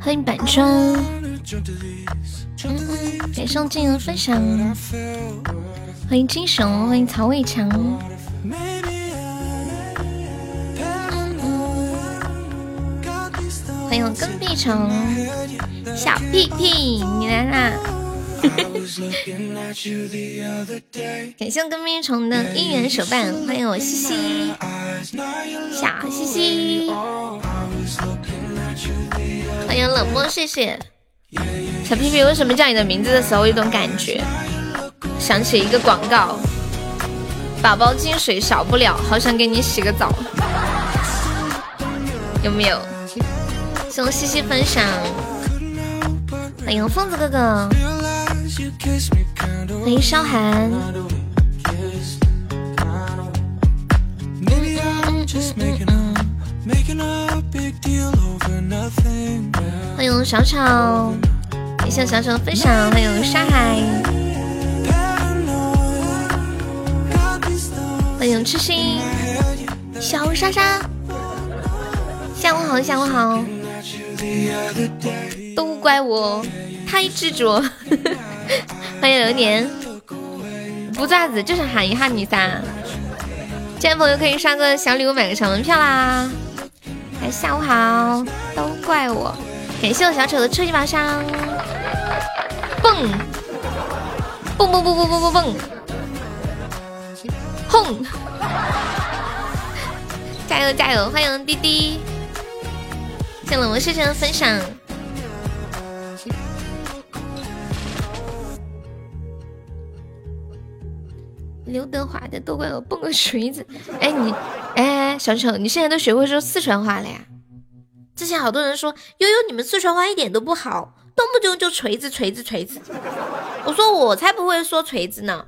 欢迎板砖，感谢静的分享。欢迎金熊，欢迎曹伟强。欢迎跟屁虫，小屁屁，你来啦！感谢我跟屁虫的姻缘手办，欢迎我西西，小西西。欢迎冷漠，谢谢小屁屁。为什么叫你的名字的时候有种感觉，想起一个广告？宝宝进水少不了，好想给你洗个澡，有没有？谢谢西西分享，欢迎疯子哥哥，欢迎萧寒。欢迎小草，感谢小草的分享，欢迎沙海，欢迎痴心，小莎莎，下午好，下午好，都怪我太执着，欢迎流年，不咋子，就是喊一下你噻，进来朋友可以刷个小礼物，买个小门票啦。哎，下午好，都怪我。感谢我小丑的初级宝箱，蹦蹦蹦蹦蹦蹦蹦蹦，轰！加油加油！欢迎滴滴，谢了我谢谢的分享。刘德华的都怪我蹦个锤子。哎你，哎小丑，你现在都学会说四川话了呀？之前好多人说悠悠你们四川话一点都不好，动不动就锤子锤子锤子。我说我才不会说锤子呢。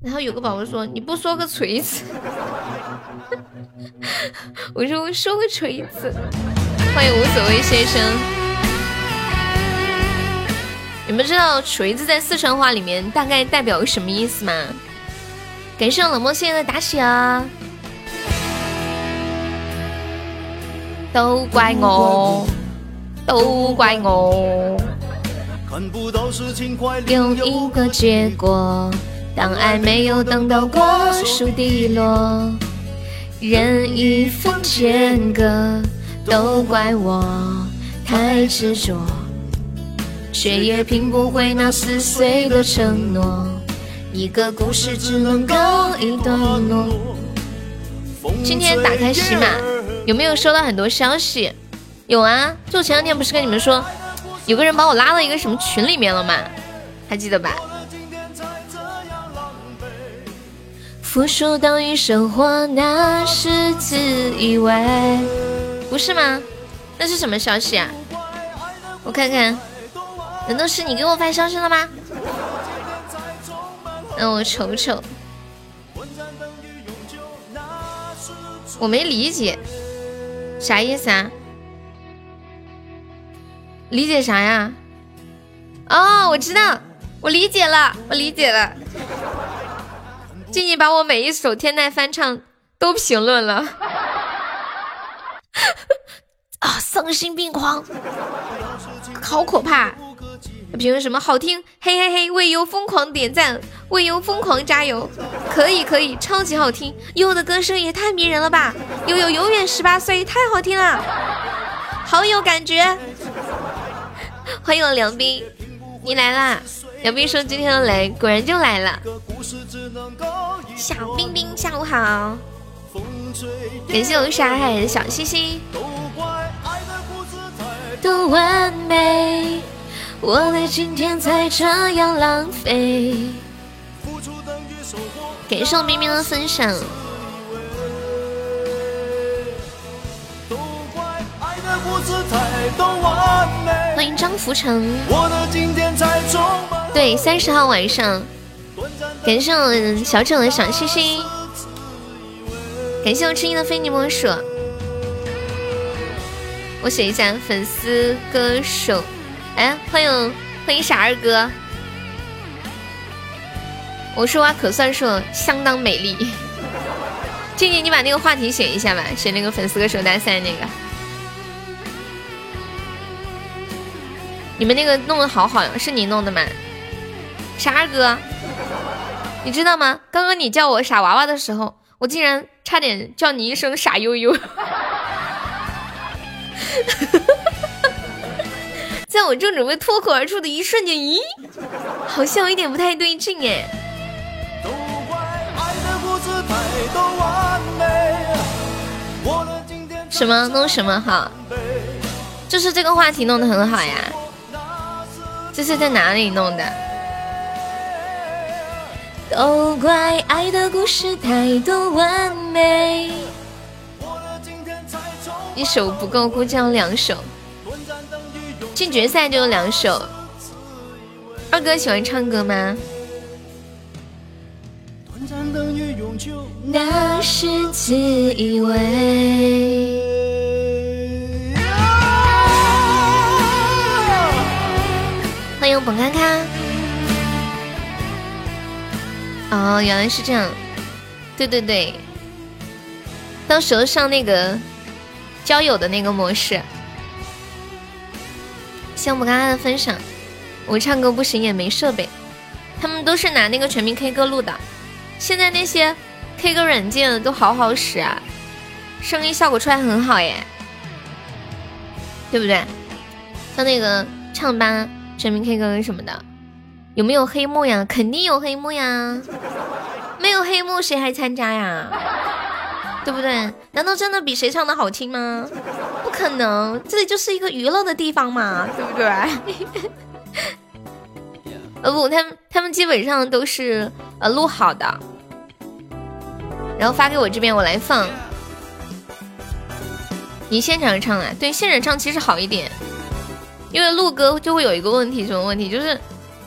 然后有个宝宝说你不说个锤子，我说我说个锤子。欢迎无所谓先生。你们知道锤子在四川话里面大概代表个什么意思吗？感谢冷漠现在的打赏！都怪我，都怪我。看不到事情快有一个结果，当爱没有等到果树滴落，任一分间隔，都怪我太执着，却也拼不回那撕碎的承诺。一个故事只能够一段落。今天打开喜马，有没有收到很多消息？有啊，就前两天不是跟你们说，有个人把我拉到一个什么群里面了吗？还记得吧？付出等于收获，那是自以为，不是吗？那是什么消息啊？我看看，难道是你给我发消息了吗？让我瞅瞅，我没理解，啥意思啊？理解啥呀？哦，我知道，我理解了，我理解了。静静把我每一首天籁翻唱都评论了，啊，丧心病狂，好可怕！评论什么好听？嘿嘿嘿，为优疯狂点赞，为优疯狂加油！可以可以，超级好听！优的歌声也太迷人了吧！悠悠永远十八岁，太好听了，好有感觉！欢迎我梁斌，你来啦！梁斌说今天要来，果然就来了。小冰冰，下午好！感谢我傻海的小星星。多完美。我的今天才这样浪费。感谢我明明的分享。欢迎张福成。对，三十号晚上。感谢我小丑的小星星。感谢我吃音的非你莫属。我写一下粉丝歌手。哎，欢迎欢迎傻二哥！我说话可算是相当美丽。静静，你把那个话题写一下吧，写那个粉丝歌手大赛那个。你们那个弄得好好呀，是你弄的吗？傻二哥，你知道吗？刚刚你叫我傻娃娃的时候，我竟然差点叫你一声傻悠悠。在我正准备脱口而出的一瞬间，咦，好像有一点不太对劲哎。什么弄什么好？就是这个话题弄得很好呀。这是在哪里弄的？都怪爱的故事太多完美，一首不够，估计要两首。进决赛就有两首。二哥喜欢唱歌吗？那是自以为。欢迎本卡卡。哦，原来是这样。对对对，到时候上那个交友的那个模式。谢我们刚刚的分享，我唱歌不行也没设备，他们都是拿那个全民 K 歌录的。现在那些 K 歌软件都好好使啊，声音效果出来很好耶，对不对？像那个唱吧、全民 K 歌什么的，有没有黑幕呀？肯定有黑幕呀，没有黑幕谁还参加呀？对不对？难道真的比谁唱的好听吗？不可能，这里就是一个娱乐的地方嘛，对不对？呃不，他们他们基本上都是呃录好的，然后发给我这边，我来放。你现场唱啊？对，现场唱其实好一点，因为录歌就会有一个问题，什么问题？就是。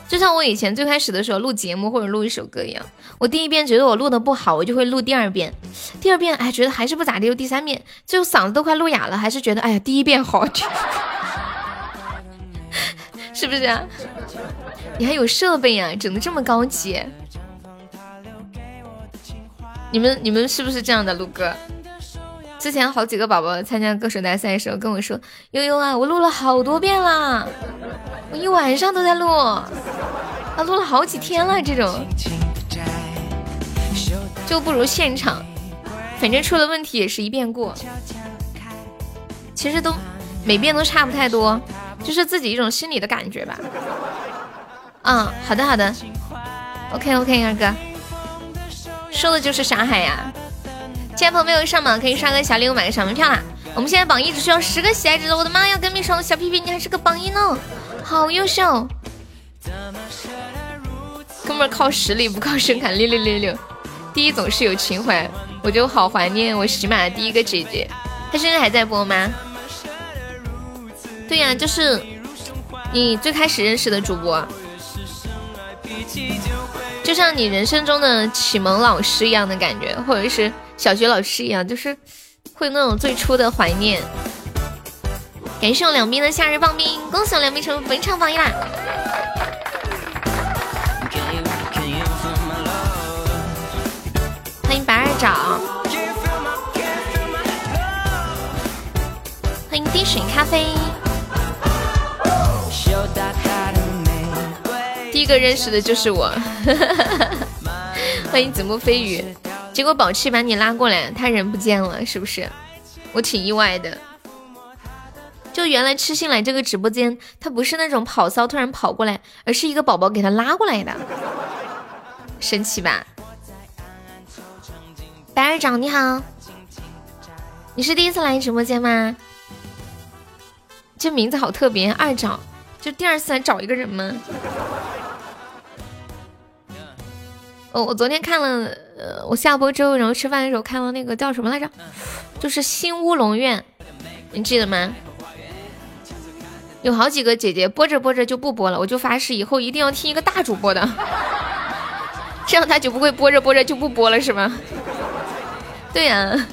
就像我以前最开始的时候录节目或者录一首歌一样，我第一遍觉得我录的不好，我就会录第二遍，第二遍哎觉得还是不咋地，又第三遍最后嗓子都快录哑了，还是觉得哎呀第一遍好听，是不是啊？你还有设备呀，整的这么高级？你们你们是不是这样的录歌？之前好几个宝宝参加歌手大赛的时候跟我说，悠悠啊，我录了好多遍了。我一晚上都在录，啊，录了好几天了。这种就不如现场，反正出了问题也是一遍过。其实都每遍都差不太多，就是自己一种心理的感觉吧。嗯，好的好的，OK OK，二哥说的就是傻海呀。现在朋友没有上榜，可以刷个小礼物买个小门票啦。我们现在榜一只需要十个喜爱值的，我的妈呀，跟屁虫小屁屁，你还是个榜一呢。好优秀，哥们儿靠实力不靠声卡，六六六六，第一总是有情怀，我就好怀念我喜马的第一个姐姐，她现在还在播吗？对呀，就是你最开始认识的主播，就像你人生中的启蒙老师一样的感觉，或者是小学老师一样，就是会那种最初的怀念。感谢我两兵的夏日棒冰，恭喜我两兵成为本场榜一啦！长，欢迎滴水咖啡。第一个认识的就是我，欢迎子木飞鱼。结果宝气把你拉过来，他人不见了，是不是？我挺意外的。就原来痴心来这个直播间，他不是那种跑骚突然跑过来，而是一个宝宝给他拉过来的，神奇吧？白二长你好，你是第一次来直播间吗？这名字好特别，二长，就第二次来找一个人吗？哦，我昨天看了，呃，我下播之后，然后吃饭的时候看了那个叫什么来着？就是新乌龙院，你记得吗？有好几个姐姐播着播着就不播了，我就发誓以后一定要听一个大主播的，这样他就不会播着播着就不播了，是吗？对呀，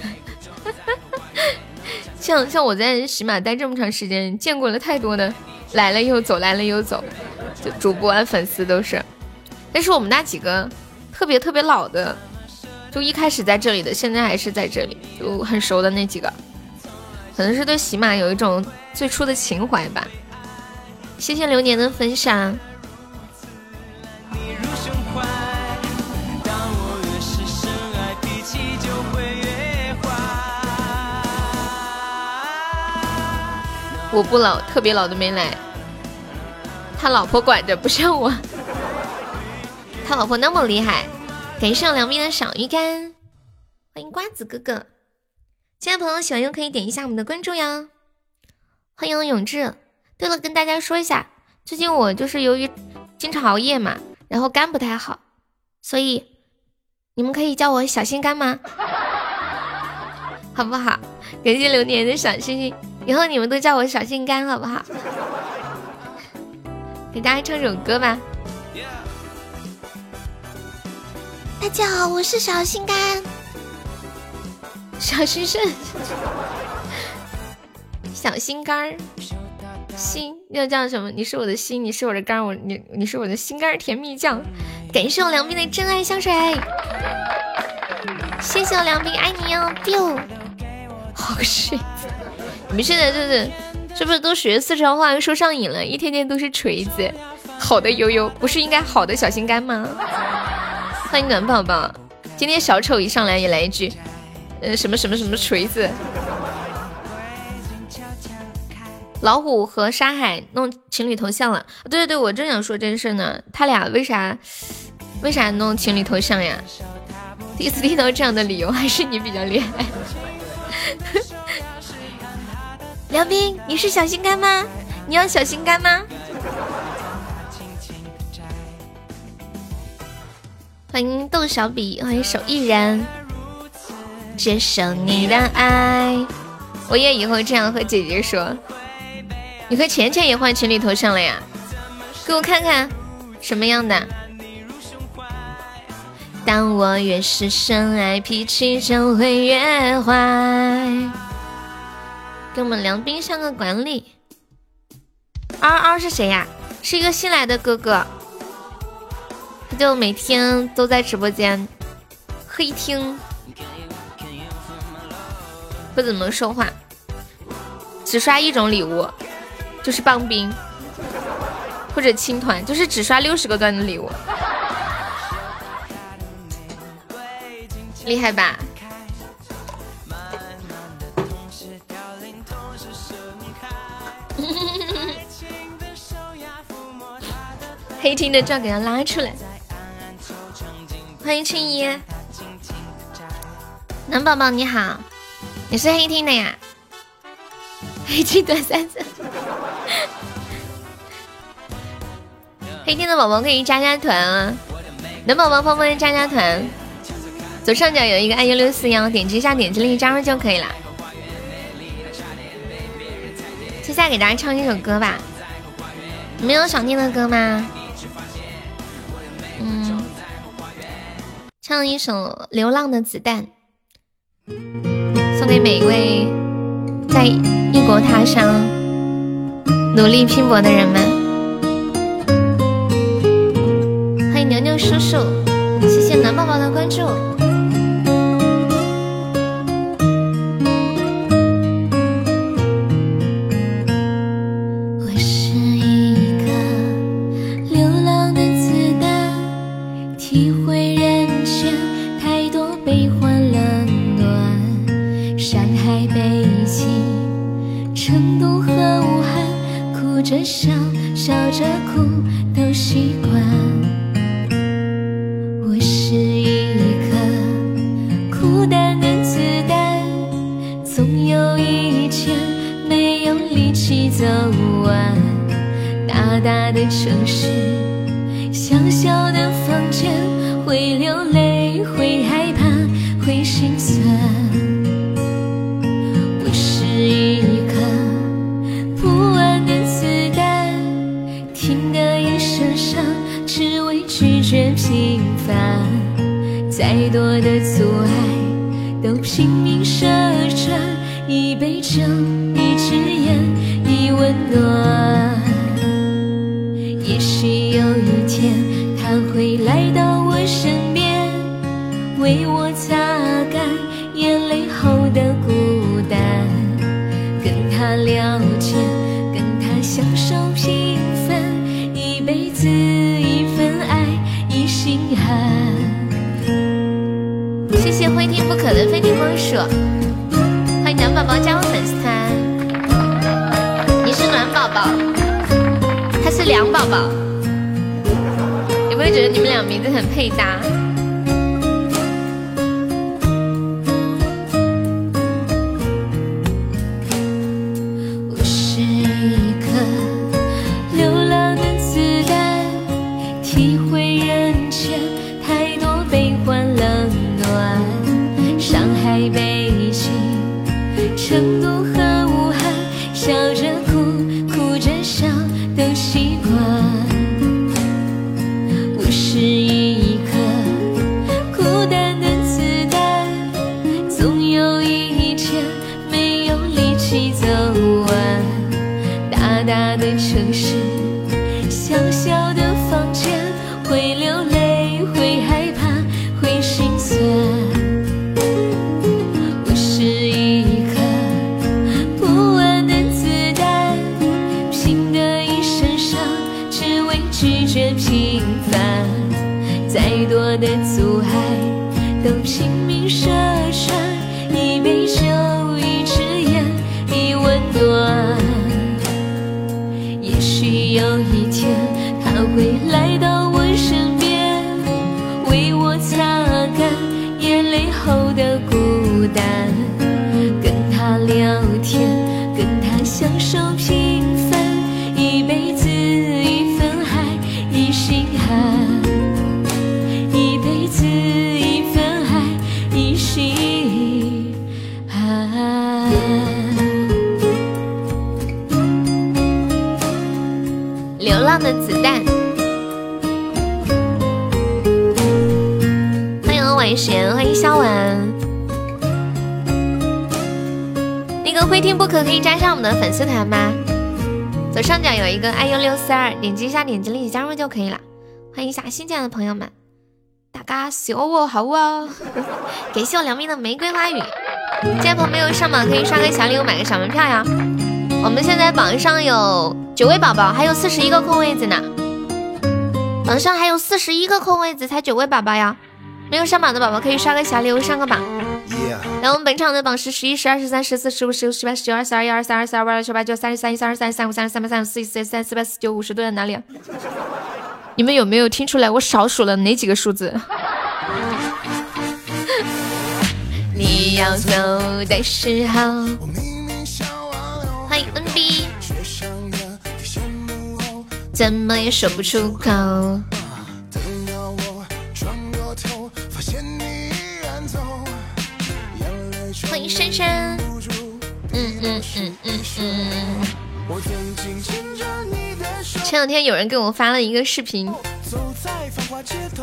像像我在喜马待这么长时间，见过了太多的来了又走，来了又走，就主播啊粉丝都是，但是我们那几个特别特别老的，就一开始在这里的，现在还是在这里，就很熟的那几个，可能是对喜马有一种最初的情怀吧。谢谢流年的分享。我不老，特别老的没来，他老婆管着，不像我。他老婆那么厉害，感谢两边的小鱼干，欢迎瓜子哥哥。亲爱的朋友，喜欢又可以点一下我们的关注呀。欢迎永志。对了，跟大家说一下，最近我就是由于经常熬夜嘛，然后肝不太好，所以你们可以叫我小心肝吗？好不好？感谢流年的小星星，以后你们都叫我小心肝，好不好？给大家唱首歌吧。大家好，我是小心肝，小心肾，小心肝儿，心要叫什么？你是我的心，你是我的肝，我你你是我的心肝甜蜜酱。感谢我梁斌的真爱香水，谢谢我梁斌，爱你哦，biu。好睡，你们现在就是是不是都学四川话说上瘾了？一天天都是锤子，好的悠悠不是应该好的小心肝吗？欢迎暖宝宝，今天小丑一上来也来一句，呃，什么什么什么锤子。老虎和沙海弄情侣头像了，对对对，我正想说这事呢，他俩为啥为啥弄情侣头像呀？第一次听到这样的理由，还是你比较厉害。梁斌，你是小心肝吗？你要小心肝吗？欢迎豆小笔，欢迎手艺人，接受你的爱。我也以后这样和姐姐说。你和钱钱也换情侣头像了呀？给我看看什么样的。当我越是深爱，脾气就会越坏。给我们梁斌上个管理。嗷嗷是谁呀？是一个新来的哥哥。他就每天都在直播间黑听，不怎么说话，只刷一种礼物，就是棒冰或者青团，就是只刷六十个钻的礼物，厉害吧？黑厅的照给他拉出来。欢迎青衣，男宝宝你好，你是黑厅的呀？黑厅短三次，黑听的宝宝可以加加团啊！男宝宝方便加加团，左上角有一个爱幺六四幺，点击一下，点击另一张就可以了。接下来给大家唱一首歌吧，你们有想听的歌吗？嗯唱一首《流浪的子弹》，送给每一位在异国他乡努力拼搏的人们。欢迎牛牛叔叔，谢谢暖宝宝的关注。欢迎一下新进来的朋友们，大家小我好啊，感谢我梁斌的玫瑰花语，进来朋友没有上榜可以刷个小礼物买个小门票呀。我们现在榜上有九位宝宝，还有四十一个空位子呢，榜上还有四十一个空位子，才九位宝宝呀，没有上榜的宝宝可以刷个小礼物上个榜。来，我们本场的榜是十一、十二、十三、十四、十五、十六、十八、十九、二十、二一、二三、二四、二五、二六、二七、二八、九、三十三、一、三二、三三五、三十三、三十、四四、三四、八四九、五十都在哪里？你们有没有听出来我少数了哪几个数字？你要走的时候，欢迎 NB，怎么也说不出口。天有人给我发了一个视频，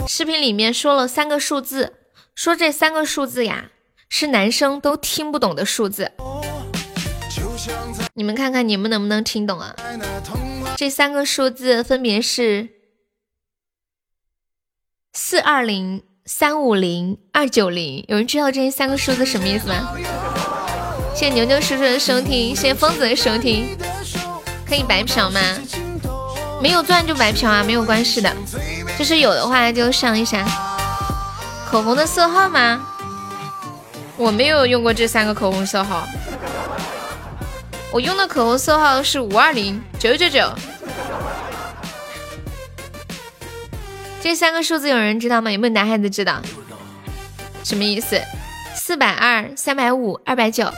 视频里面说了三个数字，说这三个数字呀是男生都听不懂的数字。你们看看你们能不能听懂啊？这三个数字分别是四二零。三五零二九零，有人知道这三个数字什么意思吗？谢谢牛牛叔叔的收听，谢谢疯子的收听。可以白嫖吗？没有钻就白嫖啊，没有关系的。就是有的话就上一下。口红的色号吗？我没有用过这三个口红色号，我用的口红色号是五二零九九九。这三个数字有人知道吗？有没有男孩子知道？什么意思？四百二、三百五、二百九。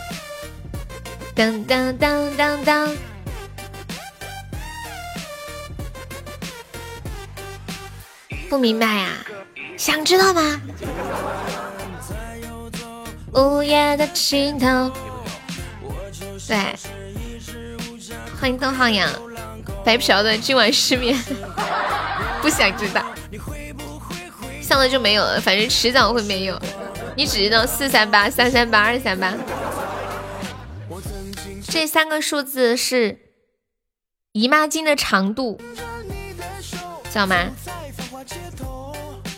当当当当当。不明白呀？想知道吗？午夜的尽头。对，欢迎邓浩洋。白嫖的今晚失眠，不想知道。上了就没有了，反正迟早会没有。你只知道四三八、三三八、二三八，这三个数字是姨妈巾的长度，知道吗？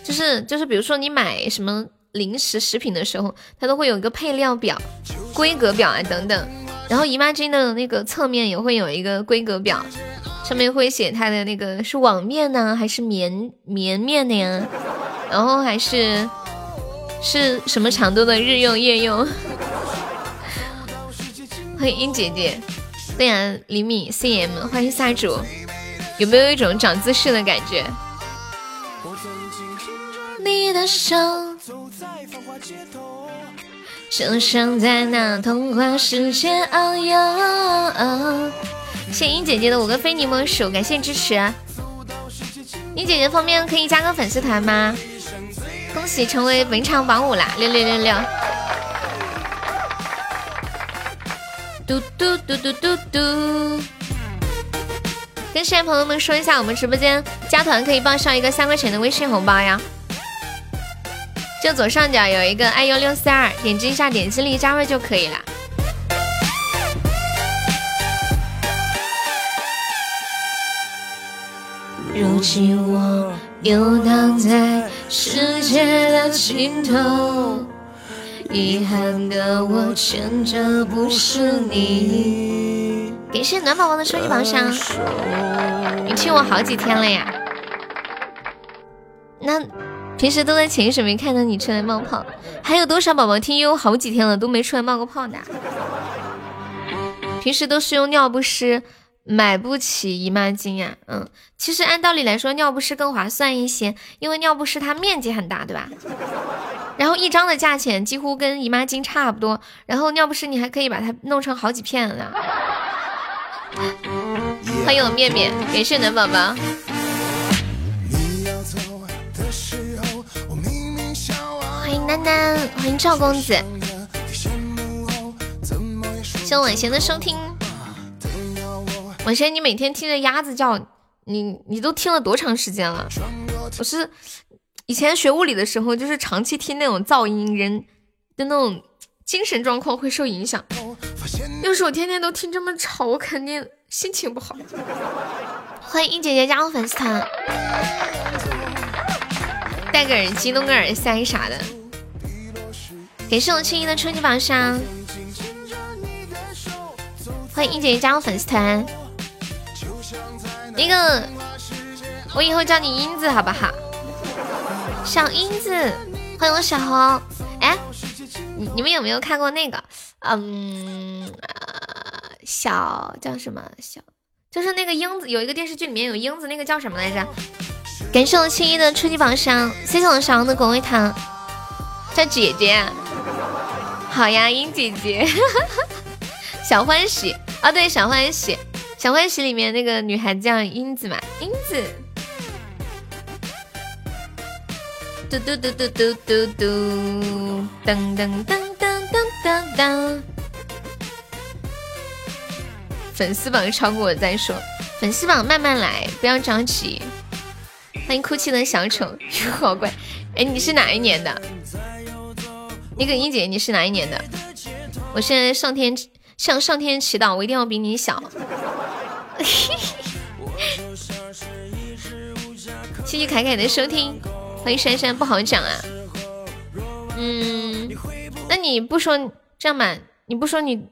就是就是，比如说你买什么零食食品的时候，它都会有一个配料表、规格表啊等等。然后姨妈巾的那个侧面也会有一个规格表，上面会写它的那个是网面呢，还是棉棉面的呀？然后还是是什么长度的日用夜用？欢迎英姐姐，对呀，厘米 cm，欢迎下主，有没有一种长姿势的感觉？你的手，走在繁华街头就像在那童话世界遨游。谢英姐姐的五个非你莫属，感谢支持。英姐姐方便可以加个粉丝团吗？恭喜成为文场榜五啦！六六六六。嘟嘟嘟嘟嘟嘟。跟现在朋友们说一下，我们直播间加团可以报销一个三块钱的微信红包呀。就左上角有一个 iu 六四二，点击一下，点击立即加入就可以了。如今我游荡在世界的尽头，遗憾的我牵着不是你。感谢暖宝宝的收益榜上，你听我好几天了呀？那。平时都在潜意识没看到你出来冒泡，还有多少宝宝听悠好几天了都没出来冒个泡的？平时都是用尿不湿，买不起姨妈巾呀。嗯，其实按道理来说尿不湿更划算一些，因为尿不湿它面积很大，对吧？然后一张的价钱几乎跟姨妈巾差不多，然后尿不湿你还可以把它弄成好几片呢。欢迎我面面，感谢暖宝宝。丹丹，欢迎赵公子，谢晚贤的收听。晚贤，你每天听着鸭子叫，你你都听了多长时间了？我是以前学物理的时候，就是长期听那种噪音，人的那种精神状况会受影响。要是我天天都听这么吵，我肯定心情不好。欢迎一姐姐加入粉丝团，戴个耳机，弄个耳塞啥的。感谢我青衣的初级宝箱，欢迎一姐姐加入粉丝团。那个，我以后叫你英子好不好？小英子，欢迎我小红。哎，你你们有没有看过那个？嗯，小叫什么？小就是那个英子，有一个电视剧里面有英子，那个叫什么来着？感谢我青衣的初级宝箱，谢谢我小红的果味糖，叫姐姐。好呀，英姐姐，小欢喜。啊，对，小欢喜，小欢喜里面那个女孩子叫英子嘛，英子，嘟嘟嘟嘟嘟嘟嘟，噔噔噔噔噔噔。噔，粉丝榜超过我再说，粉丝榜慢慢来，不要着急。欢迎哭泣的小丑，好乖，哎，你是哪一年的？那个英姐，你是哪一年的？我现在上天向上天祈祷，我一定要比你小。谢谢凯凯的收听，欢迎珊珊，不好讲啊。嗯，那你不说这样吧？你不说你，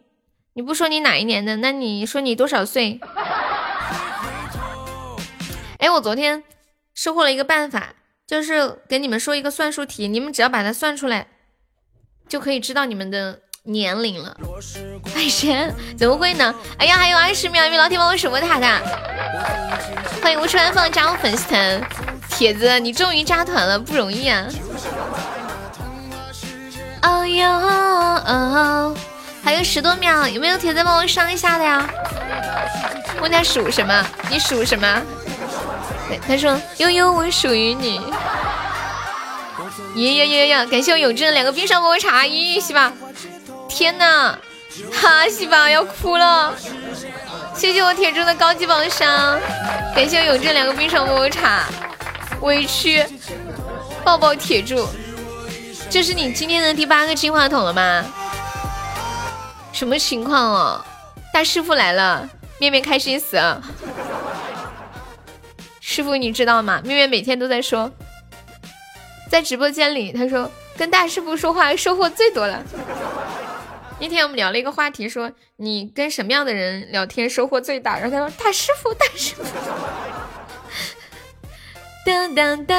你不说你哪一年的？那你说你多少岁？哎，我昨天收获了一个办法，就是给你们说一个算术题，你们只要把它算出来。就可以知道你们的年龄了。海神怎么会呢？哎呀，还有二十秒，有没有老铁帮我守波塔的？欢迎无处安放加入粉丝团，铁子你终于加团了，不容易啊！哦哟，还有十多秒，有没有铁子帮我上一下的呀？问他属什么？你属什么？他说悠悠，我属于你。耶耶耶耶！感谢我永志的两个冰上抹茶，咦，西吧？天哪，哈西吧要哭了！谢谢我铁柱的高级宝箱，感谢我永志两个冰上抹茶，委屈，抱抱铁柱，这是你今天的第八个金话筒了吗？什么情况哦？大师傅来了，面面开心死了。师傅你知道吗？面面每天都在说。在直播间里，他说跟大师傅说话收获最多了。那天我们聊了一个话题，说你跟什么样的人聊天收获最大？然后他说大师傅，大师傅。当当当！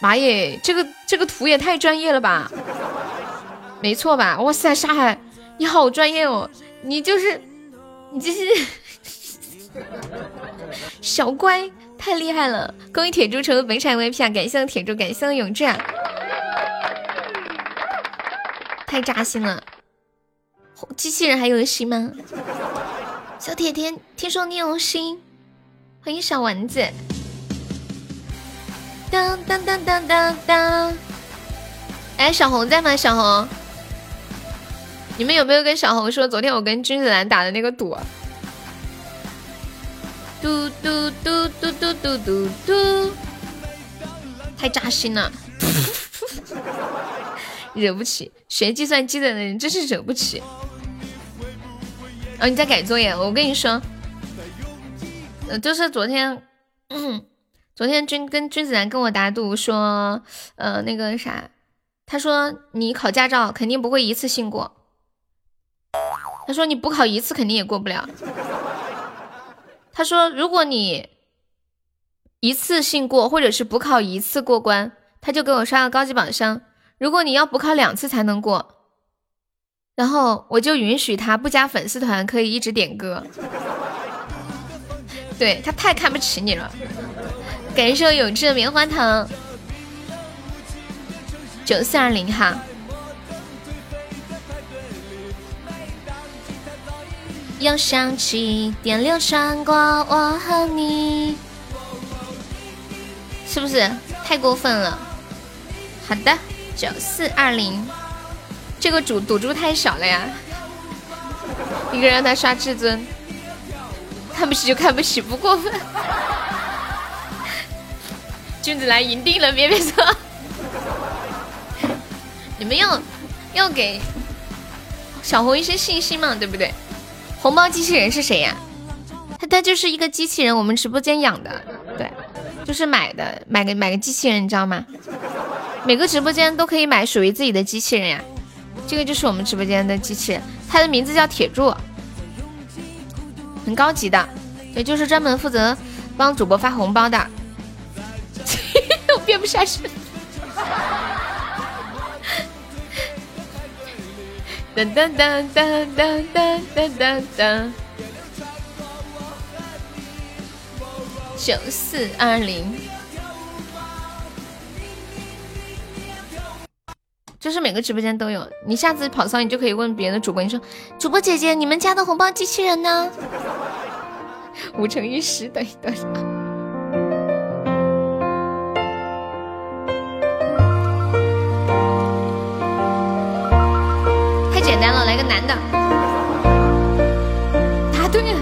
妈耶，这个这个图也太专业了吧？没错吧？哇塞，沙海，你好专业哦！你就是你这是 小乖，太厉害了！恭喜铁柱成为本场 VIP 啊！感谢铁柱，感谢永志！太扎心了！机器人还有心吗？小铁铁，听说你有心，欢迎小丸子。当当当当当当！哎，小红在吗？小红，你们有没有跟小红说昨天我跟君子兰打的那个赌？啊嘟嘟嘟嘟嘟嘟嘟嘟，太扎心了。惹不起，学计算机的人真是惹不起。哦，你在改作业？我跟你说，呃，就是昨天，昨天君跟君子兰跟我打赌说，呃，那个啥，他说你考驾照肯定不会一次性过，他说你补考一次肯定也过不了，他说如果你一次性过，或者是补考一次过关，他就给我刷个高级宝箱。如果你要补考两次才能过，然后我就允许他不加粉丝团，可以一直点歌。对他太看不起你了。感谢有志的棉花糖，九四二零哈。又想起电流穿过我和你，是不是太过分了？好的。九四二零，这个赌赌注太少了呀！一个让他刷至尊，看不起就看不起，不过分。君子兰赢定了，别别说。你们要要给小红一些信心嘛，对不对？红包机器人是谁呀？他他就是一个机器人，我们直播间养的，对，就是买的，买个买个机器人，你知道吗？每个直播间都可以买属于自己的机器人呀，这个就是我们直播间的机器人，它的名字叫铁柱，很高级的，也就是专门负责帮主播发红包的。我编不下去。噔噔噔噔噔噔噔噔噔，九四二零。就是每个直播间都有，你下次跑骚，你就可以问别的主播，你说主播姐姐，你们家的红包机器人呢？五乘以十等于多少？简单了，来个男的。答对了。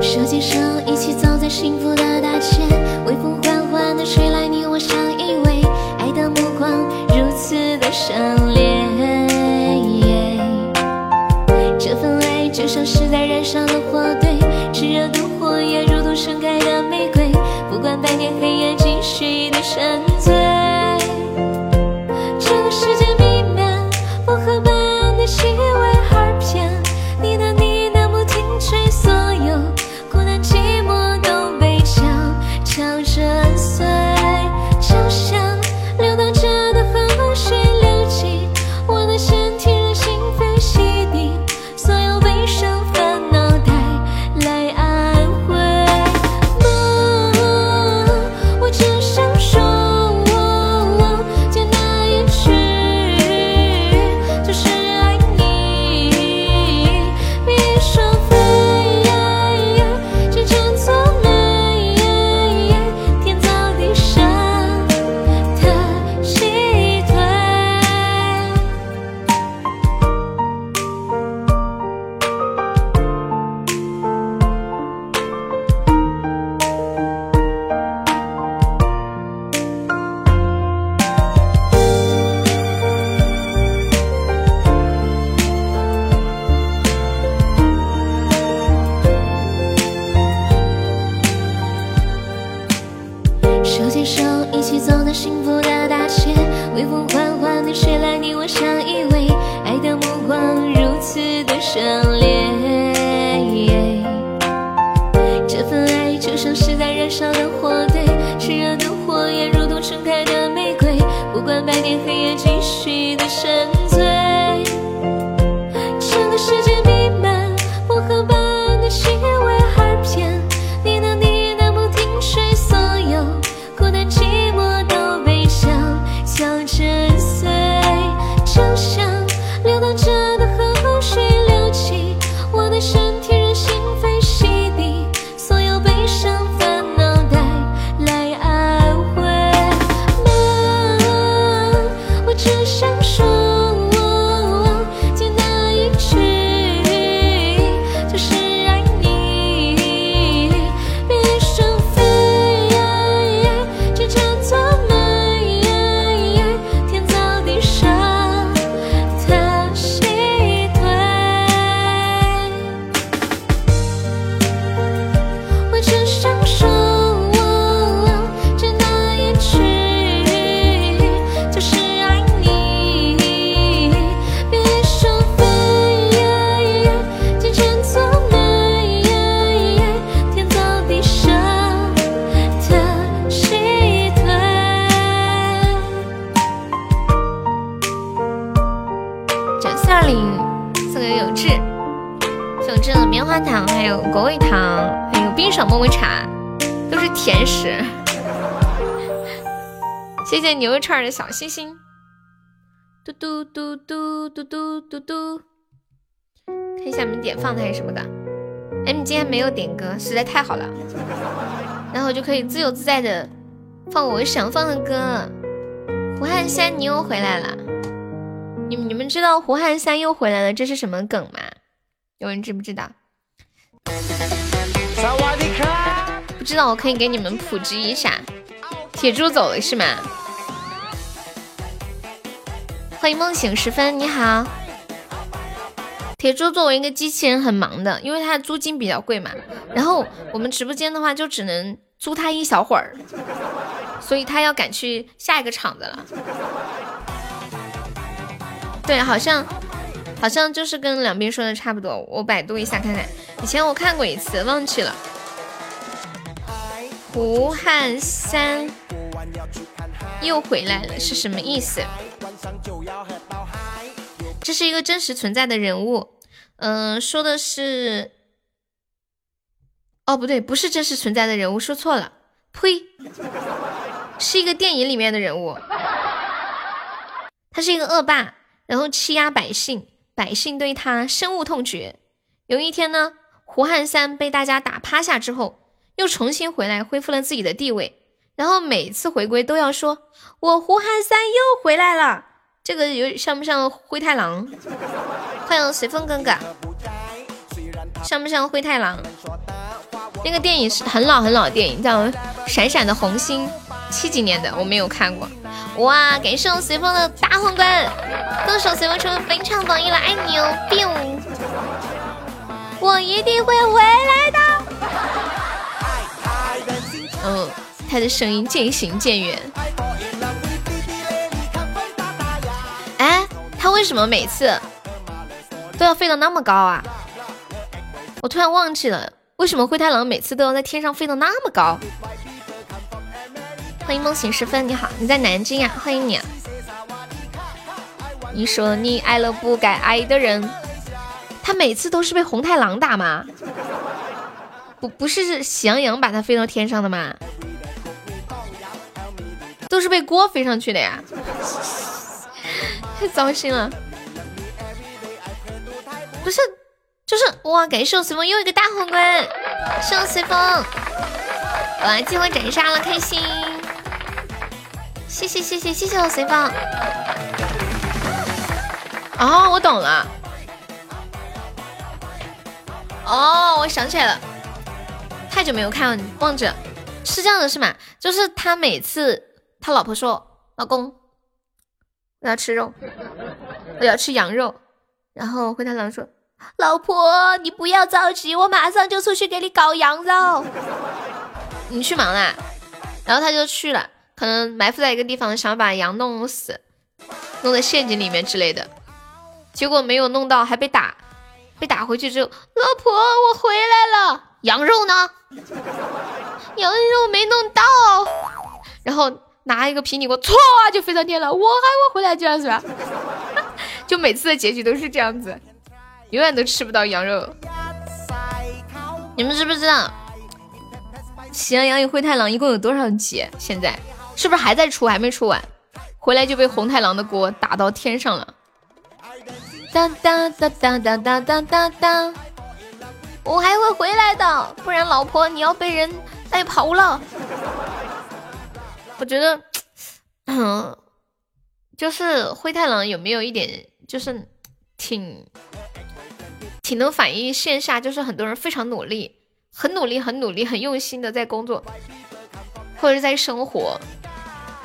手牵手，一起走在幸福的大街，微风缓缓的吹来。你我相依偎，爱的目光如此的热烈，这份爱就像是在燃烧的火堆，炽热的火焰如同盛开的玫瑰，不管白天黑夜，继续的沉串儿的小心心，嘟嘟嘟嘟嘟嘟嘟嘟。看一下你们点放的还是什么的。哎，你今天没有点歌，实在太好了。然后就可以自由自在的放我想放的歌。胡汉三，你又回来了。你们你们知道胡汉三又回来了，这是什么梗吗？有人知不知道？不知道，我可以给你们普及一下。铁柱走了是吗？欢迎梦醒时分，你好。铁柱作为一个机器人很忙的，因为他的租金比较贵嘛。然后我们直播间的话就只能租他一小会儿，所以他要赶去下一个场子了。对，好像好像就是跟两边说的差不多。我百度一下看看，以前我看过一次，忘记了。胡汉三又回来了是什么意思？这是一个真实存在的人物，嗯、说的是，哦不对，不是真实存在的人物，说错了，呸，是一个电影里面的人物，他是一个恶霸，然后欺压百姓，百姓对他深恶痛绝。有一天呢，胡汉三被大家打趴下之后，又重新回来，恢复了自己的地位。然后每次回归都要说：“我胡汉三又回来了。”这个有像不像灰太狼？欢迎随风哥哥，像不像灰太狼？那个电影是很老很老的电影，叫《闪闪的红星》，七几年的，我没有看过。哇，感谢我随风的大皇冠，歌手随风成为本场榜一了，爱你哦！biu，我一定会回来的。嗯，他的声音渐行渐远。他为什么每次都要飞得那么高啊？我突然忘记了，为什么灰太狼每次都要在天上飞得那么高？欢迎梦醒时分，你好，你在南京呀、欢迎你、啊。你说你爱了不该爱的人，他每次都是被红太狼打吗？不，不是喜羊羊把他飞到天上的吗？都是被锅飞上去的呀，太糟心了。不是，就是哇！感谢我随风又一个大皇冠，谢我随风，我来！机会斩杀了，开心！谢谢谢谢谢谢我随风。哦，我懂了。哦，我想起来了，太久没有看，忘记了，是这样的，是吗？就是他每次他老婆说：“老公，我要吃肉，我要吃羊肉。”然后灰太狼说：“老婆，你不要着急，我马上就出去给你搞羊肉。你去忙啦。”然后他就去了，可能埋伏在一个地方，想把羊弄死，弄在陷阱里面之类的。结果没有弄到，还被打，被打回去之后，老婆，我回来了，羊肉呢？羊肉没弄到。然后拿一个平底锅，歘就飞上天了。我还会回来这样是吧？就每次的结局都是这样子，永远都吃不到羊肉。你们知不知道《喜羊羊与灰太狼》一共有多少集？现在是不是还在出？还没出完，回来就被红太狼的锅打到天上了。当当当当当当当当当，我还会回来的，不然老婆你要被人带跑了。我觉得，嗯，就是灰太狼有没有一点，就是挺挺能反映线下，就是很多人非常努力，很努力，很努力，很用心的在工作，或者是在生活，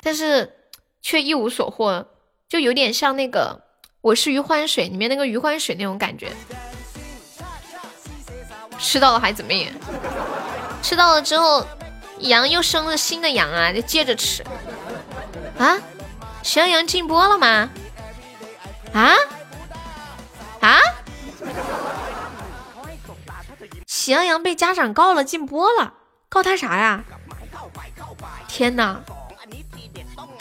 但是却一无所获，就有点像那个。我是余欢水里面那个余欢水那种感觉，吃到了还怎么样？吃到了之后，羊又生了新的羊啊，就接着吃。啊，喜羊羊禁播了吗？啊啊！喜羊羊被家长告了，禁播了，告他啥呀？天哪，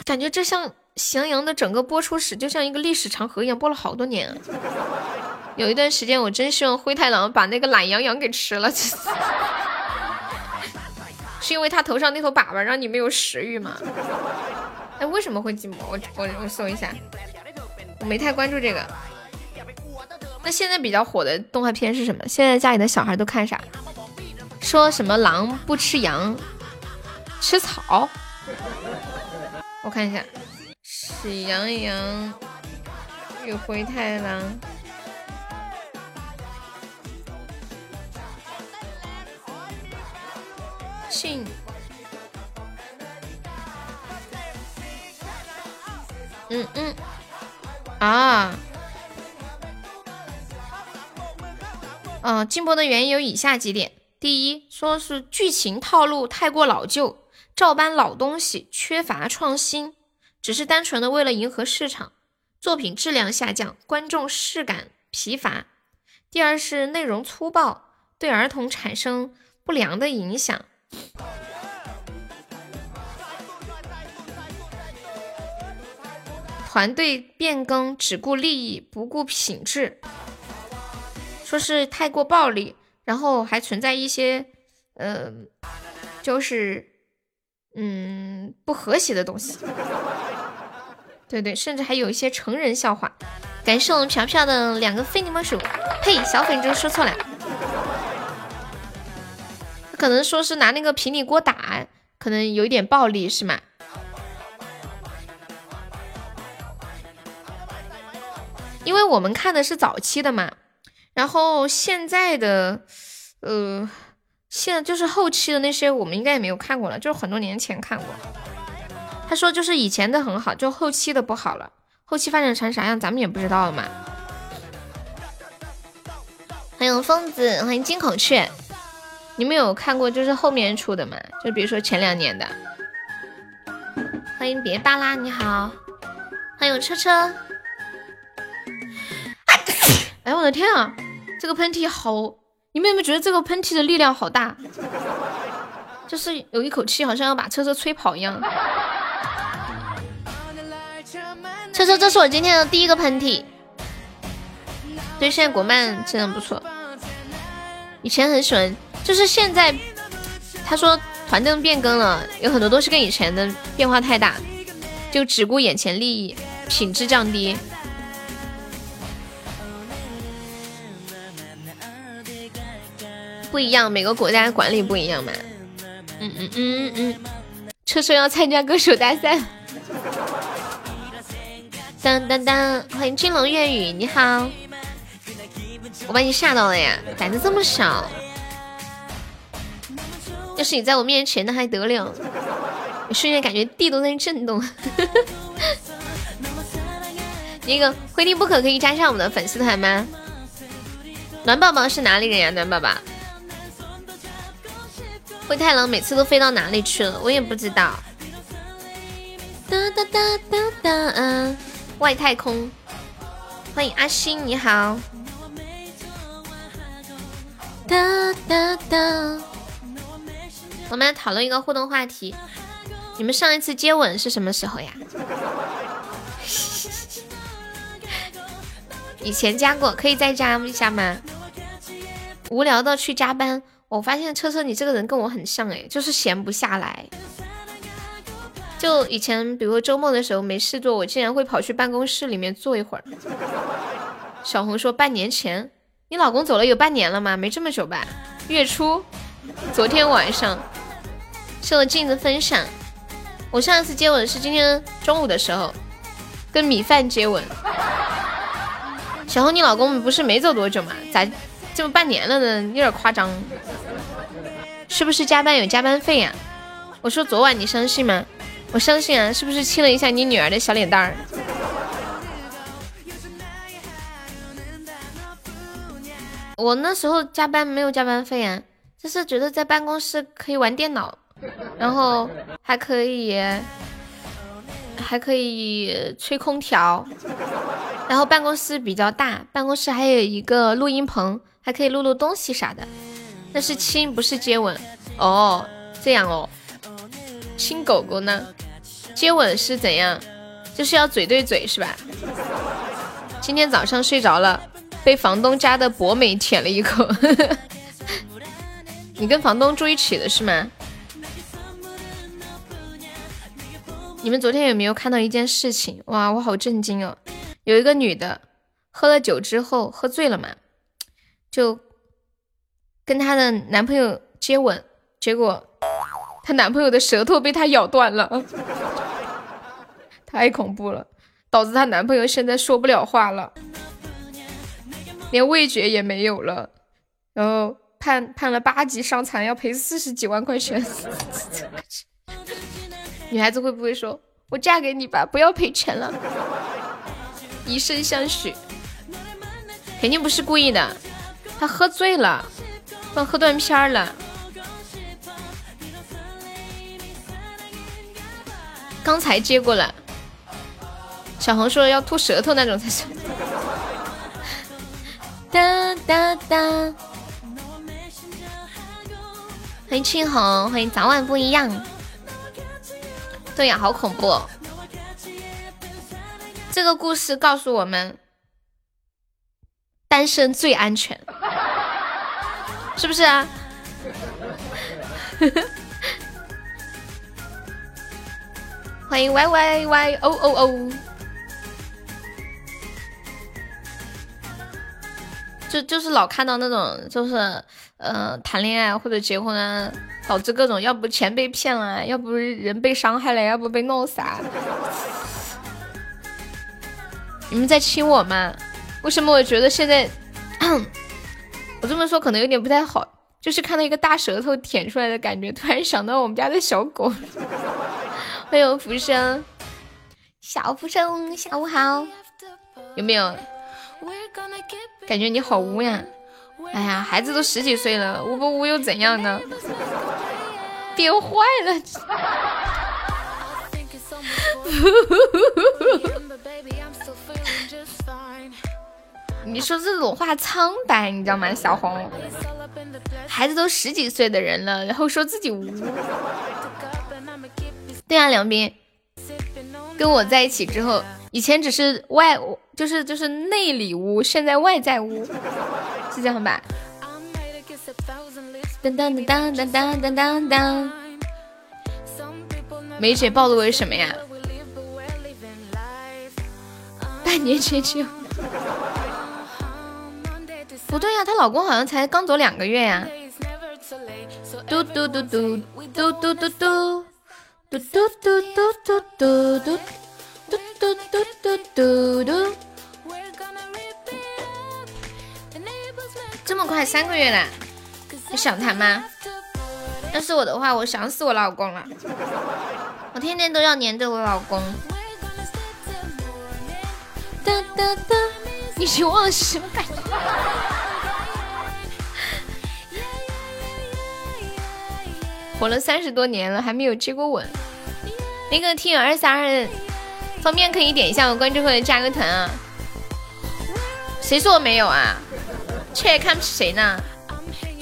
感觉这像。喜羊羊的整个播出史就像一个历史长河一样，播了好多年。有一段时间，我真希望灰太狼把那个懒羊羊给吃了，是因为他头上那头粑粑让你没有食欲吗？哎，为什么会寂寞？我我我搜一下，我没太关注这个。那现在比较火的动画片是什么？现在家里的小孩都看啥？说什么狼不吃羊，吃草？我看一下。喜羊羊与灰太狼，信，嗯嗯，啊，嗯，禁播的原因有以下几点：第一，说是剧情套路太过老旧，照搬老东西，缺乏创新。只是单纯的为了迎合市场，作品质量下降，观众视感疲乏。第二是内容粗暴，对儿童产生不良的影响。团队变更只顾利益不顾品质，说是太过暴力，然后还存在一些，呃，就是嗯不和谐的东西。对对，甚至还有一些成人笑话。感谢我们飘飘的两个非你莫属。嘿，小粉猪说错了，可能说是拿那个平底锅打，可能有一点暴力是吗？因为我们看的是早期的嘛，然后现在的，呃，现在就是后期的那些，我们应该也没有看过了，就是很多年前看过。他说：“就是以前的很好，就后期的不好了。后期发展成啥样，咱们也不知道了嘛。”欢迎疯子，欢迎金孔雀。你们有看过就是后面出的吗？就比如说前两年的。欢迎别巴拉，你好。欢迎车车。哎，我的天啊，这个喷嚏好！你们有没有觉得这个喷嚏的力量好大？就是有一口气，好像要把车车吹跑一样。车车，这是我今天的第一个喷嚏。对，现在国漫真的不错。以前很喜欢，就是现在，他说团队变更了，有很多东西跟以前的变化太大，就只顾眼前利益，品质降低。不一样，每个国家管理不一样嘛。嗯嗯嗯嗯，车车要参加歌手大赛。当当当！欢迎金龙粤语，你好，我把你吓到了呀，胆子这么小。要是你在我面前，那还得了？我 瞬间感觉地都在震动。那个回听不可可以加上我们的粉丝团吗？暖宝宝是哪里人呀？暖宝宝，灰太狼每次都飞到哪里去了？我也不知道。哒哒哒哒哒。外太空，欢迎阿星，你好。哒哒哒，我们来讨论一个互动话题：你们上一次接吻是什么时候呀？以前加过，可以再加一下吗？无聊的去加班，我发现车车你这个人跟我很像哎，就是闲不下来。就以前，比如周末的时候没事做，我竟然会跑去办公室里面坐一会儿。小红说半年前，你老公走了有半年了吗？没这么久吧？月初，昨天晚上，是我镜子分享。我上一次接吻是今天中午的时候，跟米饭接吻。小红，你老公不是没走多久吗？咋这么半年了呢？有点夸张。是不是加班有加班费呀？我说昨晚你相信吗？我相信啊，是不是亲了一下你女儿的小脸蛋儿？我那时候加班没有加班费啊，就是觉得在办公室可以玩电脑，然后还可以还可以吹空调，然后办公室比较大，办公室还有一个录音棚，还可以录录东西啥的。那是亲，不是接吻哦，这样哦。亲狗狗呢？接吻是怎样？就是要嘴对嘴是吧？今天早上睡着了，被房东家的博美舔了一口。你跟房东住一起的是吗？你们昨天有没有看到一件事情？哇，我好震惊哦！有一个女的喝了酒之后喝醉了嘛，就跟她的男朋友接吻，结果。她男朋友的舌头被她咬断了，太恐怖了，导致她男朋友现在说不了话了，连味觉也没有了，然后判判了八级伤残，要赔四十几万块钱。女孩子会不会说：“我嫁给你吧，不要赔钱了，以身相许。”肯定不是故意的，他喝醉了，忘喝断片了。刚才接过来，小红说要吐舌头那种才是。哒哒哒！欢迎青红，欢迎早晚不一样。对呀，好恐怖！这个故事告诉我们，单身最安全，是不是啊？欢迎 Y Y Y O O O，就就是老看到那种，就是呃谈恋爱或者结婚啊，导致各种要不钱被骗了，要不人被伤害了，要不被弄死。你们在亲我吗？为什么我觉得现在，我这么说可能有点不太好，就是看到一个大舌头舔出来的感觉，突然想到我们家的小狗。欢迎浮生，小浮生，下午好，有没有？感觉你好污呀！哎呀，孩子都十几岁了，污不污又怎样呢？变坏了！你说这种话苍白，你知道吗？小红，孩子都十几岁的人了，然后说自己污。对啊，梁斌，跟我在一起之后，以前只是外，就是就是内里污，现在外在污，是这样吧？当当当当当当当当，梅姐暴露为什么呀？半年前就不对呀，她老公好像才刚走两个月呀。嘟嘟嘟嘟嘟嘟嘟嘟。嘟嘟嘟嘟嘟嘟嘟嘟嘟嘟嘟嘟，这么快三个月了，你想他吗？要是我的话，我想死我老公了，我天天都要黏着我老公。哒哒哒，你是什么感觉？活了三十多年了，还没有接过吻。那个听友二三二，方便可以点一下我关注或者加个团啊。谁说我没有啊？切看不起谁呢？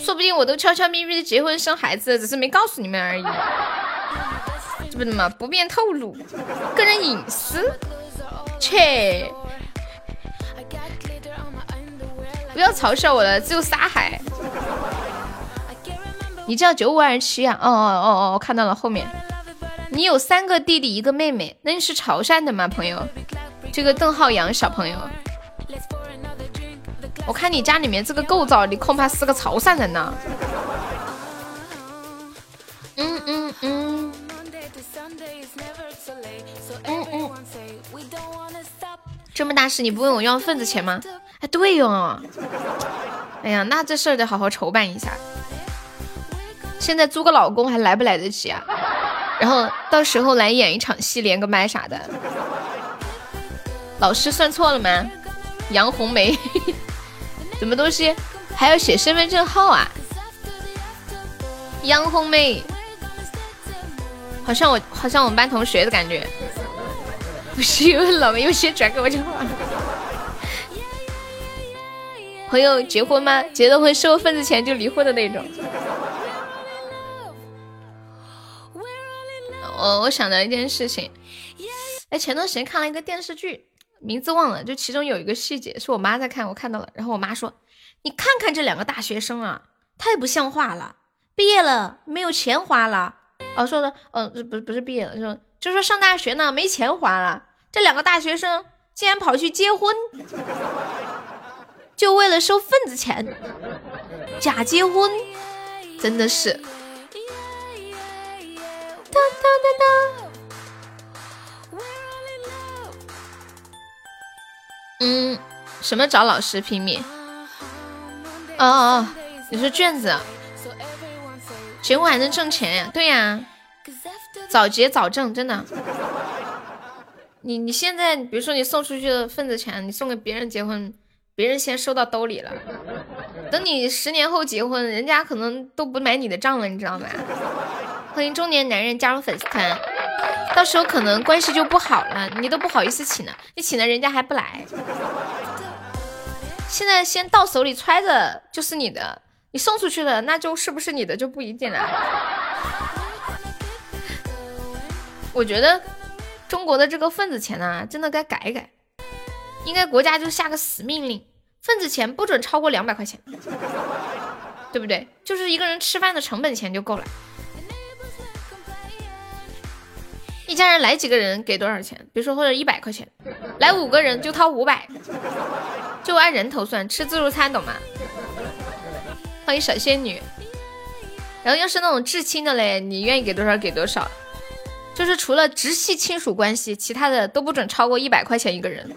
说不定我都悄悄咪咪的结婚生孩子，只是没告诉你们而已。这不对嘛？不便透露个人隐私，切！不要嘲笑我了，只有沙海。你叫九五二七啊？哦哦哦哦，我看到了后面。你有三个弟弟一个妹妹，那你是潮汕的吗，朋友？这个邓浩洋小朋友，我看你家里面这个构造，你恐怕是个潮汕人呢。嗯嗯嗯。嗯嗯。这么大事你不问我要份子钱吗？哎，对哟。哎呀，那这事儿得好好筹办一下。现在租个老公还来不来得及啊？然后到时候来演一场戏，连个麦啥的。老师算错了吗？杨红梅，什么东西？还要写身份证号啊？杨红梅，好像我好像我们班同学的感觉。不是因为老梅有些转给我讲话。朋友结婚吗？结了婚收份子钱就离婚的那种。我我想到一件事情，哎，前段时间看了一个电视剧，名字忘了，就其中有一个细节是我妈在看，我看到了，然后我妈说：“你看看这两个大学生啊，太不像话了，毕业了没有钱花了。”哦，说的，嗯，不是不是毕业了，说就说上大学呢没钱花了，这两个大学生竟然跑去结婚，就为了收份子钱，假结婚，真的是。哒哒哒哒。嗯，什么找老师拼命？哦哦哦，你说卷子，结婚还能挣钱呀？对呀，早结早挣，真的。你你现在，比如说你送出去的份子钱，你送给别人结婚，别人先收到兜里了。等你十年后结婚，人家可能都不买你的账了，你知道吗？欢迎中年男人加入粉丝团，到时候可能关系就不好了，你都不好意思请了，你请了人家还不来。现在先到手里揣着就是你的，你送出去了，那就是不是你的就不一定了。我觉得中国的这个份子钱呢，真的该改改，应该国家就下个死命令，份子钱不准超过两百块钱，对不对？就是一个人吃饭的成本钱就够了。一家人来几个人给多少钱？比如说或者一百块钱，来五个人就掏五百，就按人头算，吃自助餐懂吗？欢迎小仙女。然后要是那种至亲的嘞，你愿意给多少给多少，就是除了直系亲属关系，其他的都不准超过一百块钱一个人。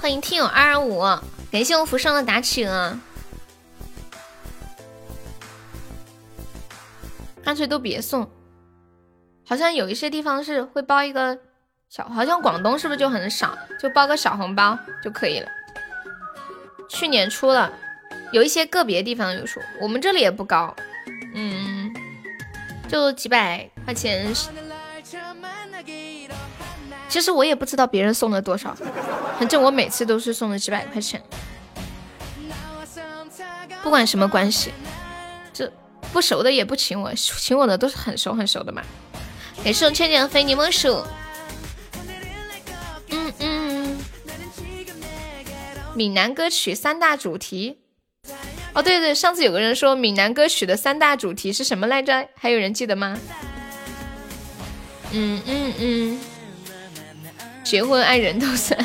欢迎听友二二五，感谢我福生的打起啊。干脆都别送，好像有一些地方是会包一个小，好像广东是不是就很少，就包个小红包就可以了。去年出了，有一些个别地方有出，我们这里也不高，嗯，就几百块钱。其实我也不知道别人送了多少，反正我每次都是送了几百块钱，不管什么关系。不熟的也不请我，请我的都是很熟很熟的嘛。感谢我倩倩飞柠檬树。嗯嗯。闽南歌曲三大主题。哦对对，上次有个人说闽南歌曲的三大主题是什么来着？还有人记得吗？嗯嗯嗯。结婚爱人都算。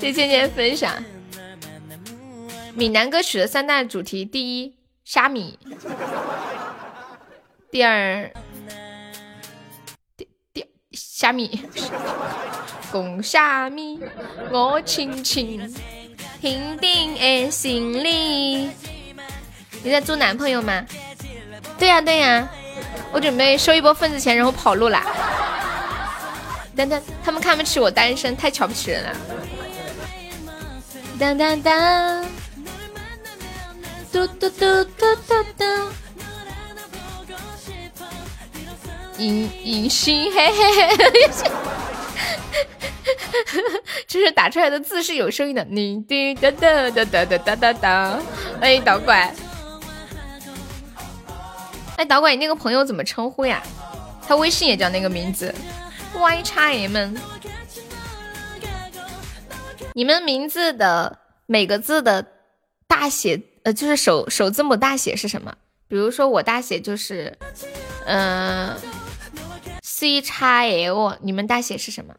谢倩倩分享。闽南歌曲的三大主题，第一。虾米，第二，第第虾米，公虾米，我轻轻平定的心里。你在租男朋友吗？对呀对呀，我准备收一波份子钱，然后跑路啦。等等，他们看不起我单身，太瞧不起人了。当当当。嘟嘟嘟嘟嘟嘟，隐隐形嘿嘿嘿，这是打出来的字是有声音的，你滴哒哒哒哒哒哒哒哒，欢迎导管，哎，导管，你那个朋友怎么称呼呀？他微信也叫那个名字，Y 叉 M。你们名字的每个字的大写，呃，就是首首字母大写是什么？比如说我大写就是，嗯，C 叉 L。你们大写是什么？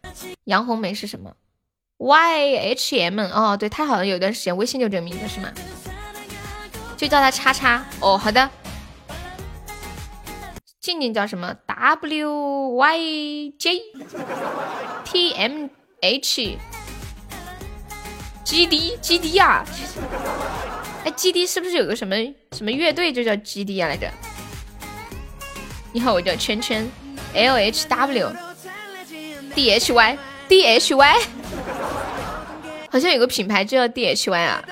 杨红梅是什么？Y H M。哦，对他好像有段时间微信就这个名字是吗？就叫他叉叉。哦，好的。静静叫什么？W Y J T M H G D G D 啊！哎，G D 是不是有个什么什么乐队就叫 G D 啊来着？你好，我叫圈圈，L H W D H Y D H Y，好像有个品牌就叫 D H Y 啊。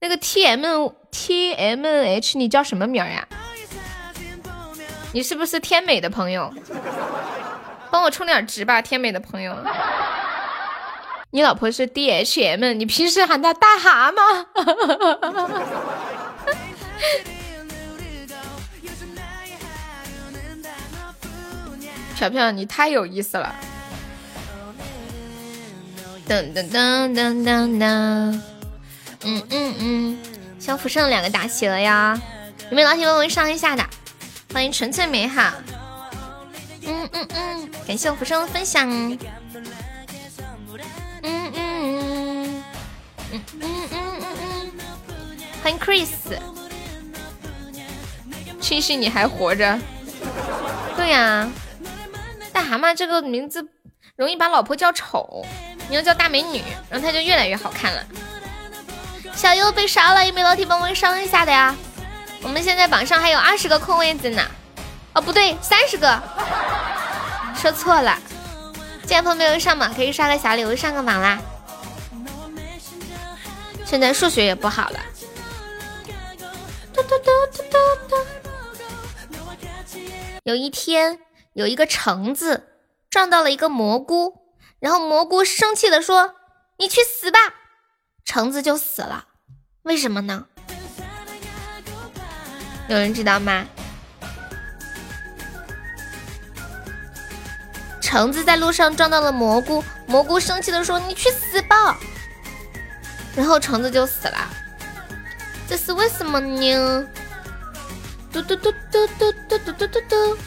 那个 T M T M H，你叫什么名呀？你是不是天美的朋友？帮我充点值吧，天美的朋友。你老婆是 D H M，你平时喊她大蛤蟆。飘飘，你太有意思了。噔噔噔噔噔噔。嗯嗯嗯，小福胜两个打起了呀！有没有老铁帮我上一下的？欢迎纯粹美好。嗯嗯嗯，感谢我浮生的分享。嗯嗯嗯嗯嗯嗯嗯，欢迎 Chris。庆幸你还活着。对呀，大蛤蟆这个名字容易把老婆叫丑，你要叫大美女，然后她就越来越好看了。小优被杀了，有没有老铁帮忙上一下的呀？我们现在榜上还有二十个空位子呢。哦，不对，三十个，说错了。剑锋没有上榜，可以刷个小礼物上个榜啦。现在数学也不好了。有一天，有一个橙子撞到了一个蘑菇，然后蘑菇生气的说：“你去死吧！”橙子就死了。为什么呢？有人知道吗？橙子在路上撞到了蘑菇，蘑菇生气的说：“你去死吧！”然后橙子就死了。这是为什么呢？嘟嘟嘟嘟嘟嘟嘟嘟嘟嘟。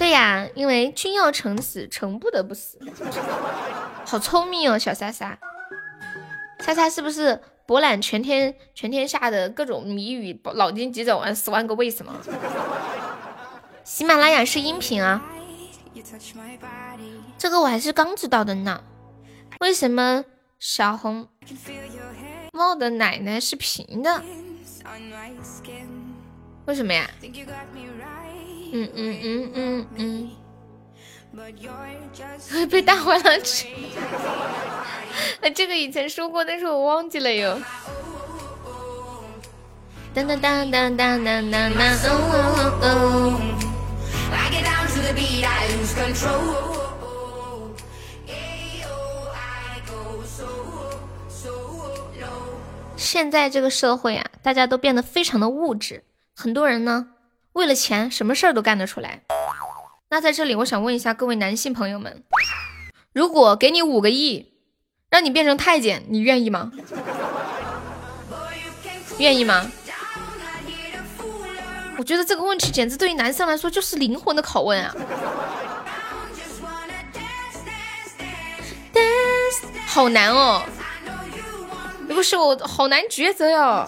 对呀，因为君要臣死，臣不得不死。好聪明哦，小莎莎。猜猜是不是博览全天全天下的各种谜语，脑筋急转弯十万个为什么？喜马拉雅是音频啊，这个我还是刚知道的呢。为什么小红帽的奶奶是平的？为什么呀？嗯嗯嗯嗯嗯。被大灰狼吃，那这个以前说过，但是我忘记了哟。当当当当当当当当。现在这个社会啊，大家都变得非常的物质，很多人呢，为了钱，什么事儿都干得出来。那在这里，我想问一下各位男性朋友们，如果给你五个亿，让你变成太监，你愿意吗？愿意吗？我觉得这个问题简直对于男生来说就是灵魂的拷问啊！好难哦，不是我好难抉择哟。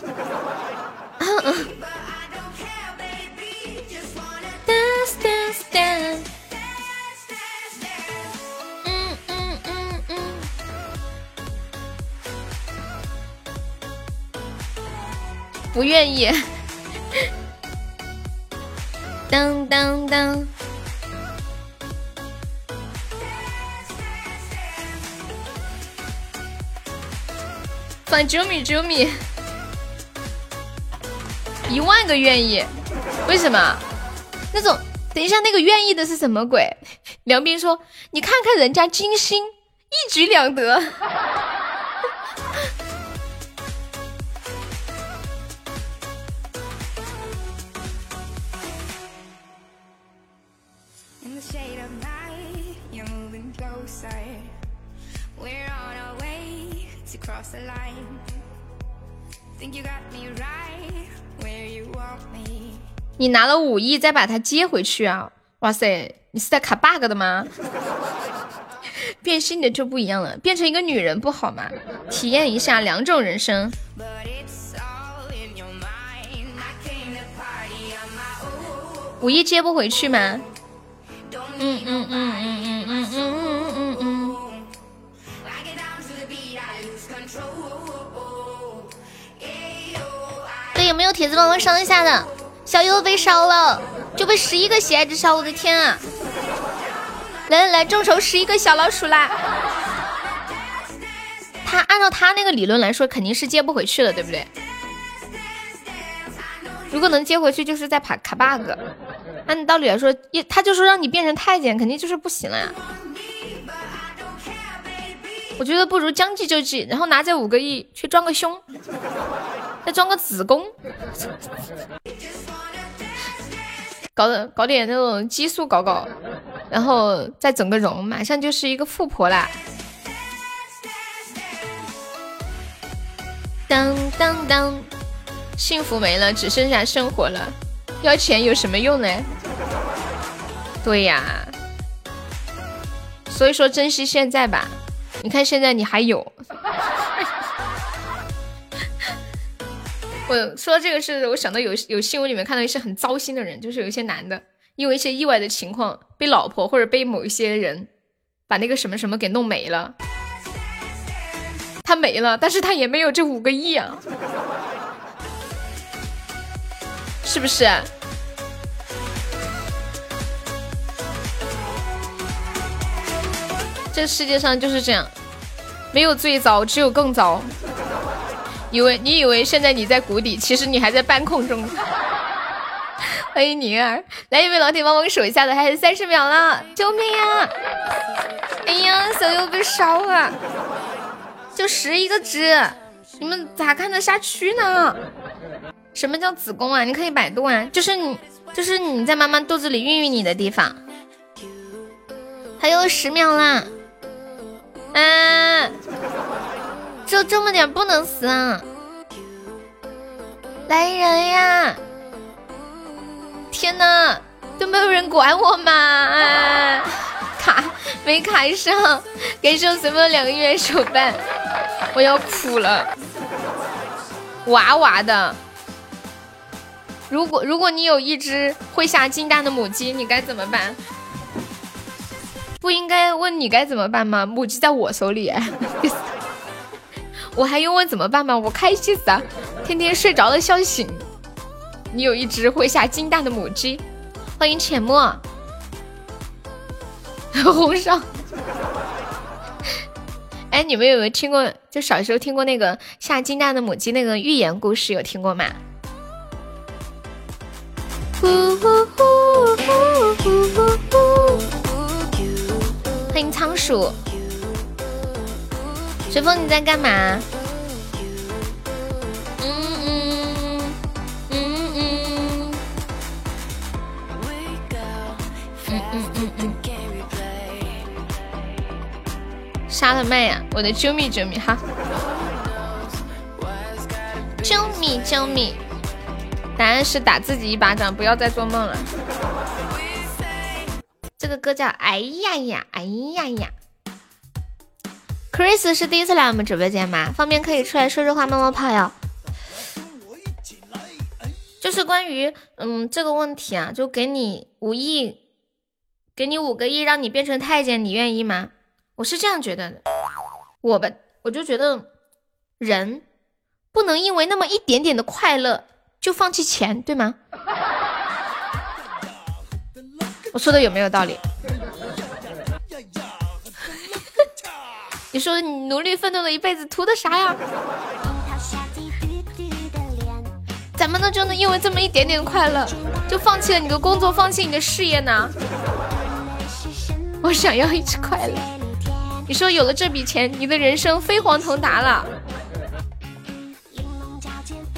嗯嗯嗯嗯，不愿意。当当当，反九米九米，一万个愿意，为什么？那种，等一下，那个愿意的是什么鬼？梁斌说：“你看看人家金星，一举两得。” cross the line. Think you got me right where you want me. 你拿了五亿再把它接回去啊！哇塞，你是在卡 bug 的吗？变心的就不一样了，变成一个女人不好吗？体验一下两种人生。五亿接不回去吗？嗯嗯嗯嗯嗯嗯。嗯嗯嗯嗯有没有铁子帮我上一下的？小优被烧了，就被十一个喜爱值烧，我的天啊！来来来，众筹十一个小老鼠啦！他按照他那个理论来说，肯定是接不回去了，对不对？如果能接回去，就是在卡卡 bug。按道理来说，一他就说让你变成太监，肯定就是不行了呀。我觉得不如将计就计，然后拿这五个亿去装个胸，再装个子宫，搞的搞点那种激素搞搞，然后再整个容，马上就是一个富婆啦。当当当。幸福没了，只剩下生活了。要钱有什么用呢？对呀，所以说珍惜现在吧。你看现在你还有。我说这个是我想到有有新闻里面看到一些很糟心的人，就是有一些男的因为一些意外的情况被老婆或者被某一些人把那个什么什么给弄没了，他没了，但是他也没有这五个亿啊。是不是？这世界上就是这样，没有最糟，只有更糟。以为你以为现在你在谷底，其实你还在半空中。欢迎宁儿，来一位老铁帮忙守一下的，还有三十秒了，救命啊！哎呀，小优被烧了，就十一个值，你们咋看得下去呢？什么叫子宫啊？你可以百度啊，就是你，就是你在妈妈肚子里孕育你的地方。还有十秒啦，嗯，就这么点不能死啊！来人呀！天呐，都没有人管我吗？卡没卡上，感谢随风两个月手办，我要哭了，哇哇的。如果如果你有一只会下金蛋的母鸡，你该怎么办？不应该问你该怎么办吗？母鸡在我手里，我还用问怎么办吗？我开心死啊！天天睡着了笑醒。你有一只会下金蛋的母鸡，欢迎浅墨，红烧。哎，你们有没有听过？就小时候听过那个下金蛋的母鸡那个寓言故事，有听过吗？欢迎仓鼠随风，你在干嘛？嗯嗯嗯嗯嗯嗯嗯嗯嗯，下了麦呀。我的啾咪啾咪哈，啾咪啾咪。答案是打自己一巴掌，不要再做梦了。这个歌叫《哎呀呀，哎呀呀》。Chris 是第一次来我们直播间吗？方便可以出来说说话、冒冒泡哟。就是关于嗯这个问题啊，就给你五亿，给你五个亿，让你变成太监，你愿意吗？我是这样觉得的。我吧，我就觉得人不能因为那么一点点的快乐。就放弃钱，对吗？我说的有没有道理？你说你努力奋斗了一辈子，图的啥呀？怎么能就能因为这么一点点快乐，就放弃了你的工作，放弃你的事业呢？我想要一直快乐。你说有了这笔钱，你的人生飞黄腾达了。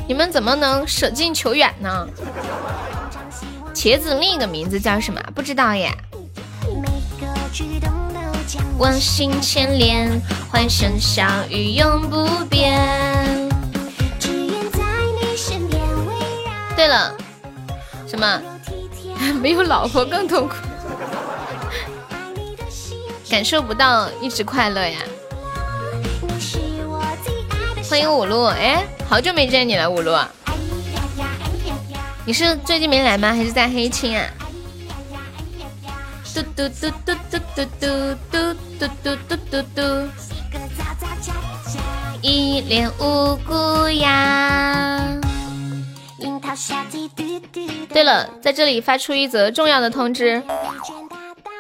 你们怎么能舍近求远呢？茄子另一个名字叫什么？不知道耶。往心牵连，欢声笑语永不变。对了，什么？没有老婆更痛苦，感受不到一直快乐呀。欢迎五路，哎，好久没见你了，五路。你是最近没来吗？还是在黑青啊？嘟嘟嘟嘟嘟嘟嘟嘟嘟嘟嘟嘟，一脸无辜呀。对了，在这里发出一则重要的通知，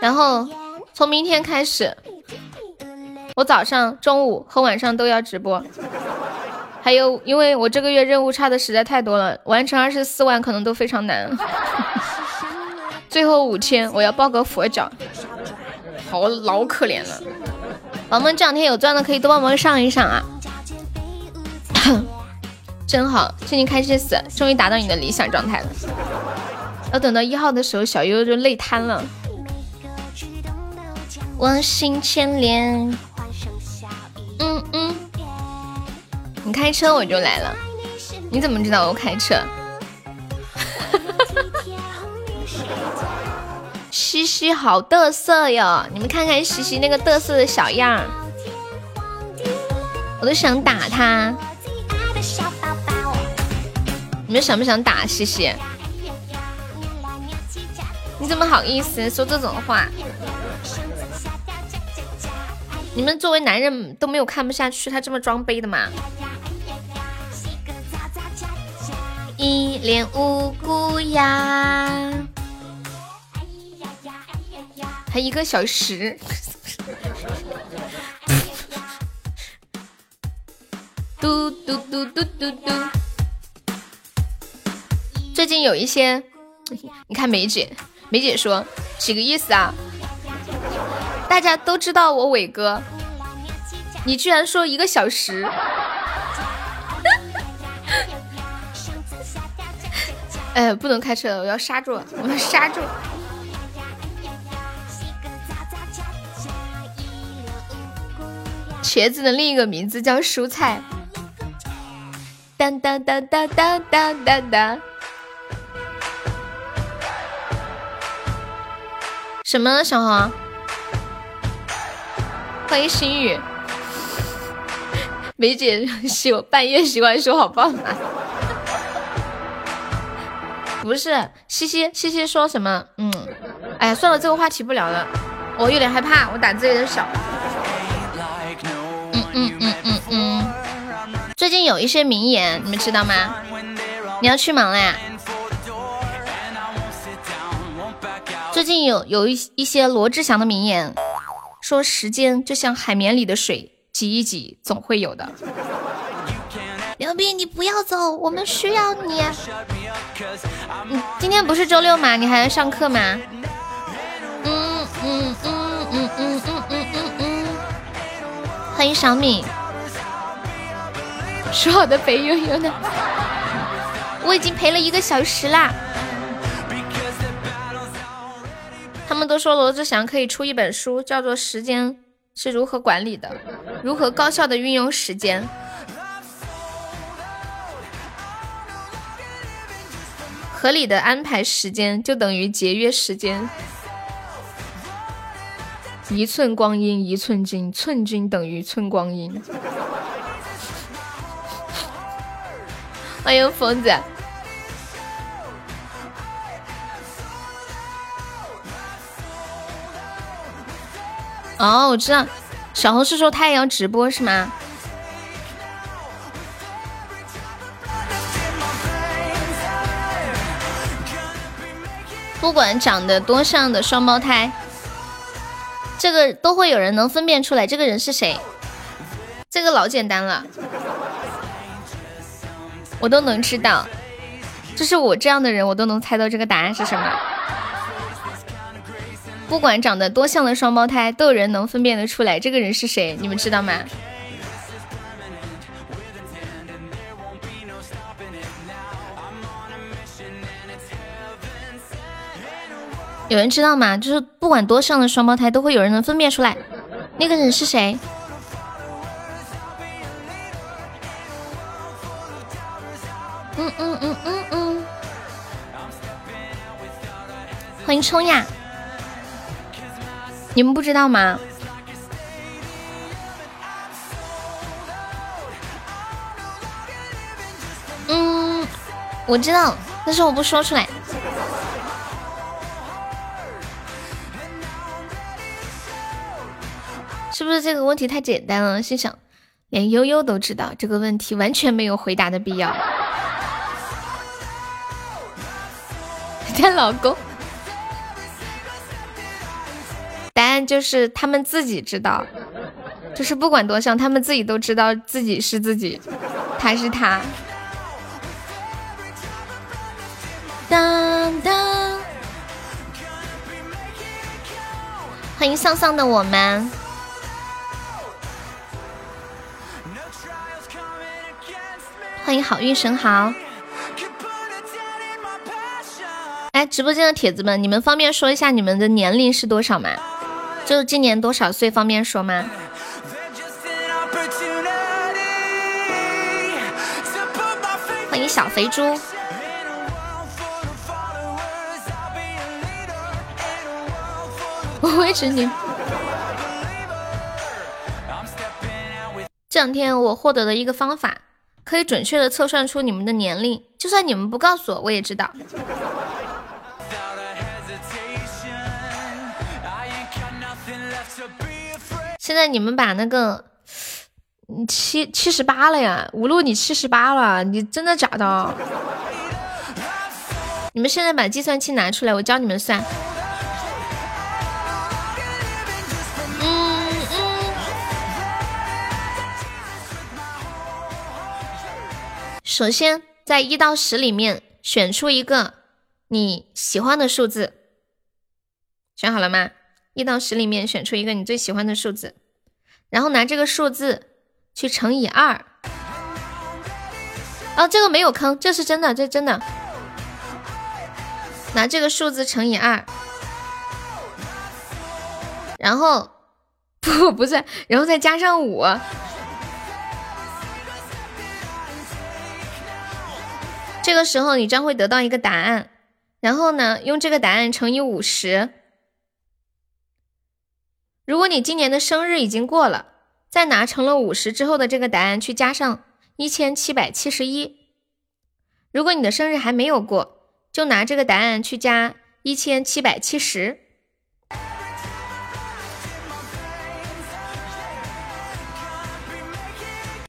然后从明天开始，我早上、中午和晚上都要直播。还有，因为我这个月任务差的实在太多了，完成二十四万可能都非常难。最后五千，我要抱个佛脚，好老可怜了。宝宝们这两天有钻的可以多帮忙上一上啊！真好，最近开心死，终于达到你的理想状态了。要等到一号的时候，小悠悠就累瘫了。往心牵连，嗯嗯。你开车我就来了，你怎么知道我开车？西西好嘚瑟哟，你们看看西西那个嘚瑟的小样，我都想打他。你们想不想打西西？你怎么好意思说这种话？你们作为男人都没有看不下去他这么装杯的吗？一脸无辜呀，还一个小时，嘟嘟嘟嘟嘟嘟。最近有一些，你看梅姐，梅姐说几个意思啊？大家都知道我伟哥，你居然说一个小时。哎，不能开车了，我要刹住，我要刹住。茄子的另一个名字叫蔬菜。当当当当当当当当。什么小黄？欢迎心雨。梅姐喜半夜喜欢说好棒啊。不是西西西西说什么？嗯，哎呀，算了，这个话题不聊了，我有点害怕，我胆子有点小。嗯嗯嗯嗯嗯。最近有一些名言，你们知道吗？你要去忙了呀？最近有有一一些罗志祥的名言，说时间就像海绵里的水，挤一挤总会有的。牛逼，你不要走，我们需要你。嗯，今天不是周六吗？你还要上课吗？嗯嗯嗯嗯嗯嗯嗯嗯嗯。欢迎小米。说好的陪悠悠呢？我已经陪了一个小时啦。他们都说罗志祥可以出一本书，叫做《时间是如何管理的》，如何高效的运用时间。合理的安排时间就等于节约时间。一寸光阴一寸金，寸金等于寸光阴。欢迎疯子。哦，我知道，小红是说他也要直播是吗？不管长得多像的双胞胎，这个都会有人能分辨出来这个人是谁。这个老简单了，我都能知道。就是我这样的人，我都能猜到这个答案是什么。不管长得多像的双胞胎，都有人能分辨得出来这个人是谁，你们知道吗？有人知道吗？就是不管多像的双胞胎，都会有人能分辨出来。那个人是谁？嗯嗯嗯嗯嗯，欢迎冲呀！你们不知道吗？嗯，我知道，但是我不说出来。是不是这个问题太简单了？心想，连悠悠都知道这个问题，完全没有回答的必要。她老公，答案就是他们自己知道，就是不管多像，他们自己都知道自己是自己，他是他。当当，欢迎丧丧的我们。欢迎好运神豪！哎，直播间的铁子们，你们方便说一下你们的年龄是多少吗？就是今年多少岁，方便说吗？欢迎小肥猪！我维持你。这两天我获得了一个方法。可以准确的测算出你们的年龄，就算你们不告诉我，我也知道。现在你们把那个七七十八了呀，无路你七十八了，你真的假的？你们现在把计算器拿出来，我教你们算。首先，在一到十里面选出一个你喜欢的数字，选好了吗？一到十里面选出一个你最喜欢的数字，然后拿这个数字去乘以二。哦，这个没有坑，这是真的，这真的。拿这个数字乘以二，然后不不是，然后再加上五。这个时候你将会得到一个答案，然后呢，用这个答案乘以五十。如果你今年的生日已经过了，再拿成了五十之后的这个答案去加上一千七百七十一。如果你的生日还没有过，就拿这个答案去加一千七百七十，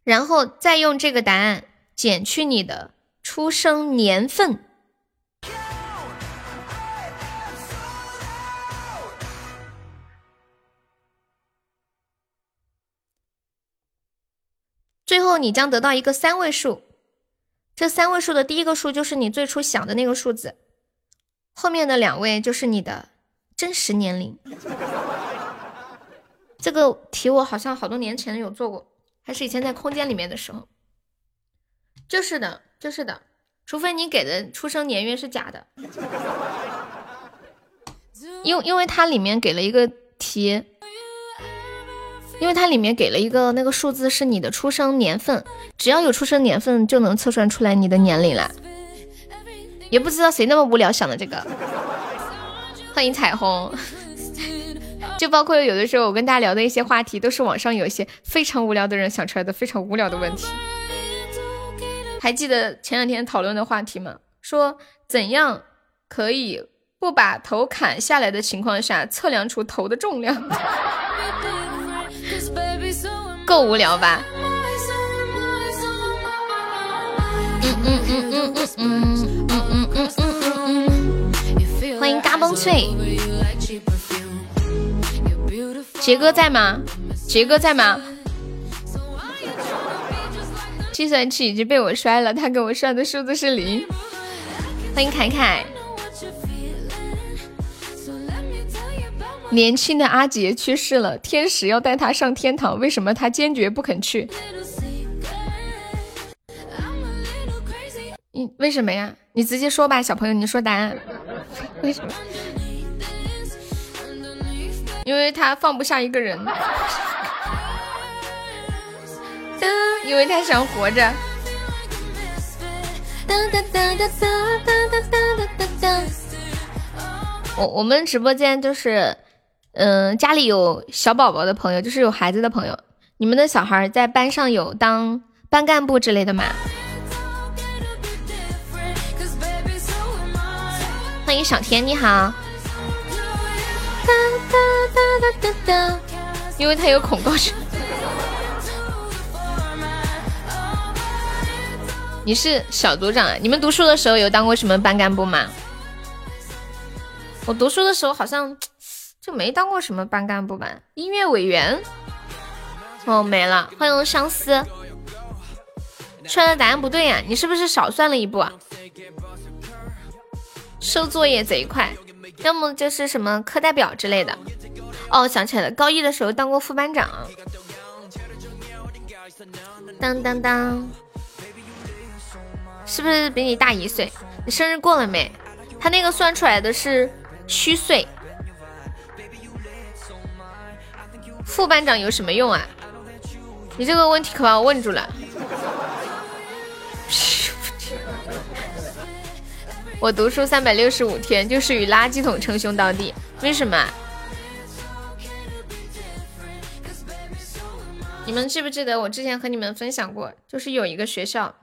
然后再用这个答案减去你的。出生年份，最后你将得到一个三位数。这三位数的第一个数就是你最初想的那个数字，后面的两位就是你的真实年龄。这个题我好像好多年前有做过，还是以前在空间里面的时候。就是的。就是的，除非你给的出生年月是假的，因因为它里面给了一个题，因为它里面给了一个那个数字是你的出生年份，只要有出生年份就能测算出来你的年龄了。也不知道谁那么无聊想的这个。欢迎彩虹，就包括有的时候我跟大家聊的一些话题，都是网上有一些非常无聊的人想出来的非常无聊的问题。还记得前两天讨论的话题吗？说怎样可以不把头砍下来的情况下测量出头的重量？够无聊吧？嗯嗯嗯嗯嗯嗯嗯嗯嗯嗯嗯。欢迎嘎嘣脆，杰哥在吗？杰哥在吗？计算器已经被我摔了，他给我算的数字是零。欢迎凯凯。年轻的阿杰去世了，天使要带他上天堂，为什么他坚决不肯去？你为什么呀？你直接说吧，小朋友，你说答案。为什么？因为他放不下一个人。因为他想活着。我我们直播间就是嗯，家里有小宝宝的朋友，就是有孩子的朋友，你们的小孩在班上有当班干部之类的吗？欢迎小天，你好。因为他有恐高症。你是小组长啊？你们读书的时候有当过什么班干部吗？我读书的时候好像就没当过什么班干部吧。音乐委员，哦没了。欢迎相思，出来的答案不对呀，你是不是少算了一步啊？收作业贼快，要么就是什么课代表之类的。哦，想起来了，高一的时候当过副班长。当当当。是不是比你大一岁？你生日过了没？他那个算出来的是虚岁。副班长有什么用啊？你这个问题可把我问住了。我读书三百六十五天，就是与垃圾桶称兄道弟。为什么？你们记不记得我之前和你们分享过？就是有一个学校。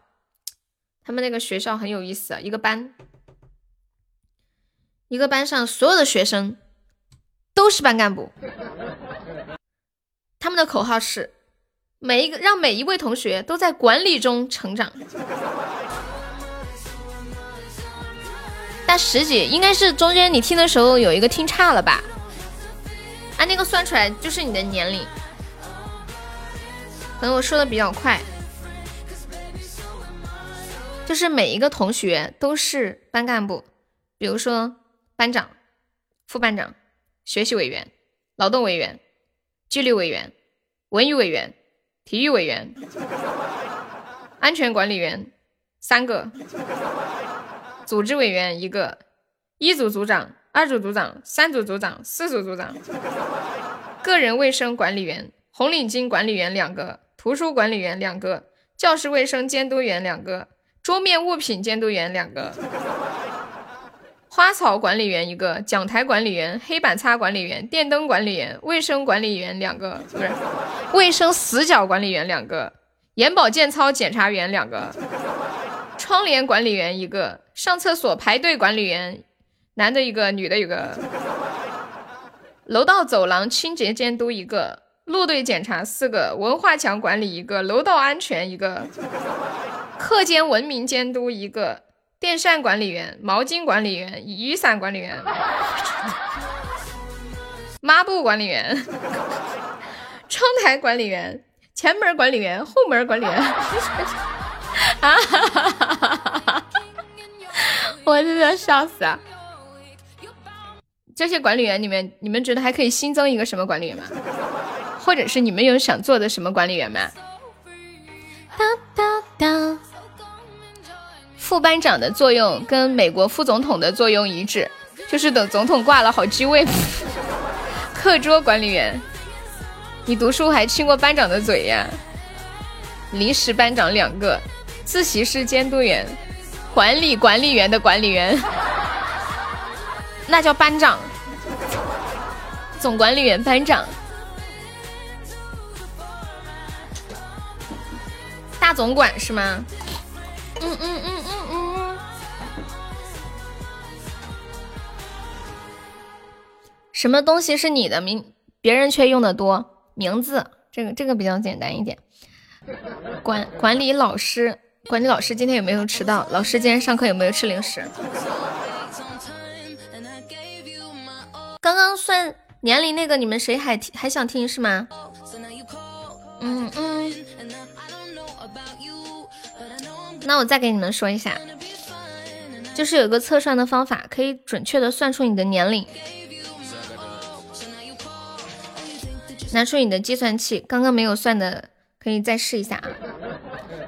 他们那个学校很有意思，一个班，一个班上所有的学生都是班干部。他们的口号是：每一个让每一位同学都在管理中成长。但十几应该是中间你听的时候有一个听差了吧？按那个算出来就是你的年龄，可能我说的比较快。就是每一个同学都是班干部，比如说班长、副班长、学习委员、劳动委员、纪律委员、文娱委员、体育委员、安全管理员三个，组织委员一个，一组组长、二组组长、三组组长、四组组长，个人卫生管理员、红领巾管理员两个，图书管理员两个，教室卫生监督员两个。桌面物品监督员两个，花草管理员一个，讲台管理员、黑板擦管理员、电灯管理员、卫生管理员两个，不是卫生死角管理员两个，眼保健操检查员两个，窗帘管理员一个，上厕所排队管理员，男的一个，女的一个，楼道走廊清洁监督一个，路队检查四个，文化墙管理一个，楼道安全一个。课间文明监督一个，电扇管理员、毛巾管理员、雨伞管理员、抹布管理员、窗台管理员、前门管理员、后门管理员。啊哈哈哈哈哈！我真的笑死啊！这些管理员里面，你们觉得还可以新增一个什么管理员吗？或者是你们有想做的什么管理员吗？哒哒哒。副班长的作用跟美国副总统的作用一致，就是等总统挂了好继位。课桌管理员，你读书还亲过班长的嘴呀？临时班长两个，自习室监督员，管理管理员的管理员，那叫班长。总管理员班长，大总管是吗？什么东西是你的名，别人却用的多？名字，这个这个比较简单一点。管管理老师，管理老师今天有没有迟到？老师今天上课有没有吃零食？刚刚算年龄那个，你们谁还还想听是吗？嗯嗯。那我再给你们说一下，就是有个测算的方法，可以准确的算出你的年龄。拿出你的计算器，刚刚没有算的可以再试一下啊。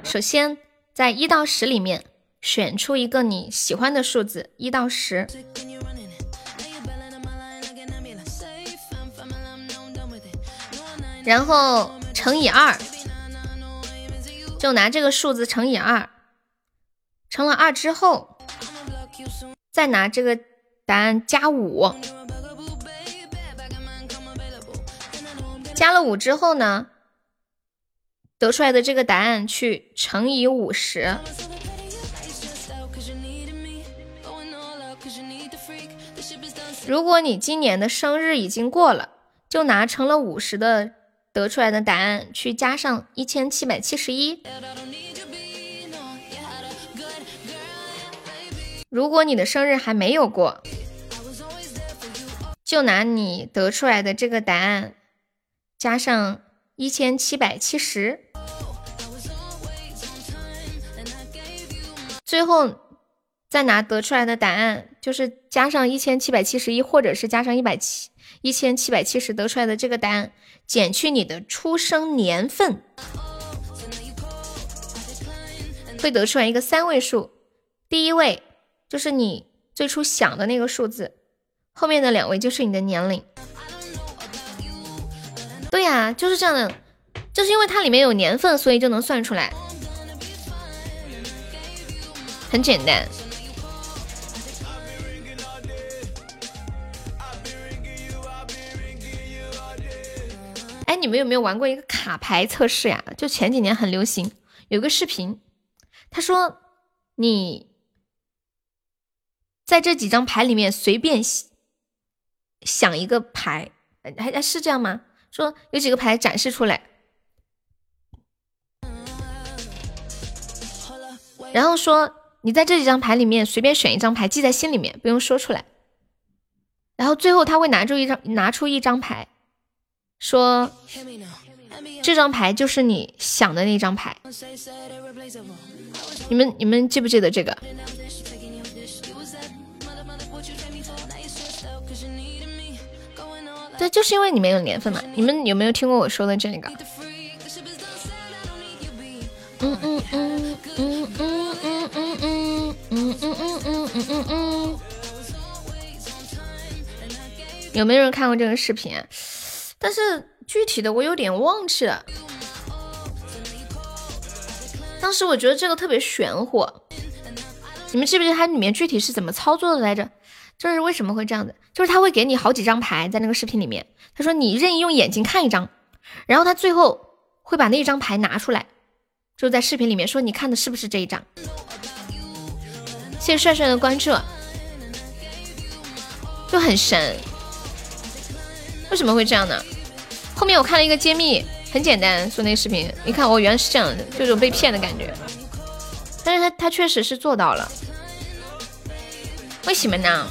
首先，在一到十里面选出一个你喜欢的数字，一到十，然后乘以二。就拿这个数字乘以二，乘了二之后，再拿这个答案加五，加了五之后呢，得出来的这个答案去乘以五十。如果你今年的生日已经过了，就拿乘了五十的得出来的答案去加上一千七百七十一。如果你的生日还没有过，就拿你得出来的这个答案加上一千七百七十，最后。再拿得出来的答案，就是加上一千七百七十一，或者是加上一百七一千七百七十得出来的这个答案，减去你的出生年份，会得出来一个三位数。第一位就是你最初想的那个数字，后面的两位就是你的年龄。对呀，就是这样的，就是因为它里面有年份，所以就能算出来，很简单。哎，你们有没有玩过一个卡牌测试呀？就前几年很流行，有个视频，他说你在这几张牌里面随便想一个牌，还还是这样吗？说有几个牌展示出来，然后说你在这几张牌里面随便选一张牌，记在心里面，不用说出来。然后最后他会拿出一张，拿出一张牌。说这张牌就是你想的那张牌，你们你们记不记得这个？对，就是因为你们有年份嘛。你们有没有听过我说的这个？嗯嗯嗯嗯嗯嗯嗯嗯嗯嗯嗯嗯嗯。有没有人看过这个视频？但是具体的我有点忘记了。当时我觉得这个特别玄乎，你们记不记得它里面具体是怎么操作的来着？就是为什么会这样子？就是他会给你好几张牌在那个视频里面，他说你任意用眼睛看一张，然后他最后会把那一张牌拿出来，就在视频里面说你看的是不是这一张？谢谢帅帅的关注，就很神。为什么会这样呢？后面我看了一个揭秘，很简单，说那个视频，你看我原来是这样的，就有被骗的感觉。但是他他确实是做到了，为什么呢？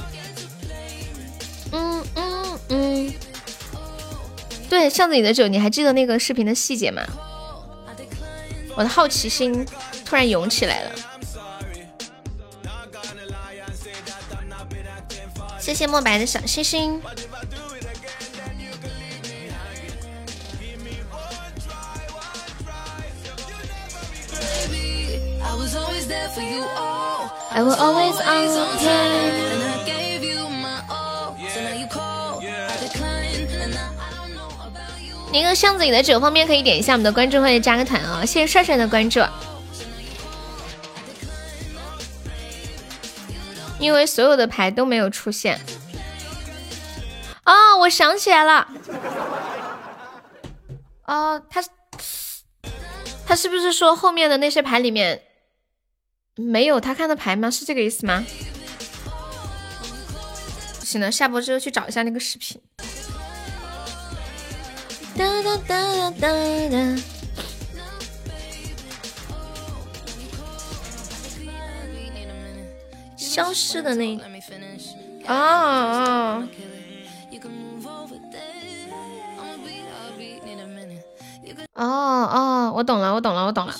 对，巷子里的酒，你还记得那个视频的细节吗？我的好奇心突然涌起来了。谢谢墨白的小星星。I will always on 那个巷子里的酒方便可以点一下我们的关注或者加个团啊！谢谢帅帅的关注。因为所有的牌都没有出现。哦，我想起来了。哦，他他是不是说后面的那些牌里面？没有他看的牌吗？是这个意思吗？行了，下播之后去找一下那个视频。哒哒哒哒哒。消失的那……啊啊。哦哦，我懂了，我懂了，我懂了。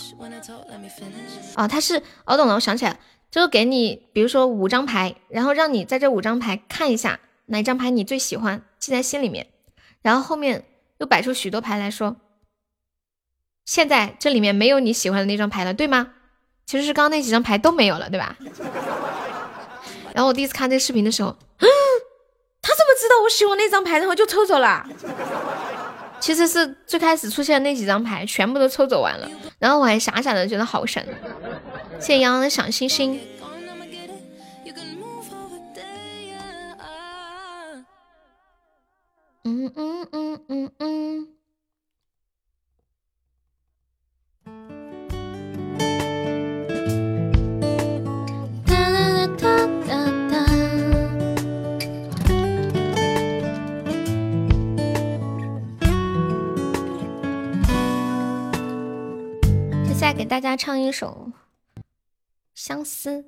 哦，他是，我懂了，我想起来了，就是给你，比如说五张牌，然后让你在这五张牌看一下哪张牌你最喜欢，记在心里面，然后后面又摆出许多牌来说，现在这里面没有你喜欢的那张牌了，对吗？其实是刚刚那几张牌都没有了，对吧？然后我第一次看这视频的时候，他怎么知道我喜欢那张牌，然后就抽走了？其实是最开始出现的那几张牌全部都抽走完了，然后我还傻傻的觉得好神。谢谢洋洋的小星星。嗯嗯嗯嗯嗯。再给大家唱一首《相思》。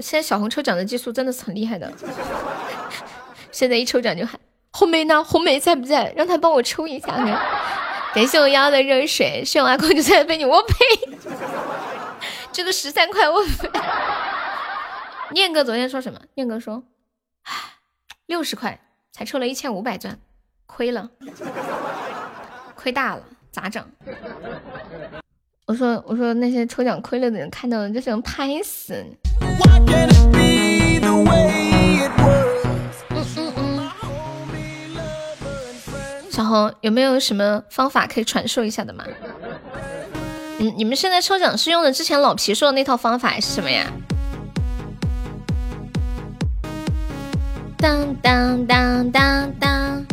现在小红抽奖的技术真的是很厉害的，现在一抽奖就喊红梅呢？红梅在不在？让他帮我抽一下。感谢我幺的热水，谢我阿公就在被你，我呸！这个十三块我费。念哥昨天说什么？念哥说，六十块才抽了一千五百钻，亏了，亏大了，咋整？我说我说那些抽奖亏了的人看到了就想拍死。小红有没有什么方法可以传授一下的吗？嗯，你们现在抽奖是用的之前老皮说的那套方法还是什么呀？当当当当当，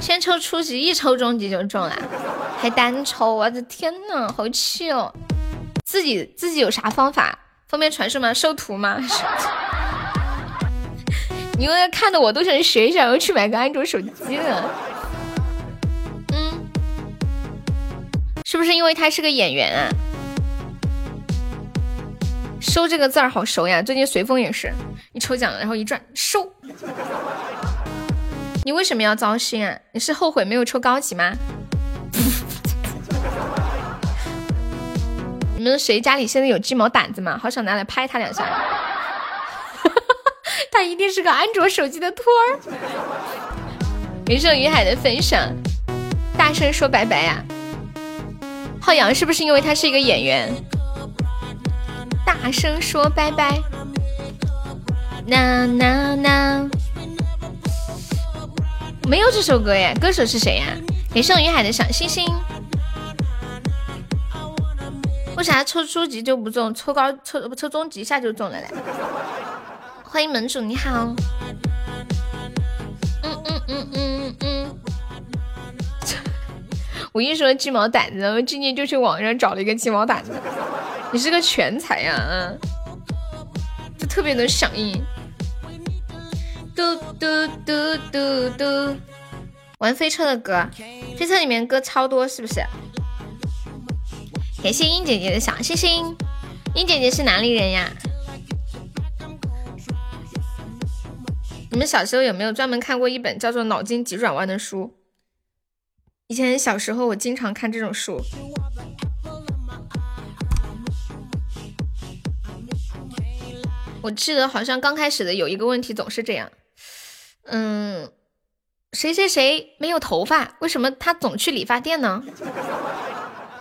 先抽初级，一抽中级就中了，还单抽，我的天呐，好气哦！自己自己有啥方法？方便传授吗？收徒吗？你们看的我都想学一下，我去买个安卓手机了。嗯，是不是因为他是个演员啊？收这个字儿好熟呀，最近随风也是一抽奖，然后一转收。你为什么要糟心啊？你是后悔没有抽高级吗？谁家里现在有鸡毛掸子吗？好想拿来拍他两下。他一定是个安卓手机的托儿。云生于海的分享，大声说拜拜呀！浩洋是不是因为他是一个演员？大声说拜拜。那那那，没有这首歌耶，歌手是谁呀？云盛云海的小星星。为啥抽初级就不中，抽高抽抽中级一下就中了嘞？欢迎门主，你好。嗯嗯嗯嗯嗯。我一说鸡毛掸子，我今天就去网上找了一个鸡毛掸子。你是个全才呀，嗯，就特别能响应。嘟嘟嘟嘟嘟。玩飞车的歌，飞车里面歌超多，是不是？感谢英姐姐的小星星。英姐姐是哪里人呀？你们小时候有没有专门看过一本叫做《脑筋急转弯》的书？以前小时候我经常看这种书。我记得好像刚开始的有一个问题总是这样，嗯，谁谁谁没有头发，为什么他总去理发店呢？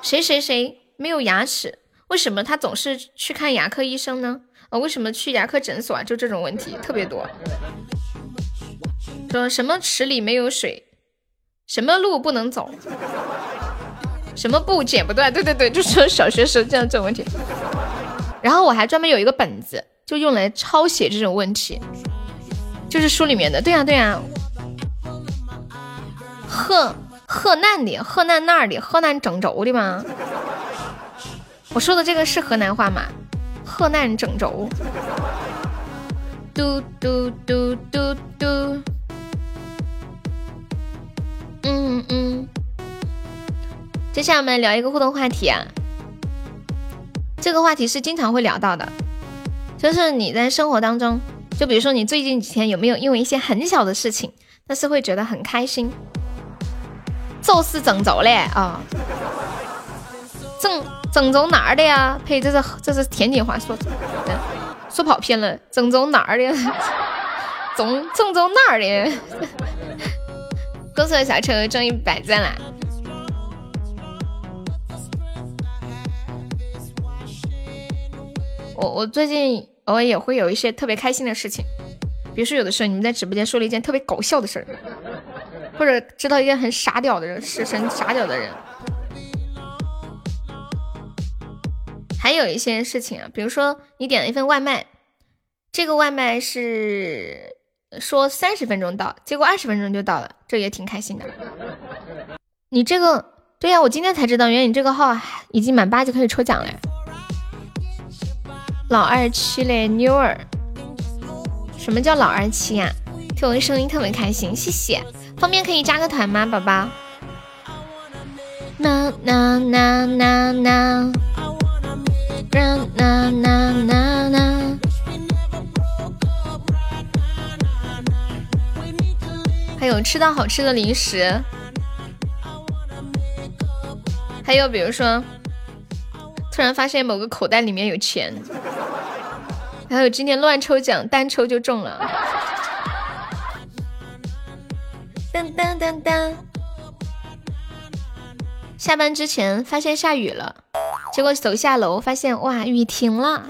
谁谁谁没有牙齿，为什么他总是去看牙科医生呢？啊，为什么去牙科诊所啊？就这种问题特别多。说什么池里没有水，什么路不能走，什么布剪不断？对对对，就是小学时这样这种问题。然后我还专门有一个本子，就用来抄写这种问题，就是书里面的。对呀对呀，河河南的河南哪儿的河南郑州的吗？我说的这个是河南话吗？河南郑州。嘟嘟嘟嘟嘟。嗯嗯，接下来我们聊一个互动话题啊，这个话题是经常会聊到的，就是你在生活当中，就比如说你最近几天有没有因为一些很小的事情，但是会觉得很开心？就是郑州嘞啊，郑郑州哪儿的呀？呸，这是这是天津话说，说跑偏了，郑州哪儿的？郑郑州哪儿的？恭喜小车中一百赞啦！我我最近偶尔也会有一些特别开心的事情，比如说有的时候你们在直播间说了一件特别搞笑的事儿，或者知道一件很傻屌的人，是很傻屌的人。还有一些事情啊，比如说你点了一份外卖，这个外卖是。说三十分钟到，结果二十分钟就到了，这也挺开心的。你这个，对呀，我今天才知道，原来你这个号已经满八就可以抽奖了。老二七嘞，妞儿，什么叫老二七呀？听我的声音特别开心，谢谢。方便可以加个团吗，宝宝？呐呐呐呐呐，呐呐呐呐。还有吃到好吃的零食，还有比如说，突然发现某个口袋里面有钱，还有今天乱抽奖，单抽就中了。噔噔噔噔，下班之前发现下雨了，结果走下楼发现哇，雨停了。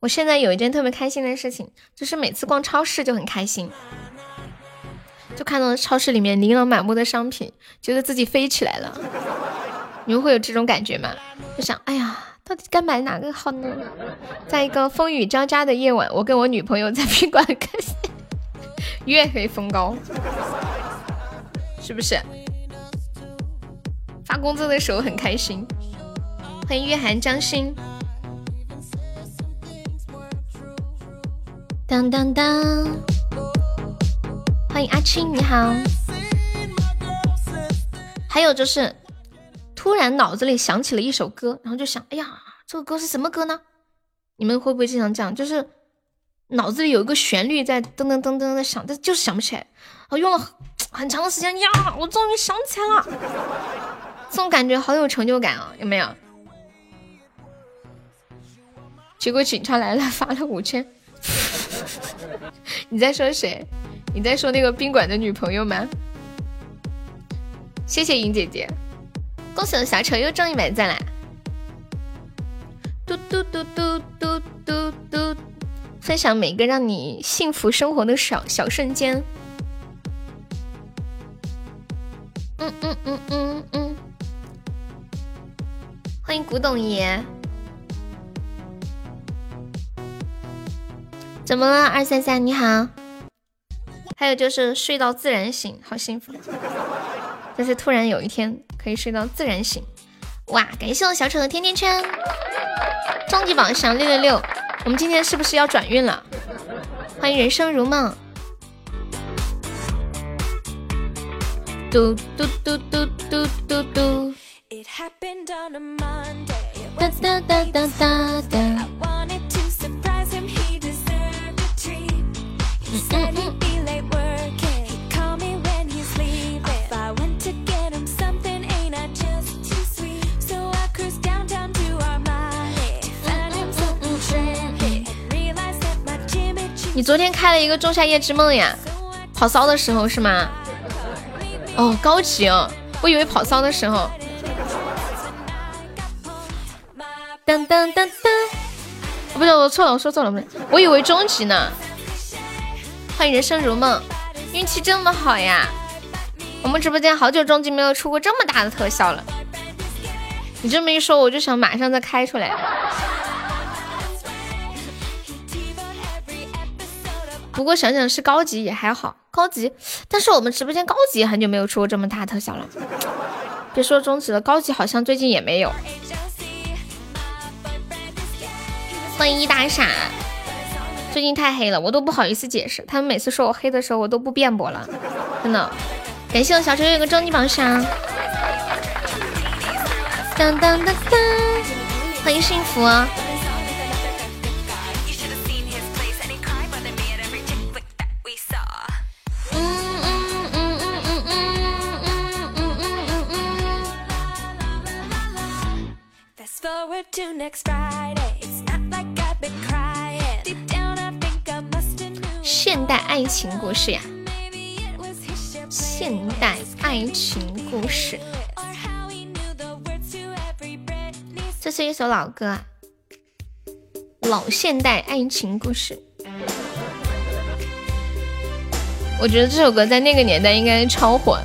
我现在有一件特别开心的事情，就是每次逛超市就很开心，就看到超市里面琳琅满目的商品，觉得自己飞起来了。你们会有这种感觉吗？就想，哎呀，到底该买哪个好呢？在一个风雨交加的夜晚，我跟我女朋友在宾馆看月黑风高，是不是？发工资的时候很开心。欢迎月寒江心。当当当！欢迎阿青，你好。还有就是，突然脑子里想起了一首歌，然后就想，哎呀，这个歌是什么歌呢？你们会不会经常这样？就是脑子里有一个旋律在噔噔噔噔的响，但就是想不起来。我用了很长的时间呀，我终于想起来了。这种感觉好有成就感哦，有没有？结果警察来了，罚了五千。你在说谁？你在说那个宾馆的女朋友吗？谢谢莹姐姐，恭喜我小丑又中一百赞啦！嘟嘟嘟嘟嘟嘟嘟，分享每个让你幸福生活的小小瞬间。嗯嗯嗯嗯嗯，欢迎古董爷。怎么了，二三三？你好。还有就是睡到自然醒，好幸福。就是突然有一天可以睡到自然醒，哇！感谢我小丑的甜甜圈，终极榜上六六六。我们今天是不是要转运了？欢迎人生如梦。嘟嘟嘟嘟嘟嘟嘟。哒哒哒哒哒哒。你昨天开了一个仲夏夜之梦呀？跑骚的时候是吗？哦，高级哦，我以为跑骚的时候。当当当当，不是我错了，我说错了，我以为终极呢。欢迎人生如梦，运气这么好呀！我们直播间好久终极没有出过这么大的特效了。你这么一说，我就想马上再开出来。不过想想是高级也还好，高级，但是我们直播间高级很久没有出过这么大特效了。别说终极了，高级好像最近也没有。欢迎一大傻，最近太黑了，我都不好意思解释。他们每次说我黑的时候，我都不辩驳了，真的。感谢我小车有个终极榜上。当当当当，欢迎幸福。现代爱情故事呀，现代爱情故事，这是一首老歌，老现代爱情故事。我觉得这首歌在那个年代应该超火，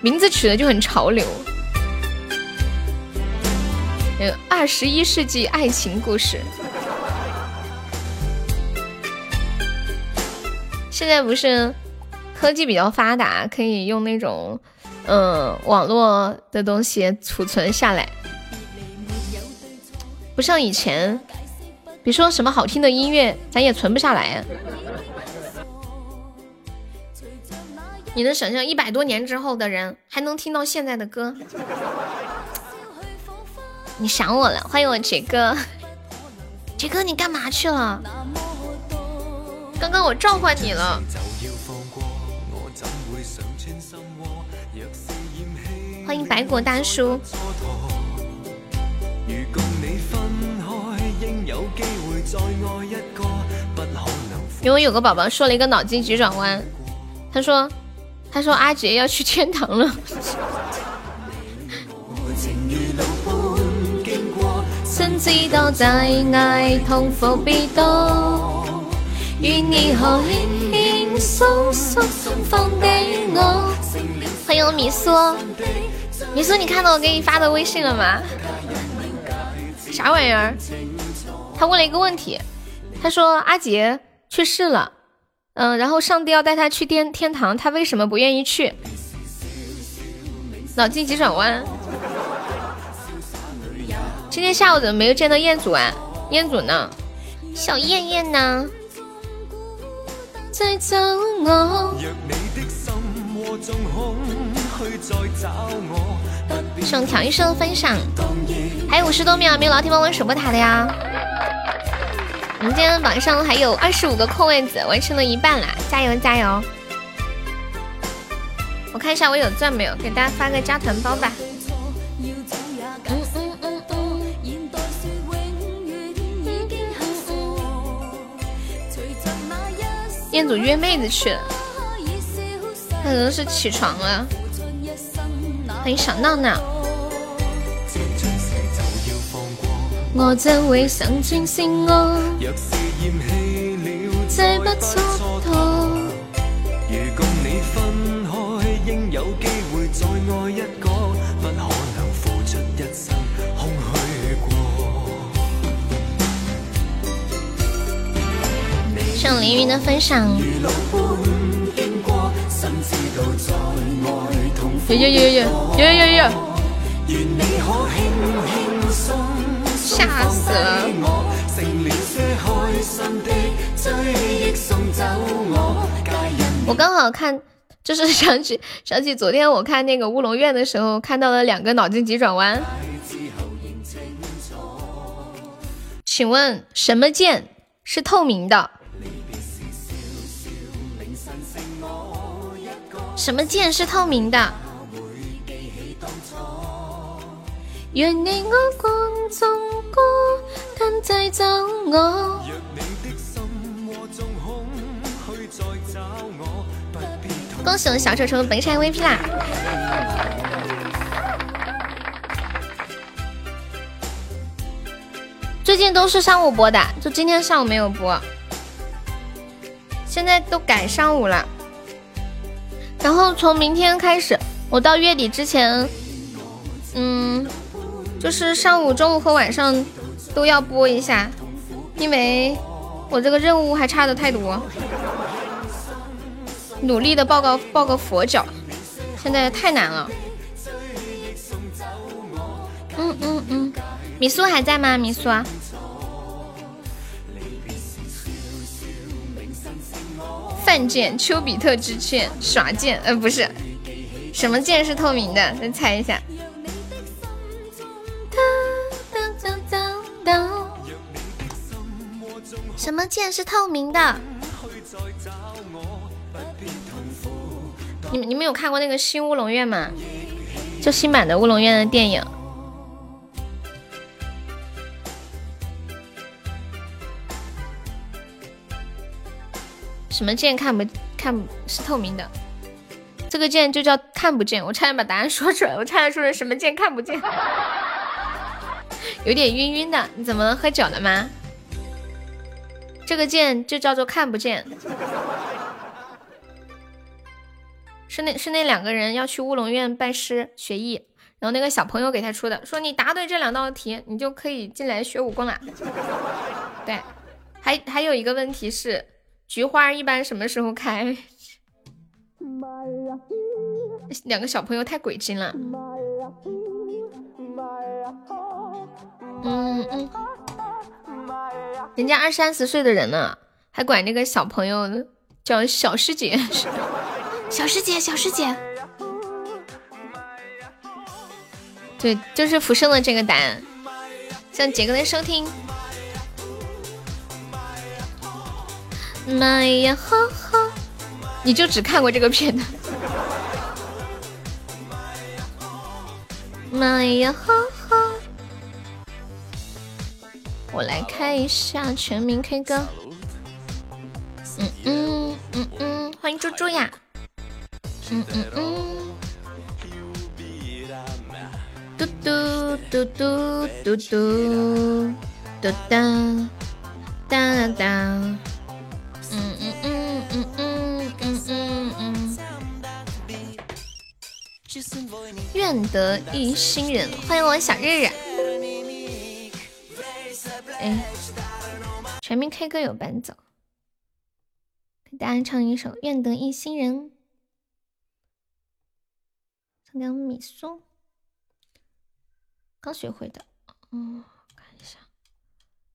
名字取的就很潮流。二十一世纪爱情故事，现在不是科技比较发达，可以用那种嗯网络的东西储存下来，不像以前，比如说什么好听的音乐，咱也存不下来。你能想象一百多年之后的人还能听到现在的歌？你想我了，欢迎我杰哥，杰哥你干嘛去了？刚刚我召唤你了。欢迎白果大叔。因为有个宝宝说了一个脑筋急转弯，他说，他说阿杰要去天堂了。知道再爱痛苦必多，愿你可轻轻松松放给我。欢迎米苏，米苏，你看到我给你发的微信了吗？啥玩意儿？他问了一个问题，他说阿杰去世了，嗯，然后上帝要带他去天天堂，他为什么不愿意去？脑筋急转弯。今天下午怎么没有见到彦祖啊？彦祖呢？小燕燕呢？在找我。送调一声分享，还有五十多秒，没有老铁帮我守波塔的呀。我们今天榜上还有二十五个空位子，完成了一半啦，加油加油！我看一下我有钻没有，给大家发个加团包吧。彦祖约妹子去了，可能是起床了。欢迎小闹闹。我怎会想清醒我？若是嫌弃了，这不蹉跎。如共你分开，应有机会再爱一个，上凌云的分享。有有有有有有有！吓死了！我刚好看，就是想起想起昨天我看那个乌龙院的时候，看到了两个脑筋急转弯。请问什么剑是透明的？什么剑是透明的？愿你我，我。恭喜我们小丑成为本场 MVP 啦！最近都是上午播的，就今天上午没有播，现在都改上午了。然后从明天开始，我到月底之前，嗯。就是上午、中午和晚上都要播一下，因为我这个任务还差的太多，努力的报个报个佛脚，现在太难了。嗯嗯嗯，米苏还在吗？米苏啊，犯贱，丘比特之剑，耍剑，呃，不是，什么剑是透明的？再猜一下。什么剑是透明的？你们你们有看过那个新乌龙院吗？就新版的乌龙院的电影。什么剑看不看是透明的？这个剑就叫看不见。我差点把答案说出来，我差点说成什么剑看不见。有点晕晕的，你怎么？喝酒了吗？这个剑就叫做看不见。是那是那两个人要去乌龙院拜师学艺，然后那个小朋友给他出的，说你答对这两道题，你就可以进来学武功了。对，还还有一个问题是，菊花一般什么时候开？两个小朋友太鬼精了。嗯嗯，人家二三十岁的人呢，还管那个小朋友叫小师姐，小师姐，小师姐。对，就是福生的这个答案。向杰哥的收听。妈呀哈哈，你就只看过这个片段。妈呀哈哈。我来开一下全民 K 歌。嗯嗯嗯嗯，欢迎猪猪呀。嗯嗯嗯。嘟嘟嘟嘟嘟嘟嘟哒哒哒。嗯嗯嗯嗯嗯嗯嗯嗯。愿得一心人，欢迎我小日日。哎，全民 K 歌有伴奏，给大家唱一首《愿得一心人》，唱点米苏，刚学会的。嗯，看一下，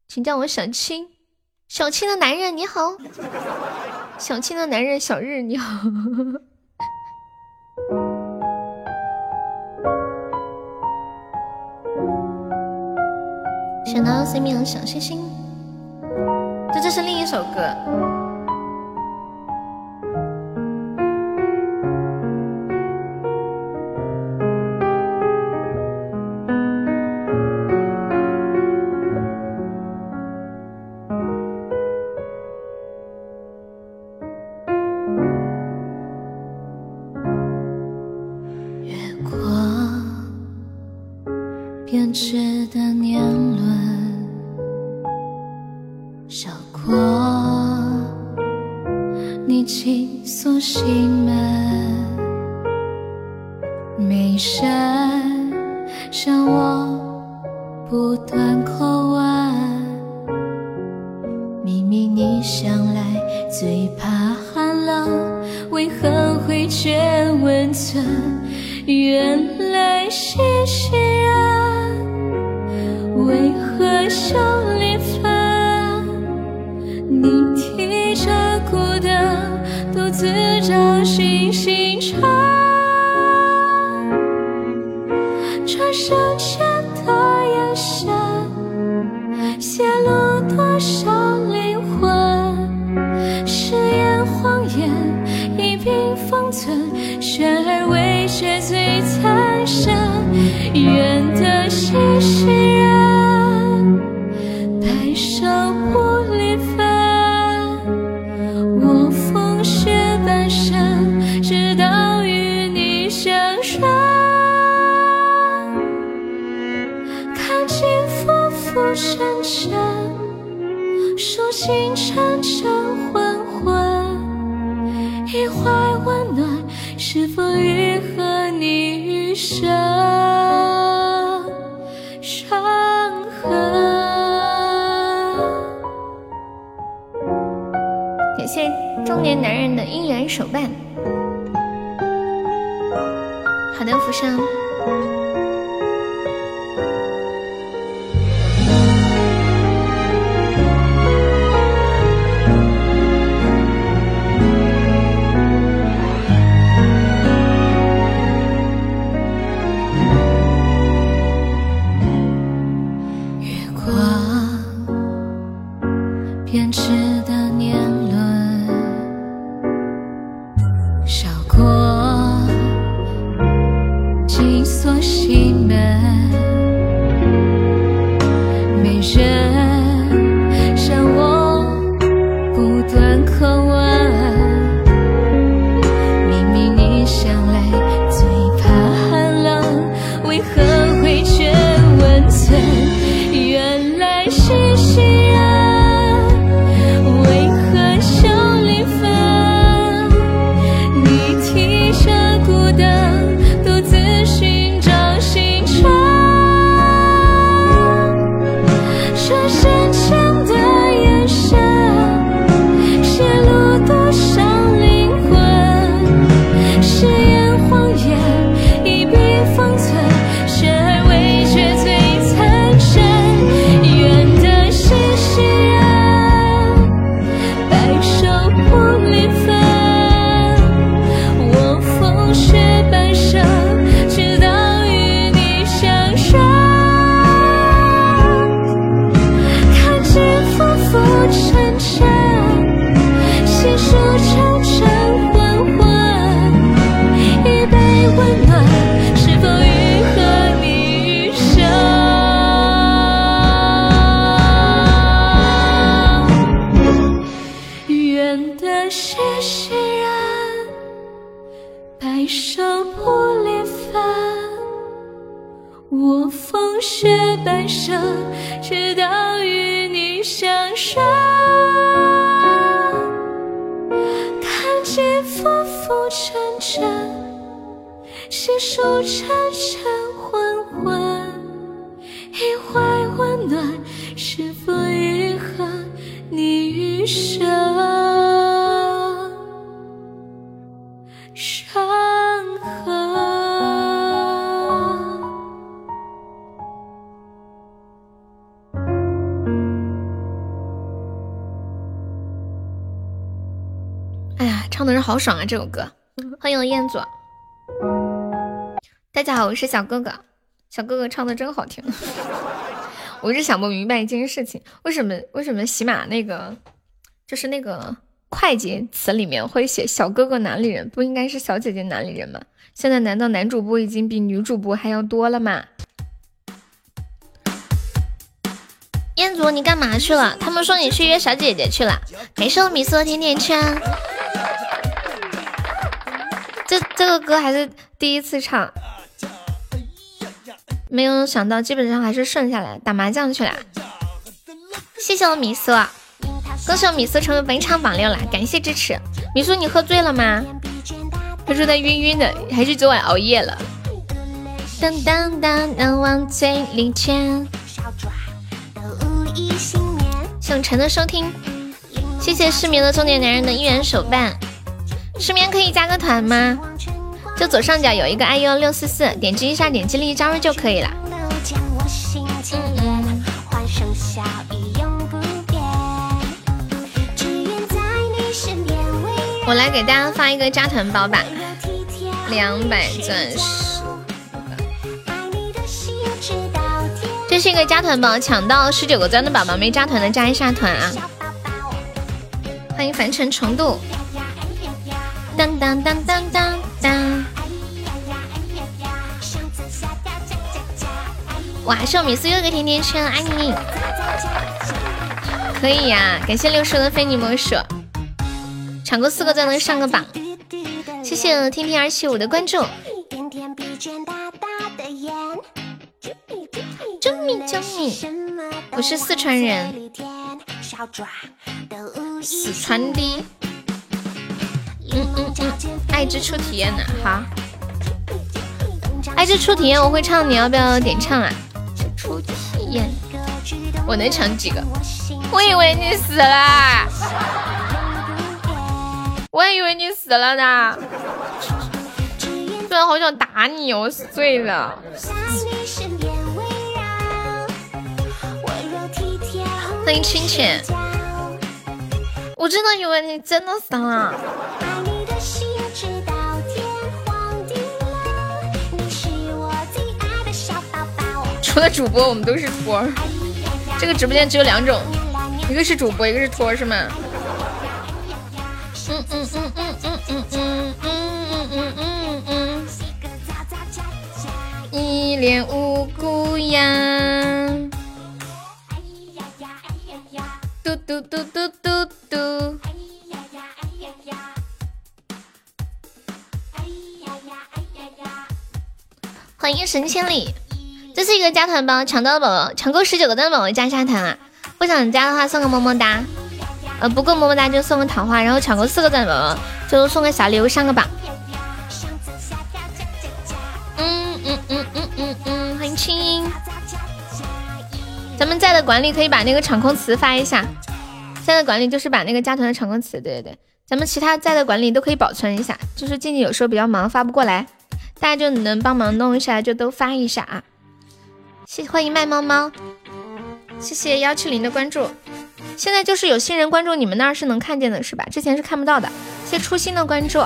请叫我小青，小青的男人你好，小青的男人小日你好。想到 C 米的小星星，这这是另一首歌。愿得西施人，白首不离分。我风雪半生，直到与你相认。看尽浮浮沉沉，细数沉沉昏昏。一怀温暖，是否愈合你余生唱的人好爽啊！这首歌，欢迎我彦祖。大家好，我是小哥哥，小哥哥唱的真好听。我一直想不明白一件事情，为什么为什么喜马那个就是那个快捷词里面会写小哥哥哪里人，不应该是小姐姐哪里人吗？现在难道男主播已经比女主播还要多了吗？彦祖，你干嘛去了？他们说你去约小姐姐去了。没事，米色甜甜圈。这这个歌还是第一次唱，没有想到，基本上还是顺下来打麻将去了。谢谢我米苏，恭喜我米苏成为本场榜六了，感谢支持。米苏，你喝醉了吗？他说他晕晕的，还是昨晚熬夜了。当当当，难忘最里间。谢谢晨的收听，谢谢失眠的中年男人的一元手办。失眠可以加个团吗？就左上角有一个 iu 六四四，点击一下，点击立即加入就可以了。我来给大家发一个加团包吧，两百钻石。这是一个加团包，抢到十九个钻的宝宝没加团的加一下团啊！欢迎凡尘程度。当当当当当当！哇，寿米斯又个甜甜圈，爱你！可以呀，感谢六叔的非你莫属。抢够四个钻能上个榜，谢谢天天二七五的关注。救命救命！我是四川人，四川的。嗯嗯嗯，爱之初体验呢？好，爱之初体验我会唱，你要不要点唱啊？体验，我能抢几个？我以为你死了。我也以为你死了呢，突然好想打你，我醉了。欢迎清浅，我真的以为你真的死了。除了主播，我们都是托。这个直播间只有两种，一个是主播，一个是托，是吗？嗯嗯嗯嗯嗯嗯嗯嗯嗯嗯嗯，一脸无辜呀！嘟嘟嘟嘟嘟嘟！欢迎神千里，这是一个加团包，抢到的宝宝，抢够十九个赞的宝宝加下团啊！不想加的话送个么么哒。呃，不够么么哒就送个桃花，然后抢够四个赞的宝宝就送个小礼物上个榜。嗯咱们在的管理可以把那个场控词发一下，在的管理就是把那个加团的场控词，对对对，咱们其他在的管理都可以保存一下，就是静静有时候比较忙发不过来，大家就能帮忙弄一下，就都发一下啊。谢欢迎卖猫猫，谢谢幺七零的关注。现在就是有新人关注你们那儿是能看见的，是吧？之前是看不到的。谢谢初心的关注，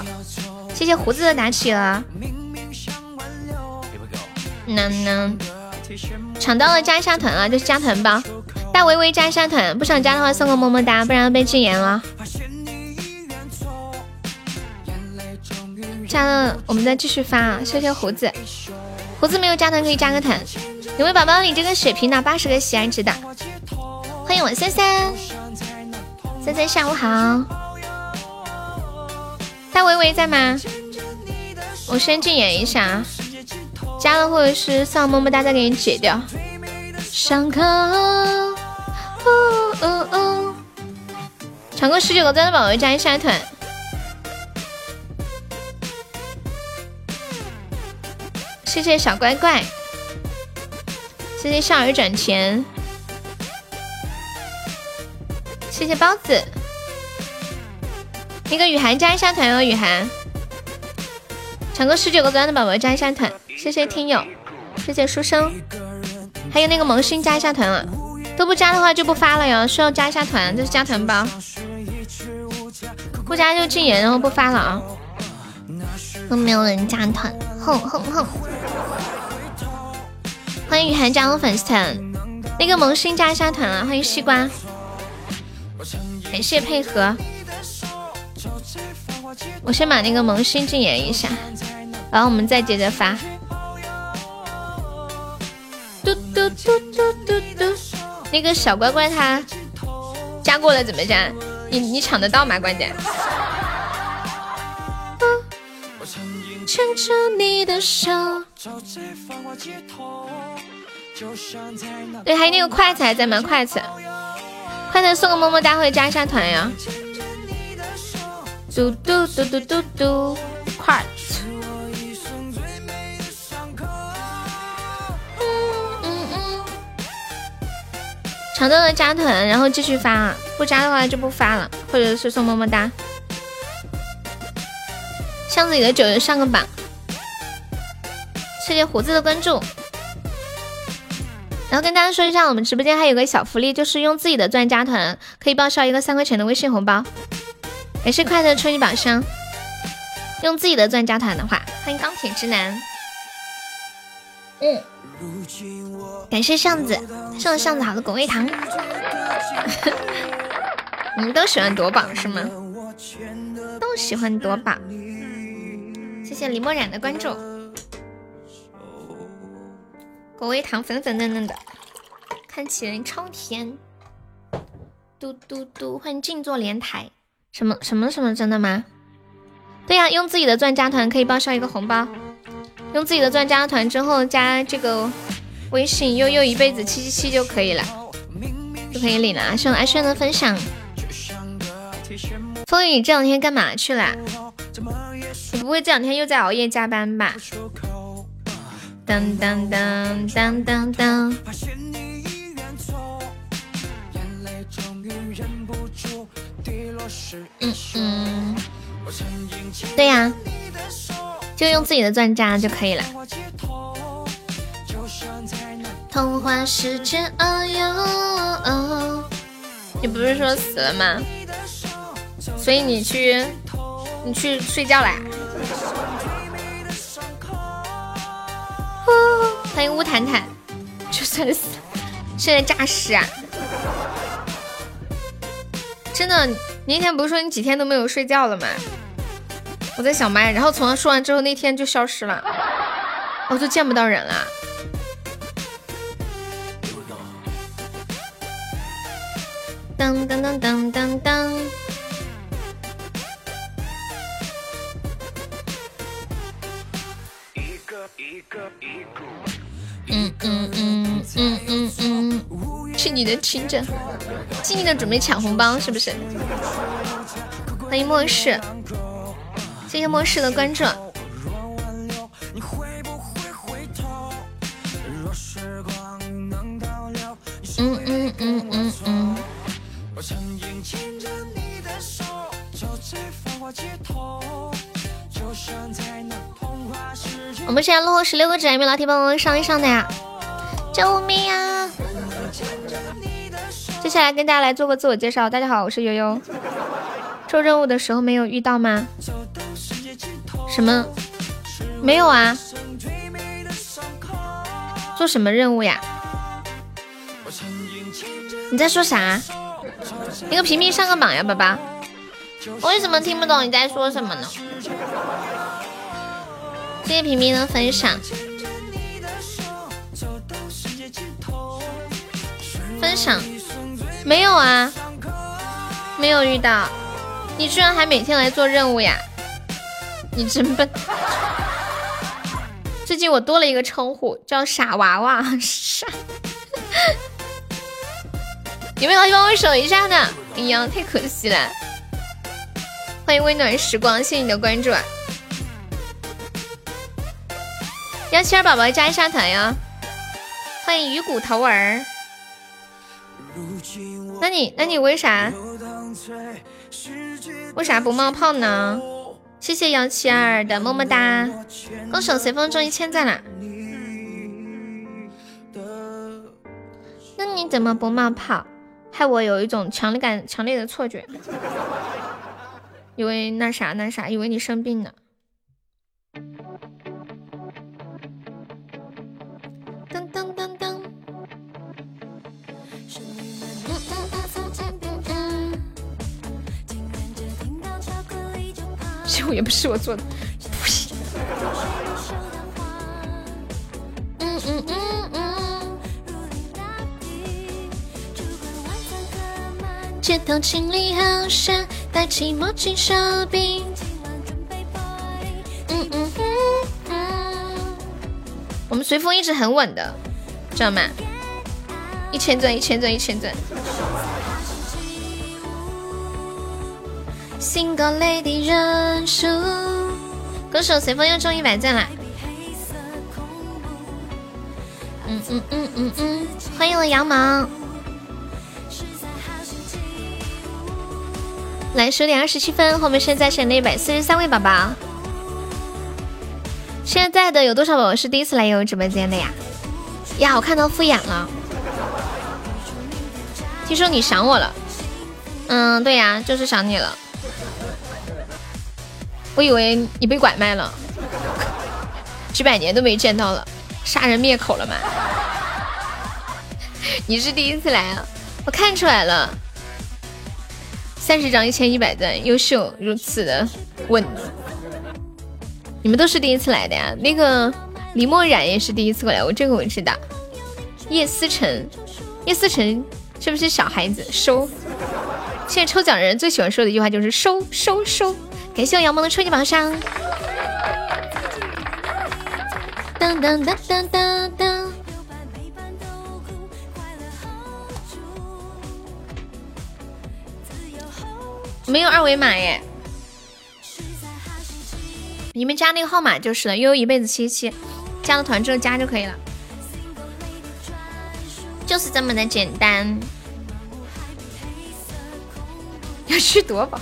谢谢胡子的打起了。能能抢到了加一下团啊，就是加团包。大微微加一下团，不想加的话送个么么哒，不然要被禁言了。加了我们再继续发啊，谢谢胡子。胡子没有加团可以加个团。有位宝宝，你这个血瓶拿八十个喜爱值的。欢迎我三三，三三下午好，大维维在吗？我先禁言一下，啊加了或者是送么么哒再给你解掉。上课，抢过十九个赞的宝宝加一下团，谢谢小乖乖，谢谢少儿转钱。谢谢包子，那个雨涵加一下团哦，雨涵，抢够十九个钻的宝宝加一下团，谢谢听友，谢谢书生，还有那个萌新加一下团了，都不加的话就不发了哟，需要加一下团，就是加团包，不加就禁言，然后不发了啊，都没有人加团，哼哼哼，欢迎雨涵加入粉丝团，那个萌新加一下团了，欢迎西瓜。感谢配合，我先把那个萌新禁言一下，然后我们再接着发。嘟嘟嘟嘟嘟嘟，那个小乖乖他加过了怎么加？你你抢得到吗？关键。牵着你的手，对，还有那个筷子还在吗？筷子，筷子送个么么哒或者加一下团呀。嘟嘟嘟嘟嘟嘟，筷抢到了加团，然后继续发，不加的话就不发了，或者是送么么哒。箱子里的酒上个榜，谢谢胡子的关注。然后跟大家说一下，我们直播间还有个小福利，就是用自己的钻加团，可以报销一个三块钱的微信红包。也是快乐初级宝箱，用自己的钻加团的话，欢迎钢铁直男。嗯，感谢巷子送了巷子好的果味糖。你们都喜欢夺宝是吗？都喜欢夺宝。谢谢李墨染的关注，果味糖粉粉嫩嫩的，看起来超甜。嘟嘟嘟，欢迎静坐莲台。什么什么什么？真的吗？对呀，用自己的钻加团可以报销一个红包。用自己的钻加团之后，加这个微信悠悠一辈子七七七就可以了，就可以领了。谢谢阿轩的分享。风雨这两天干嘛去了？你不会这两天又在熬夜加班吧？当当当当当当。嗯嗯，对呀，就用自己的钻加就可以了。童话世界，哦哟，你不是说死了吗？所以你去。你去睡觉啦！欢迎乌坦坦，就算死，现在诈尸啊！真的，你那天不是说你几天都没有睡觉了吗？我在小麦，然后从他说完之后，那天就消失了，我就见不到人了。当当当当当当。嗯嗯嗯嗯嗯嗯，去你的听着，尽力的准备抢红包，是不是？欢迎末世，谢谢末世的关注。嗯嗯嗯嗯嗯。我们现在落后十六个纸，有没有老铁帮忙上一上的呀？救命啊！接下来跟大家来做个自我介绍，大家好，我是悠悠。做任务的时候没有遇到吗？什么？没有啊？做什么任务呀？你在说啥？一个平平上个榜呀，宝宝。我为什么听不懂你在说什么呢？谢谢平平的分享。分享没有啊？没有遇到。你居然还每天来做任务呀？你真笨。最近我多了一个称呼，叫傻娃娃。傻。有没有帮我守一下呢？哎呀，太可惜了。欢迎温暖时光，谢谢你的关注。幺七二宝宝加一下团哟！欢迎鱼骨头儿。那你那你为啥为啥不冒泡呢？谢谢幺七二的么么哒，恭喜随风中一千赞了。那你怎么不冒泡？害我有一种强烈感强烈的错觉，以为那啥那啥，以为你生病了。这也不是我做的，不行。嗯嗯嗯嗯。街头清理好像，戴起墨镜手柄。嗯嗯嗯嗯。我们随风一直很稳的，知道吗？一千钻，一千钻，一千钻。Single lady 认输，歌手随风又中一百钻了。嗯嗯嗯嗯嗯，欢迎我羊毛。来，十点二十七分，后面现在剩了一百四十三位宝宝。现在的有多少宝宝是第一次来悠悠直播间的呀？呀，我看到敷衍了。听说你想我了？嗯，对呀，就是想你了。我以为你被拐卖了，几百年都没见到了，杀人灭口了吗？你是第一次来啊？我看出来了，三十张一千一百钻，优秀，如此的稳。你们都是第一次来的呀？那个李墨染也是第一次过来，我这个我知道。叶思辰，叶思辰是不是小孩子？收。现在抽奖人最喜欢说的一句话就是收收收。感谢我杨萌的初级榜上。当当当当当当。没有二维码耶。你们加那个号码就是了，悠悠一辈子七七，加了团之后加就可以了，就是这么的简单。要去夺宝？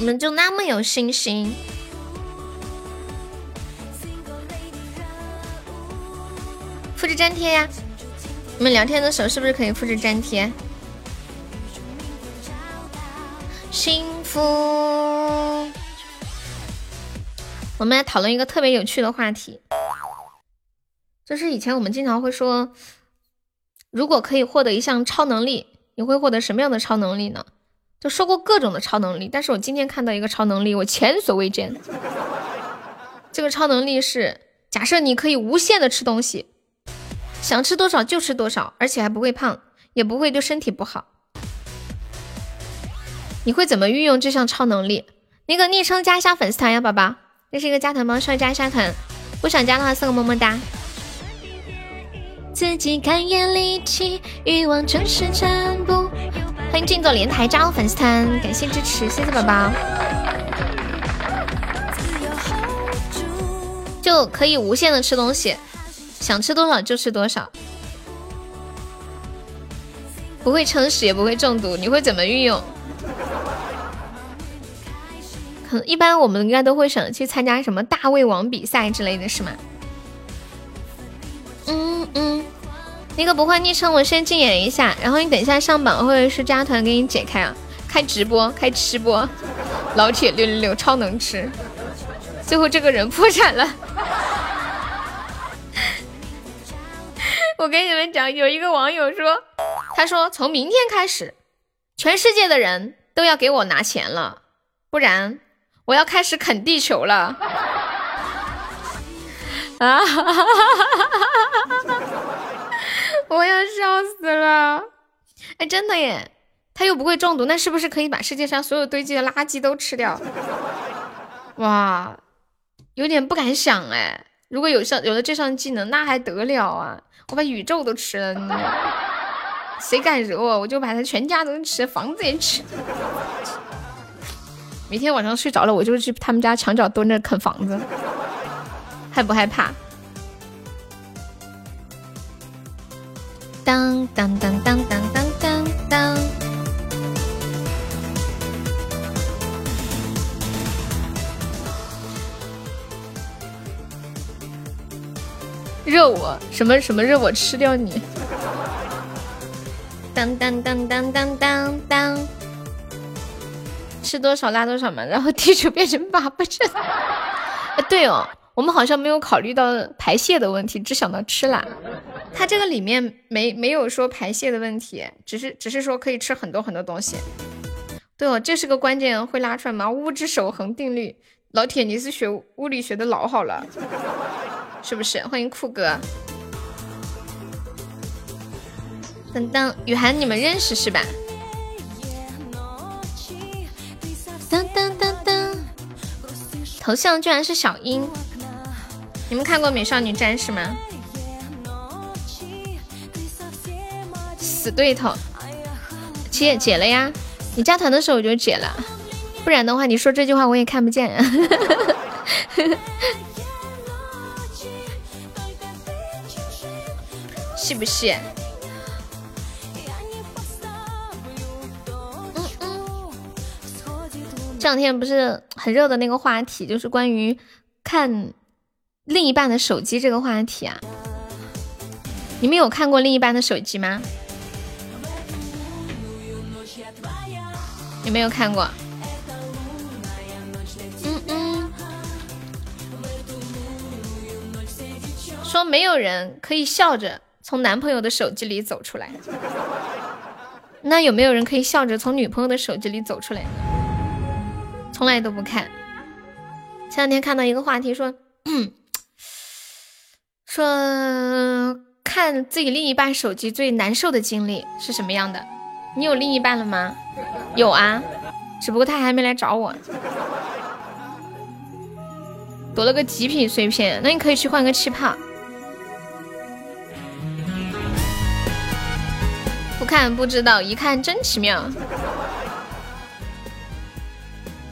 你们就那么有信心？复制粘贴呀！你们聊天的时候是不是可以复制粘贴？幸福。我们来讨论一个特别有趣的话题，就是以前我们经常会说，如果可以获得一项超能力，你会获得什么样的超能力呢？就说过各种的超能力，但是我今天看到一个超能力，我前所未见。这个超能力是，假设你可以无限的吃东西，想吃多少就吃多少，而且还不会胖，也不会对身体不好。你会怎么运用这项超能力？那个昵称加一下粉丝团呀，宝宝，这是一个加团吗？需要加一下团，不想加的话送个么么哒。自己看眼力气，欲望真是全部。欢迎静坐莲台加入粉丝团，感谢支持，谢谢宝宝。就可以无限的吃东西，想吃多少就吃多少，不会撑死也不会中毒，你会怎么运用？可能一般我们应该都会想去参加什么大胃王比赛之类的是吗？嗯嗯，那个不换昵称，我先禁言一下，然后你等一下上榜或者是加团给你解开啊，开直播开吃播，老铁六六六超能吃，最后这个人破产了。我跟你们讲，有一个网友说，他说从明天开始，全世界的人都要给我拿钱了，不然。我要开始啃地球了！啊！我要笑死了！哎，真的耶，他又不会中毒，那是不是可以把世界上所有堆积的垃圾都吃掉？哇，有点不敢想哎。如果有上有了这项技能，那还得了啊！我把宇宙都吃了，你 谁敢惹我，我就把他全家都吃，房子也吃。每天晚上睡着了，我就去他们家墙角蹲着啃房子，害不害怕？当当当当当当当当。热我什么什么热我吃掉你？当当当当当当当。吃多少拉多少嘛，然后地球变成粑粑阵。对哦，我们好像没有考虑到排泄的问题，只想到吃啦。它这个里面没没有说排泄的问题，只是只是说可以吃很多很多东西。对哦，这是个关键，会拉出来吗？物质守恒定律，老铁你是学物理学的老好了，是不是？欢迎酷哥。等等，雨涵你们认识是吧？噔噔噔噔头像居然是小樱，你们看过《美少女战士》吗？死对头，解解了呀！你加团的时候我就解了，不然的话你说这句话我也看不见。是不是？嗯嗯。这两天不是很热的那个话题，就是关于看另一半的手机这个话题啊。你们有看过另一半的手机吗？有没有看过？嗯嗯。说没有人可以笑着从男朋友的手机里走出来，那有没有人可以笑着从女朋友的手机里走出来？从来都不看。前两天看到一个话题，说，说看自己另一半手机最难受的经历是什么样的？你有另一半了吗？有啊，只不过他还没来找我，夺了个极品碎片。那你可以去换个气泡。不看不知道，一看真奇妙。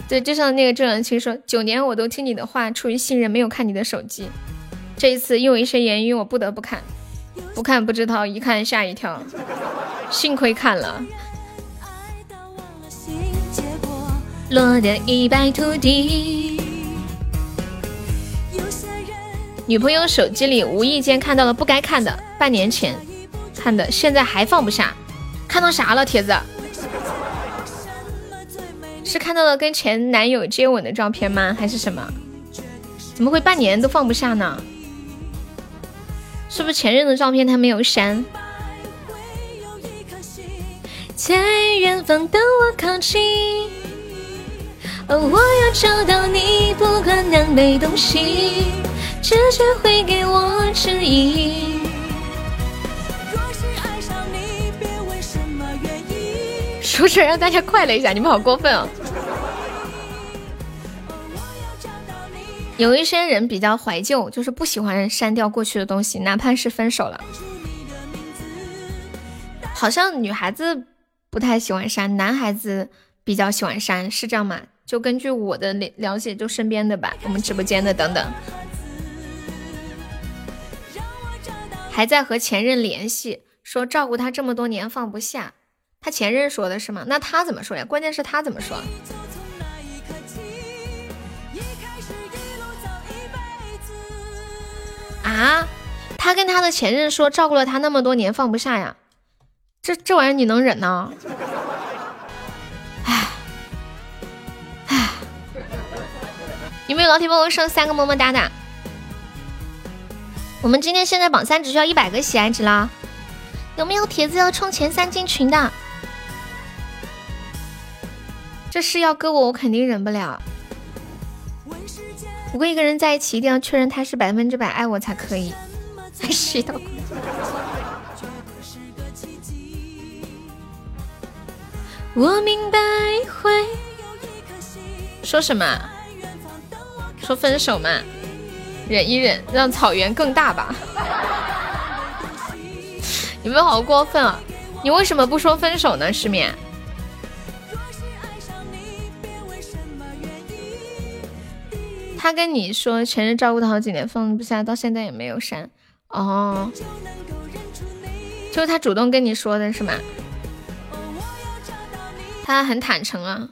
对，就像那个周扬青说：“九年我都听你的话，出于信任没有看你的手机。这一次因为一些原因，我不得不看。不看不知道，一看吓一跳。幸亏看了。”落得一败涂地。女朋友手机里无意间看到了不该看的，半年前。看的，现在还放不下。看到啥了，铁子？是看到了跟前男友接吻的照片吗？还是什么？怎么会半年都放不下呢？是不是前任的照片他没有删？在远方等我靠近，哦我要找到你，不管南北东西，直觉会给我指引。说出来让大家快乐一下，你们好过分哦！有一些人比较怀旧，就是不喜欢删掉过去的东西，哪怕是分手了。好像女孩子不太喜欢删，男孩子比较喜欢删，是这样吗？就根据我的了解，就身边的吧，我们直播间的等等，还在和前任联系，说照顾他这么多年放不下。他前任说的是吗？那他怎么说呀？关键是他怎么说？啊？他跟他的前任说照顾了他那么多年放不下呀？这这玩意儿你能忍呢？唉唉，有没有老铁帮我上三个么么哒的？我们今天现在榜三只需要一百个喜爱值啦！有没有铁子要冲前三进群的？这事要搁我，我肯定忍不了。我跟一个人在一起，一定要确认他是百分之百爱我才可以。还是到。我明白会。说什么？说分手嘛？忍一忍，让草原更大吧。你们好过分啊！你为什么不说分手呢？失眠。他跟你说前任照顾他好几年放不下，到现在也没有删哦，就是他主动跟你说的是吗？他很坦诚啊，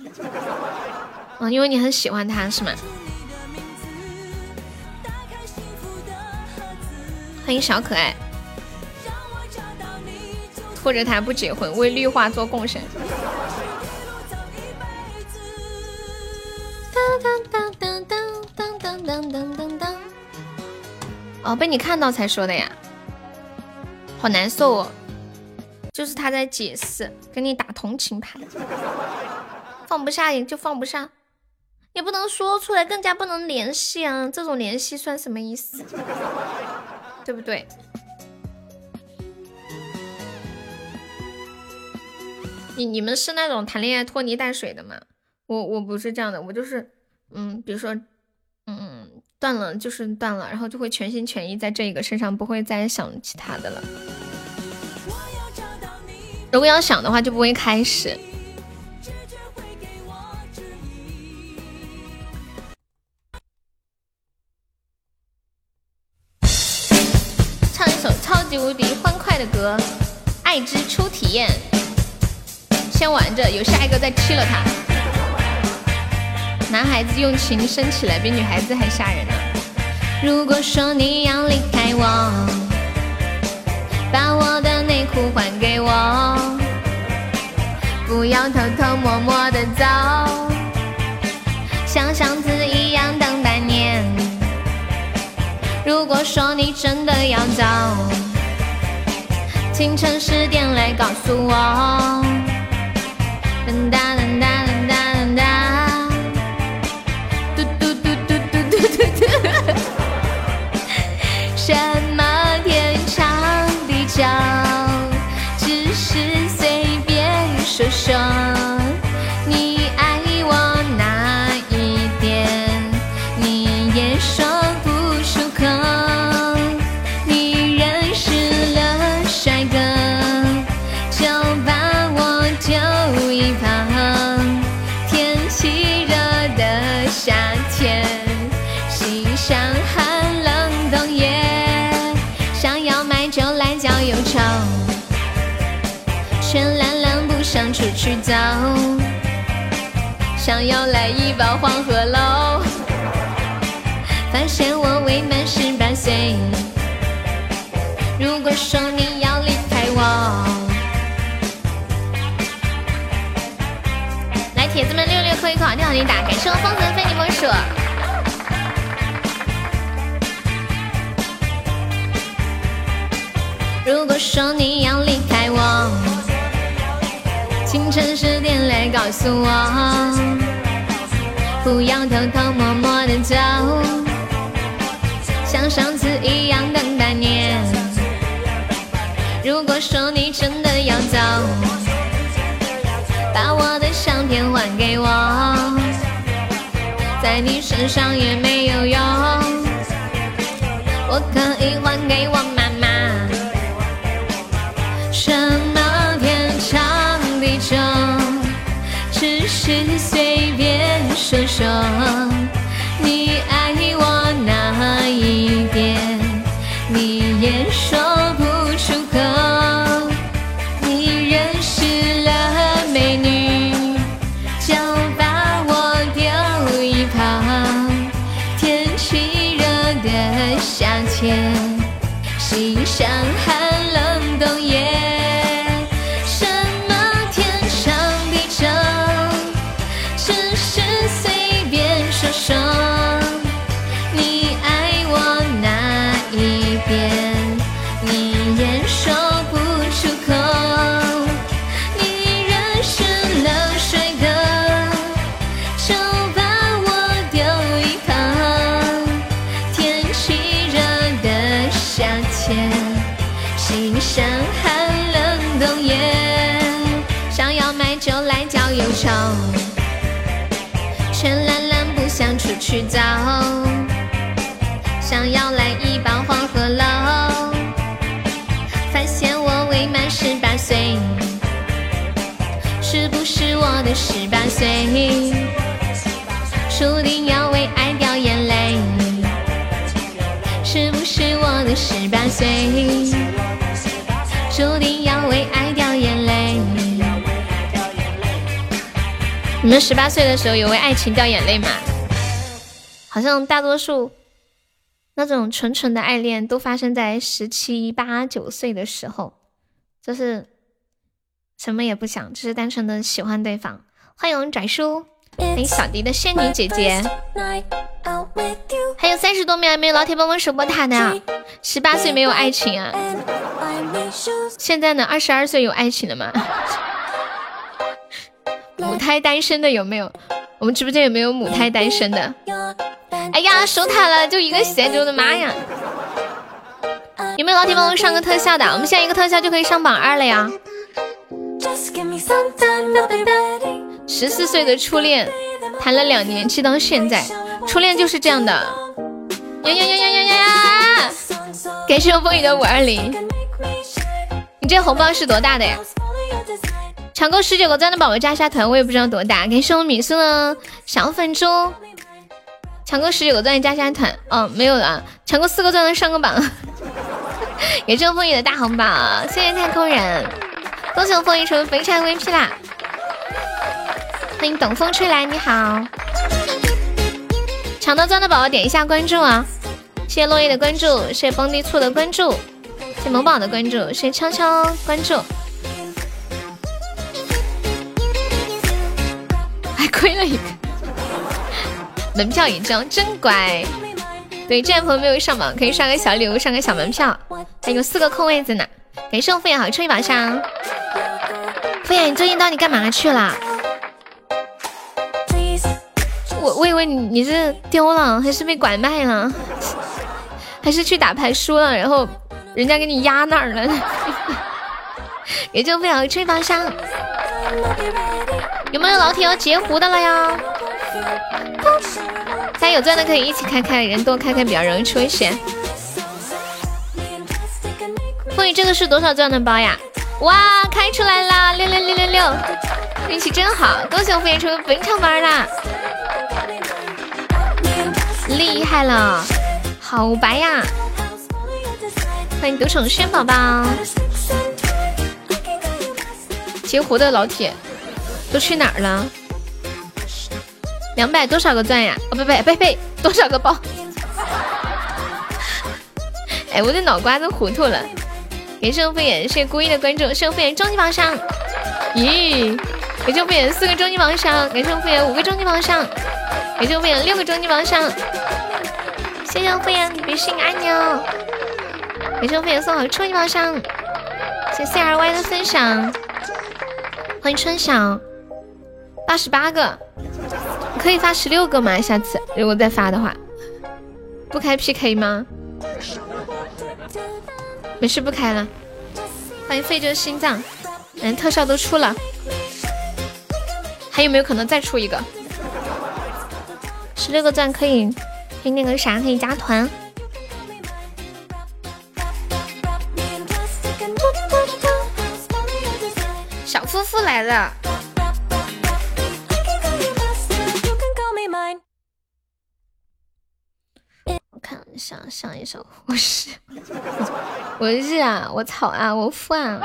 嗯，因为你很喜欢他是吗？欢迎小可爱，拖着他不结婚，为绿化做贡献。当当当当当。当当当当当！哦，被你看到才说的呀，好难受哦。就是他在解释，给你打同情牌。放不下也就放不下，也不能说出来，更加不能联系啊。这种联系算什么意思？对不对？你你们是那种谈恋爱拖泥带水的吗？我我不是这样的，我就是，嗯，比如说嗯。断了就是断了，然后就会全心全意在这一个身上，不会再想其他的了。如果要想的话，就不会开始。唱一首超级无敌欢快的歌，《爱之初体验》。先玩着，有下一个再吃了他。男孩子用情深起来，比女孩子还吓人呢。如果说你要离开我，把我的内裤还给我，不要偷偷摸摸的走，像上次一样等半年。如果说你真的要走，清晨十点来告诉我。噔哒噔哒噔哒早。想要来一包黄鹤楼，发现我未满十八岁。如果说你要离开我，来铁子们六六扣一扣，好听好听打，开谢我风尘非你莫属。如果说你要离开我，清晨十点来告诉我，不要偷偷摸摸的走，像上次一样等半年。如果说你真的要走，把我的相片还给我，在你身上也没有用，我可以还给我是随便说说。去找。想要来一包黄鹤楼，发现我未满十八岁。是不是我的十八岁，注定要为爱掉眼泪？是不是我的十八岁，注定要为爱掉眼泪？你们十八岁？的时候有为爱情掉眼泪吗？好像大多数那种纯纯的爱恋都发生在十七八九岁的时候，就是什么也不想，只是单纯的喜欢对方。欢迎拽叔，欢迎小迪的仙女姐姐，还有三十多秒没有老铁帮忙守波塔的，十八岁没有爱情啊？现在呢？二十二岁有爱情了吗？母胎单身的有没有？我们直播间有没有母胎单身的？哎呀，守塔了，就一个血，我的妈呀！有没有老铁帮我上个特效的？我们现在一个特效就可以上榜二了呀！十四岁的初恋，谈了两年，直到现在，初恋就是这样的。呀呀呀呀呀呀！感谢我风雨的五二零，你这红包是多大的呀？抢够十九个赞的宝宝加一下团，我也不知道多大。感谢我米苏的小粉猪，抢够十九个赞加一下团。哦，没有了，抢够四个钻的上个榜。也中风雨的大红包，谢谢太空人，恭喜我风雨成为肥差 VP 啦！欢迎等风吹来，你好。抢到钻的宝宝点一下关注啊！谢谢落叶的关注，谢谢蹦迪醋的关注，谢谢萌宝的关注，谢谢悄悄关注。还亏了一个门票一张，真乖。对，这位朋友没有上榜，可以刷个小礼物，上个小门票。还有四个空位子呢。感谢我敷衍好抽一宝箱。敷衍，你最近到底干嘛去了？我我以为你你是丢了，还是被拐卖了，还是去打牌输了，然后人家给你压那儿了？也就不要吹宝箱。有没有老铁要截胡的了呀？有钻的可以一起开开，人多开开比较容易出一血。风雨这个是多少钻的包呀？哇，开出来啦！六六六六六，运气真好，恭喜我风雨成为本场班啦！厉害了，好白呀！欢迎独宠轩宝宝，截胡的老铁都去哪儿了？两百多少个钻呀？哦，不不不不，多少个包？哎，我的脑瓜子糊涂了。感谢敷衍，谢谢孤一的关注，谢谢敷衍终极榜上。咦，感谢敷衍四个终极榜上，感谢敷衍五个终极榜上。感谢敷衍六个终极榜上，谢谢我敷衍比心爱你哦。感谢敷衍送好初级榜上，谢谢 C R Y 的分享，欢迎春晓，八十八个，可以发十六个吗？下次如果再发的话，不开 P K 吗？没事不开了。欢迎费着心脏，嗯，特效都出了，还有没有可能再出一个？十六个钻可以，可以那个啥，可以加团。小夫妇来了。我看上一首，我是我日啊，我草啊，我富啊！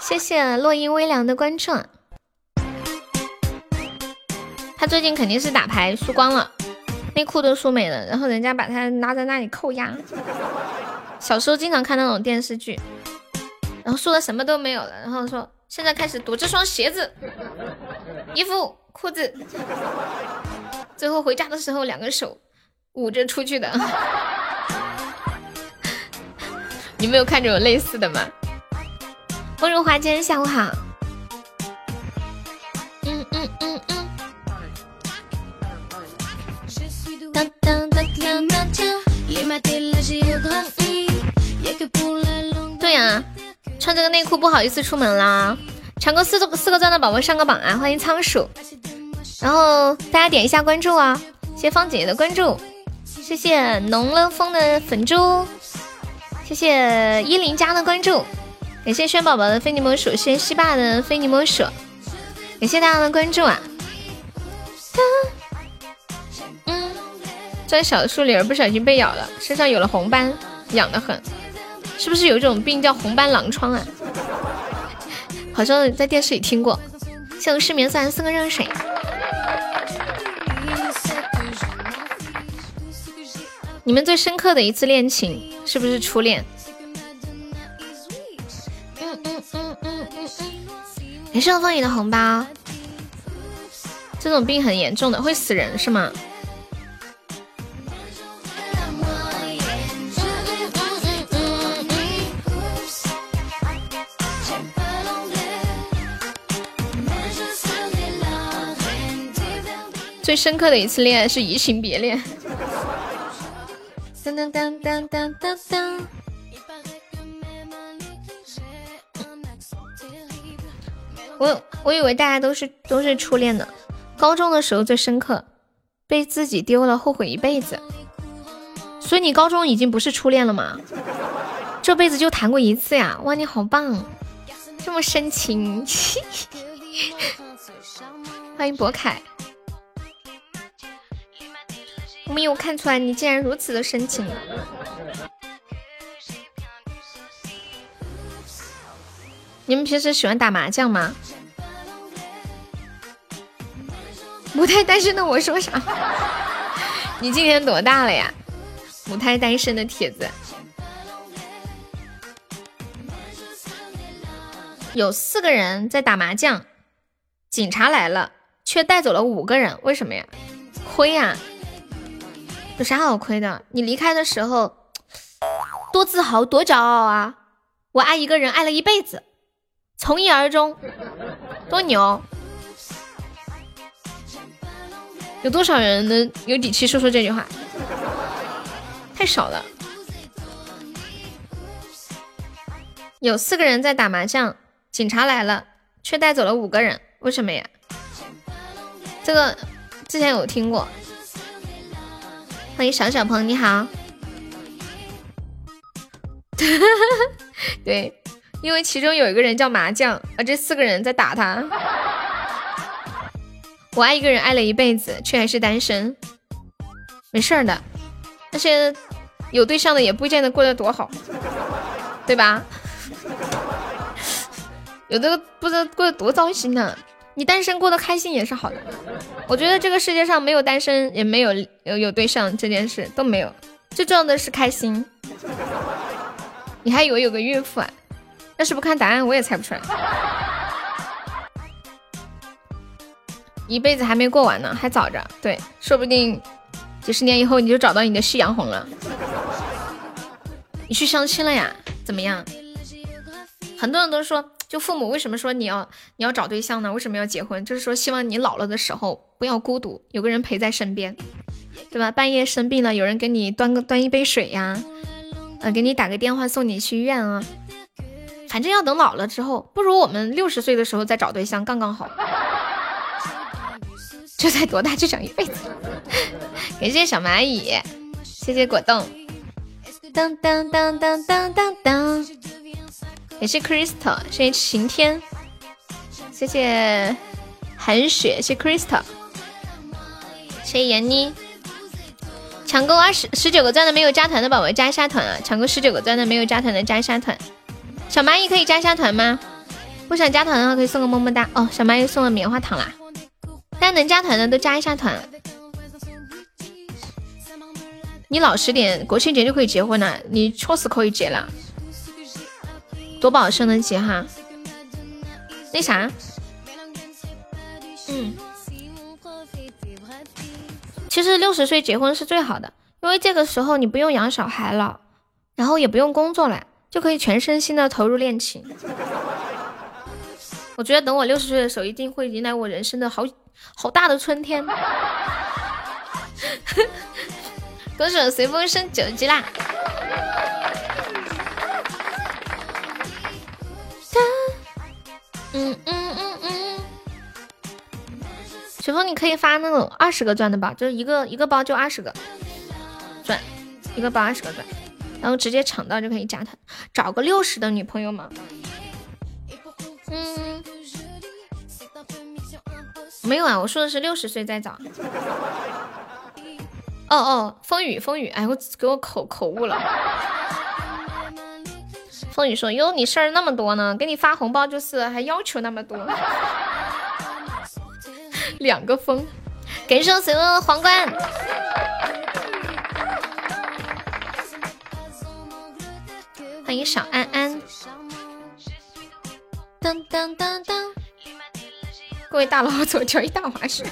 谢谢落英微凉的关注。他最近肯定是打牌输光了，内裤都输没了，然后人家把他拉在那里扣押。小时候经常看那种电视剧，然后输的什么都没有了，然后说现在开始赌这双鞋子、衣服、裤子，最后回家的时候两个手捂着出去的。你没有看这种类似的吗？温如华间，下午好。嗯嗯嗯嗯对呀，穿这个内裤不好意思出门啦。抢个四个四个钻的宝宝上个榜啊！欢迎仓鼠，然后大家点一下关注啊！谢谢芳姐姐的关注，谢谢浓了风的粉猪，谢谢依林家的关注，感谢轩宝宝的非你莫属，谢谢西爸的非你莫属，感谢大家的关注啊！嗯在小树林不小心被咬了，身上有了红斑，痒的很，是不是有一种病叫红斑狼疮啊？好像在电视里听过。谢我失眠算送个热水。你们最深刻的一次恋情是不是初恋？嗯嗯嗯嗯嗯嗯。感谢风雨的红包。这种病很严重的，会死人是吗？最深刻的一次恋爱是移情别恋。当当当当当当当。我我以为大家都是都是初恋呢，高中的时候最深刻，被自己丢了后悔一辈子。所以你高中已经不是初恋了吗？这辈子就谈过一次呀！哇，你好棒，这么深情。欢迎博凯，没有看出来你竟然如此的深情。你们平时喜欢打麻将吗？母胎单身的我说啥？你今年多大了呀？母胎单身的帖子。有四个人在打麻将，警察来了，却带走了五个人，为什么呀？亏呀！有啥好亏的？你离开的时候多自豪，多骄傲啊！我爱一个人，爱了一辈子，从一而终，多牛！有多少人能有底气说出这句话？太少了。有四个人在打麻将。警察来了，却带走了五个人，为什么呀？这个之前有听过。欢迎小小鹏，你好。对，因为其中有一个人叫麻将，而这四个人在打他。我爱一个人爱了一辈子，却还是单身，没事儿的。那些有对象的也不见得过得多好，对吧？有的不知道过得多糟心呢，你单身过得开心也是好的。我觉得这个世界上没有单身也没有有有对象这件事都没有，最重要的是开心。你还以为有个孕妇啊？要是不看答案我也猜不出来。一辈子还没过完呢，还早着。对，说不定几十年以后你就找到你的夕阳红了。你去相亲了呀？怎么样？很多人都说。就父母为什么说你要你要找对象呢？为什么要结婚？就是说希望你老了的时候不要孤独，有个人陪在身边，对吧？半夜生病了，有人给你端个端一杯水呀，呃，给你打个电话送你去医院啊。反正要等老了之后，不如我们六十岁的时候再找对象，刚刚好。这才多大就想一辈子？感谢小蚂蚁，谢谢果冻。当当当当当当当。感谢 Crystal，谢谢晴天，谢谢寒雪，谢谢 Crystal，谢谢闫妮。抢够二十十九个钻的没有加团的宝宝加一下团啊！抢够十九个钻的没有加团的加一下团。小蚂蚁可以加一下团吗？不想加团的话可以送个么么哒哦。小蚂蚁送了棉花糖啦，大家能加团的都加一下团。你老实点，国庆节就可以结婚了，你确实可以结了。多宝生得起哈，那啥，嗯，其实六十岁结婚是最好的，因为这个时候你不用养小孩了，然后也不用工作了，就可以全身心的投入恋情。我觉得等我六十岁的时候，一定会迎来我人生的好好大的春天。恭喜我随风升九级啦！嗯嗯嗯嗯，随风，你可以发那种二十个钻的吧，就是一个一个包就二十个钻，一个包二十个钻，然后直接抢到就可以加团，找个六十的女朋友嘛。嗯，没有啊，我说的是六十岁再找。哦哦，风雨风雨，哎，我给我口口误了。风雨说：“哟，你事儿那么多呢，给你发红包就是还要求那么多。”两个风，感谢我随风的皇冠。欢迎小安安。当当当当，各位大佬走交一大滑雪，